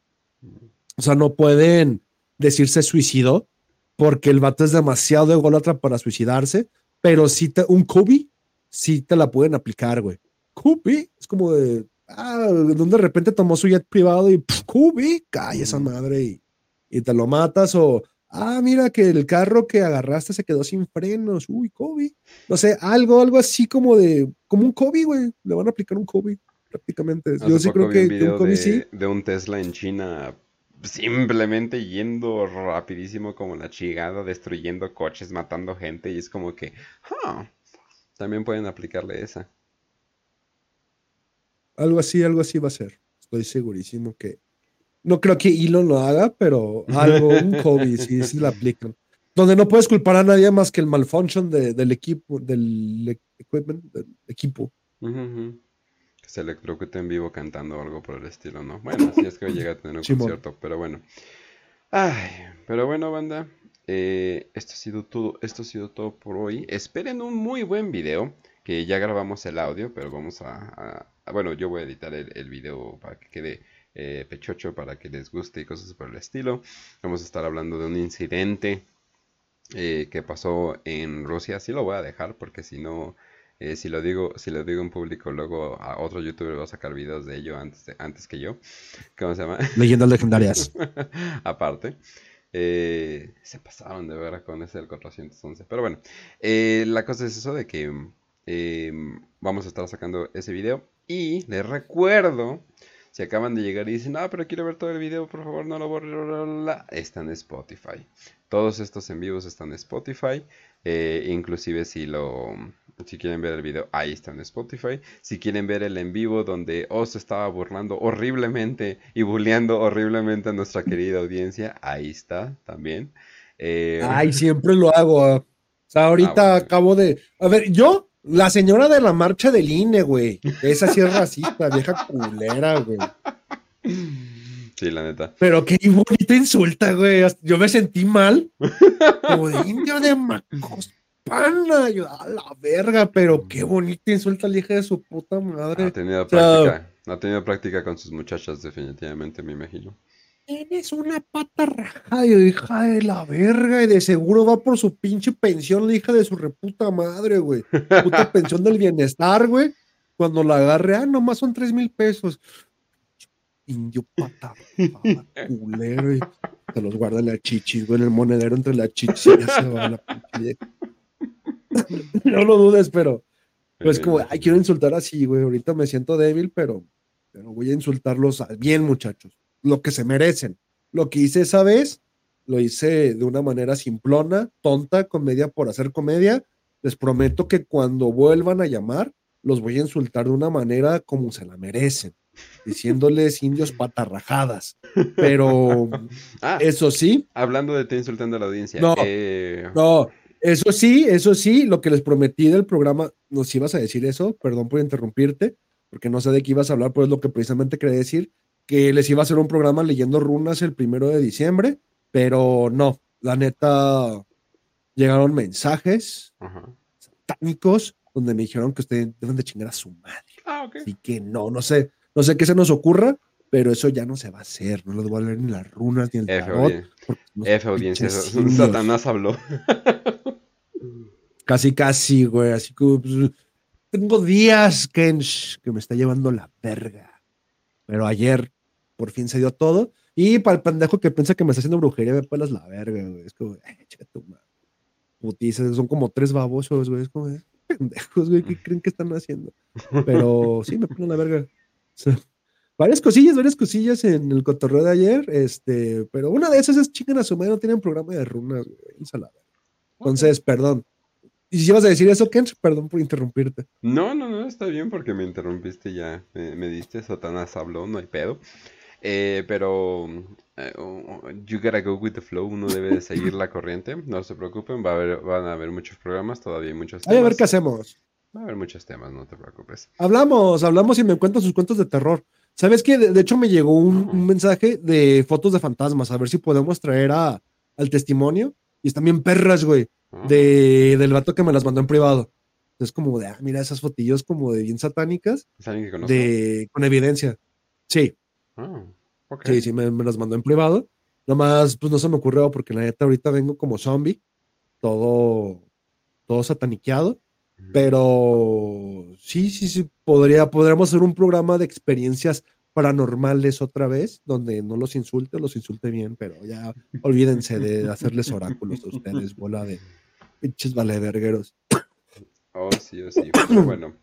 [SPEAKER 2] O sea, no pueden decirse suicidó porque el vato es demasiado ególatra para suicidarse, pero si un Kobe, sí te la pueden aplicar, güey. Kobe, es como de, ah, donde de repente tomó su jet privado y Kobe, cae esa madre y, y te lo matas o ah, mira que el carro que agarraste se quedó sin frenos, uy, Kobe. No sé, algo, algo así como de, como un Kobe, güey, le van a aplicar un Kobe prácticamente. Yo sí creo que
[SPEAKER 1] un, Kobe sí. De un Tesla en China simplemente yendo rapidísimo como la chingada, destruyendo coches, matando gente y es como que, también pueden aplicarle esa.
[SPEAKER 2] Algo así, algo así va a ser. Estoy segurísimo que no creo que Elon lo haga, pero algo, un COVID, sí, sí la aplican. Donde no puedes culpar a nadie más que el malfunction del equipo, del equipment, del equipo.
[SPEAKER 1] Que se electrocute en vivo cantando algo por el estilo, ¿no? Bueno, si es que llega a tener un concierto, pero bueno. Ay, pero bueno, banda. Eh, esto ha sido todo, esto ha sido todo por hoy. Esperen un muy buen video, que ya grabamos el audio, pero vamos a, bueno, yo voy a editar el, el video para que quede eh, pechocho para que les guste y cosas por el estilo. Vamos a estar hablando de un incidente eh, que pasó en Rusia. Así lo voy a dejar porque si no, eh, si lo digo, si lo digo en público, luego a otro youtuber va a sacar videos de ello antes, antes que yo. ¿Cómo se llama?
[SPEAKER 2] Leyendas legendarias.
[SPEAKER 1] Aparte. se pasaron de ver con ese del 411. Pero bueno, la cosa es eso de que vamos a estar sacando ese video. Y les recuerdo si acaban de llegar y dicen, ah, pero quiero ver todo el video, por favor, no lo borren, está en Spotify. Todos estos en vivos están en Spotify. Eh, inclusive si lo si quieren ver el video, ahí está en Spotify. Si quieren ver el en vivo donde Oso estaba burlando horriblemente y bulleando horriblemente a nuestra querida audiencia, ahí está también.
[SPEAKER 2] Eh, Ay, siempre lo hago. O sea, ahorita ah, acabo de. A ver, yo la señora de la marcha del INE, güey. Esa sí es racista, vieja culera, güey.
[SPEAKER 1] Sí, la neta.
[SPEAKER 2] Pero qué bonita insulta, güey. Yo me sentí mal. Como de indio de Macospana. Yo, a la verga, pero qué bonita insulta la hija de su puta madre.
[SPEAKER 1] Ha tenido práctica. ha tenido práctica con sus muchachas, definitivamente, me imagino.
[SPEAKER 2] Tienes una pata rajada, hija de la verga, y de seguro va por su pinche pensión, la hija de su reputa madre, güey. Puta pensión del bienestar, güey. Cuando la agarre, ah, nomás son tres mil pesos. Indio pata, culero, y se los guarda la chichis, güey, en el monedero entre la chichis y ya se va la pinche. no lo dudes, pero. Pues como, ay, quiero insultar así, güey. Ahorita me siento débil, pero, pero voy a insultarlos bien, muchachos lo que se merecen. Lo que hice esa vez, lo hice de una manera simplona, tonta, comedia por hacer comedia. Les prometo que cuando vuelvan a llamar, los voy a insultar de una manera como se la merecen, diciéndoles indios patarrajadas. Pero ah, eso sí.
[SPEAKER 1] Hablando de ti insultando a la audiencia.
[SPEAKER 2] No, eh, no, eso sí, eso sí, lo que les prometí del programa, nos ibas a decir eso, perdón por interrumpirte, porque no sé de qué ibas a hablar, pero es lo que precisamente quería decir que les iba a hacer un programa leyendo runas el primero de diciembre, pero no, la neta, llegaron mensajes satánicos donde me dijeron que ustedes deben de chingar a su madre. Ah, Así que no, no sé, no sé qué se nos ocurra, pero eso ya no se va a hacer, no les voy a leer ni las runas ni el tarot.
[SPEAKER 1] F audiencia, Satanás habló.
[SPEAKER 2] casi, casi, güey, así que pues, tengo días que, que me está llevando la verga. Pero ayer por fin se dio todo. Y para el pendejo que piensa que me está haciendo brujería, me pelas la verga, güey. Es como, ay, tu Putizas, son como tres babosos, güey. Es como, pendejos, güey, ¿qué creen que están haciendo? Pero sí, me pelan la verga. varias cosillas, varias cosillas en el cotorreo de ayer, este, pero una de esas es chingan a su madre, no tienen programa de runas, güey, ensalada. Entonces, perdón. Y si ibas a decir eso, Ken, perdón por interrumpirte.
[SPEAKER 1] No, no, no, está bien porque me interrumpiste ya, me, me diste, Satanás habló, no hay pedo. Eh, pero eh, you gotta go with the flow, uno debe de seguir la corriente, no se preocupen, va a haber, van a haber muchos programas, todavía hay muchos
[SPEAKER 2] temas. a ver qué hacemos.
[SPEAKER 1] Va a haber muchos temas, no te preocupes.
[SPEAKER 2] Hablamos, hablamos y me cuentan sus cuentos de terror. ¿Sabes qué? De, hecho me llegó un, mensaje de fotos de fantasmas, a ver si podemos traer a, al testimonio. Y están bien perras, güey, de, del vato que me las mandó en privado. Es como de, ah, mira esas fotillos como de bien satánicas.
[SPEAKER 1] ¿Es alguien que
[SPEAKER 2] De, con evidencia. Sí.
[SPEAKER 1] Ah,
[SPEAKER 2] sí, sí, me, las mandó en privado. Nomás, pues no se me ocurrió porque la neta ahorita vengo como zombie, todo, todo sataniqueado. Pero sí, sí, sí, podría, podríamos hacer un programa de experiencias paranormales otra vez, donde no los insulte, los insulte bien, pero ya olvídense de hacerles oráculos a ustedes, bola de pinches valevergueros.
[SPEAKER 1] Oh, sí, oh, sí. bueno,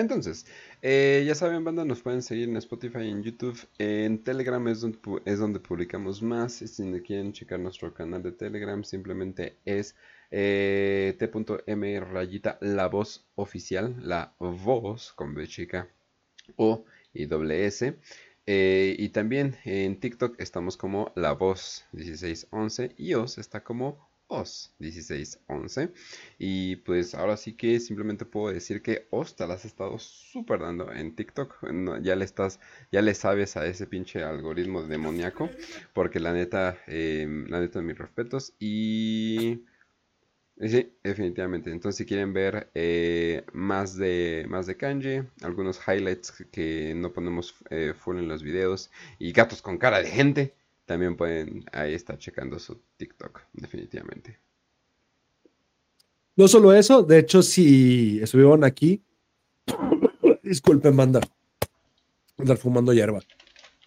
[SPEAKER 1] entonces, eh, ya saben, banda, nos pueden seguir en Spotify en YouTube. En Telegram es donde, es donde publicamos más. Si quieren checar nuestro canal de Telegram, simplemente es eh, t.m rayita la voz oficial, la voz con B chica O y doble S. Eh, y también en TikTok estamos como la voz 1611 y OS está como OS 1611. Y pues ahora sí que simplemente puedo decir que OS te las has estado súper dando en TikTok. ya le estás, ya le sabes a ese pinche algoritmo demoníaco. Porque la neta, eh, la neta, mis respetos. Y Sí, definitivamente. Entonces, si quieren ver eh, más, de, más de kanji, algunos highlights que no ponemos eh, full en los videos y gatos con cara de gente, también pueden ahí estar checando su TikTok, definitivamente.
[SPEAKER 2] No solo eso, de hecho, si estuvieron aquí, disculpen, mandar, andar fumando hierba.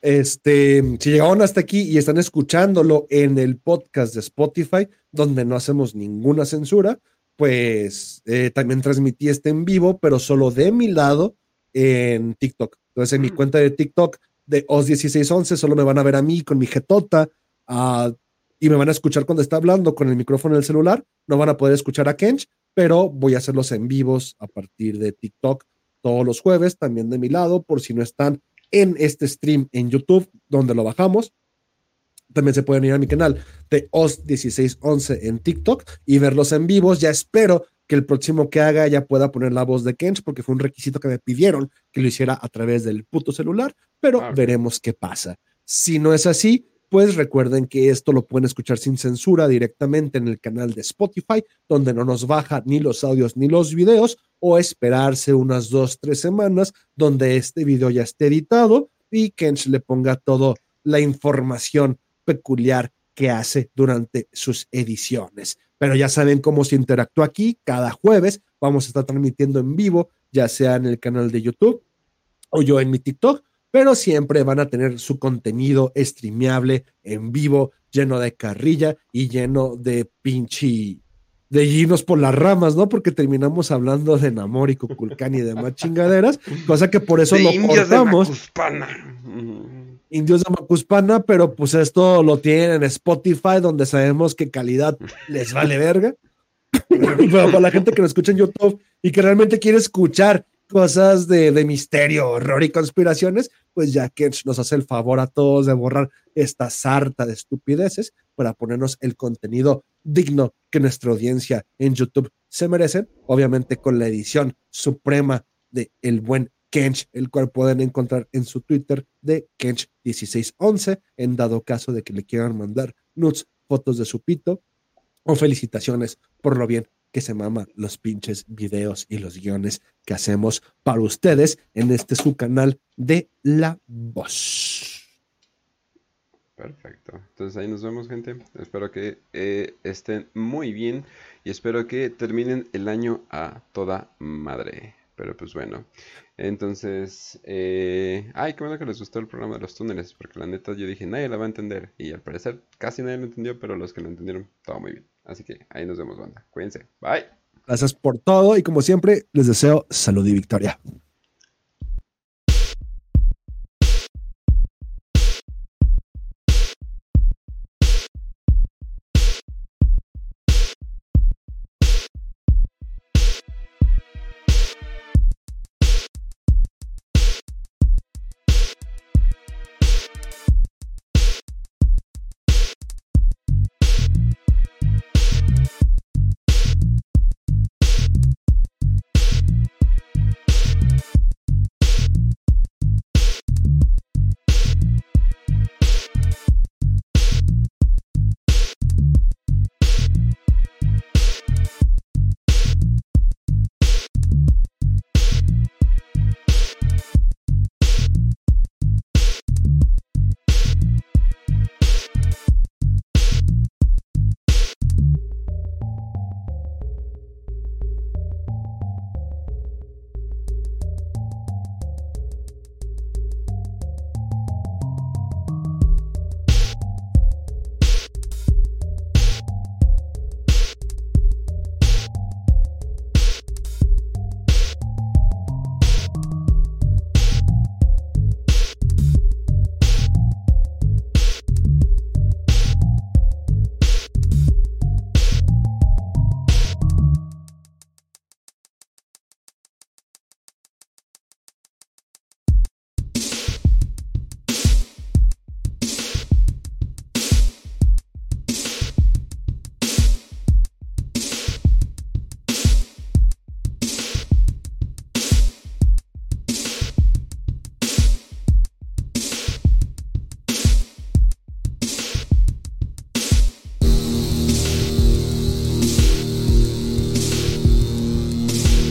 [SPEAKER 2] Este, si llegaron hasta aquí y están escuchándolo en el podcast de Spotify, donde no hacemos ninguna censura, pues eh, también transmití este en vivo, pero solo de mi lado en TikTok. Entonces, en mi mm. cuenta de TikTok de OS1611 solo me van a ver a mí con mi jetota ah, y me van a escuchar cuando está hablando con el micrófono del celular. No van a poder escuchar a Kench, pero voy a hacerlos en vivos a partir de TikTok todos los jueves, también de mi lado, por si no están en este stream en YouTube, donde lo bajamos. También se pueden ir a mi canal de OS1611 en TikTok y verlos en vivos. Ya espero que el próximo que haga ya pueda poner la voz de Kench, porque fue un requisito que me pidieron que lo hiciera a través del puto celular, pero ah, veremos qué pasa. Si no es así, pues recuerden que esto lo pueden escuchar sin censura directamente en el canal de Spotify, donde no nos baja ni los audios ni los videos, o esperarse unas dos, tres semanas donde este video ya esté editado y Kench le ponga toda la información peculiar que hace durante sus ediciones. Pero ya saben cómo se interactúa aquí. Cada jueves vamos a estar transmitiendo en vivo, ya sea en el canal de YouTube o yo en mi TikTok, pero siempre van a tener su contenido streameable en vivo, lleno de carrilla y lleno de pinche de irnos por las ramas, ¿no? Porque terminamos hablando de Namor y Kukulkan y demás chingaderas, cosa que por eso lo indios cortamos. De. Indios de Macuspana, pero pues esto lo tienen en Spotify, donde sabemos que calidad les vale verga. pero para la gente que lo escucha en YouTube y que realmente quiere escuchar cosas de, de, misterio, horror y conspiraciones, pues ya que nos hace el favor a todos de borrar esta sarta de estupideces para ponernos el contenido digno que nuestra audiencia en YouTube se merece, obviamente con la edición suprema de el buen Kench, el cual pueden encontrar en su Twitter de Kench1611, en dado caso de que le quieran mandar nudes, fotos de su pito o felicitaciones por lo bien que se mama los pinches videos y los guiones que hacemos para ustedes en este su canal de La Voz.
[SPEAKER 1] Perfecto. Entonces ahí nos vemos, gente. Espero que eh, estén muy bien y espero que terminen el año a toda madre. Pero pues bueno. Entonces, eh... ay, qué bueno que les gustó el programa de los túneles, porque la neta yo dije, nadie la va a entender. Y al parecer casi nadie lo entendió, pero los que lo entendieron, todo muy bien. Así que ahí nos vemos, banda. Cuídense. Bye.
[SPEAKER 2] Gracias por todo y como siempre, les deseo salud y victoria.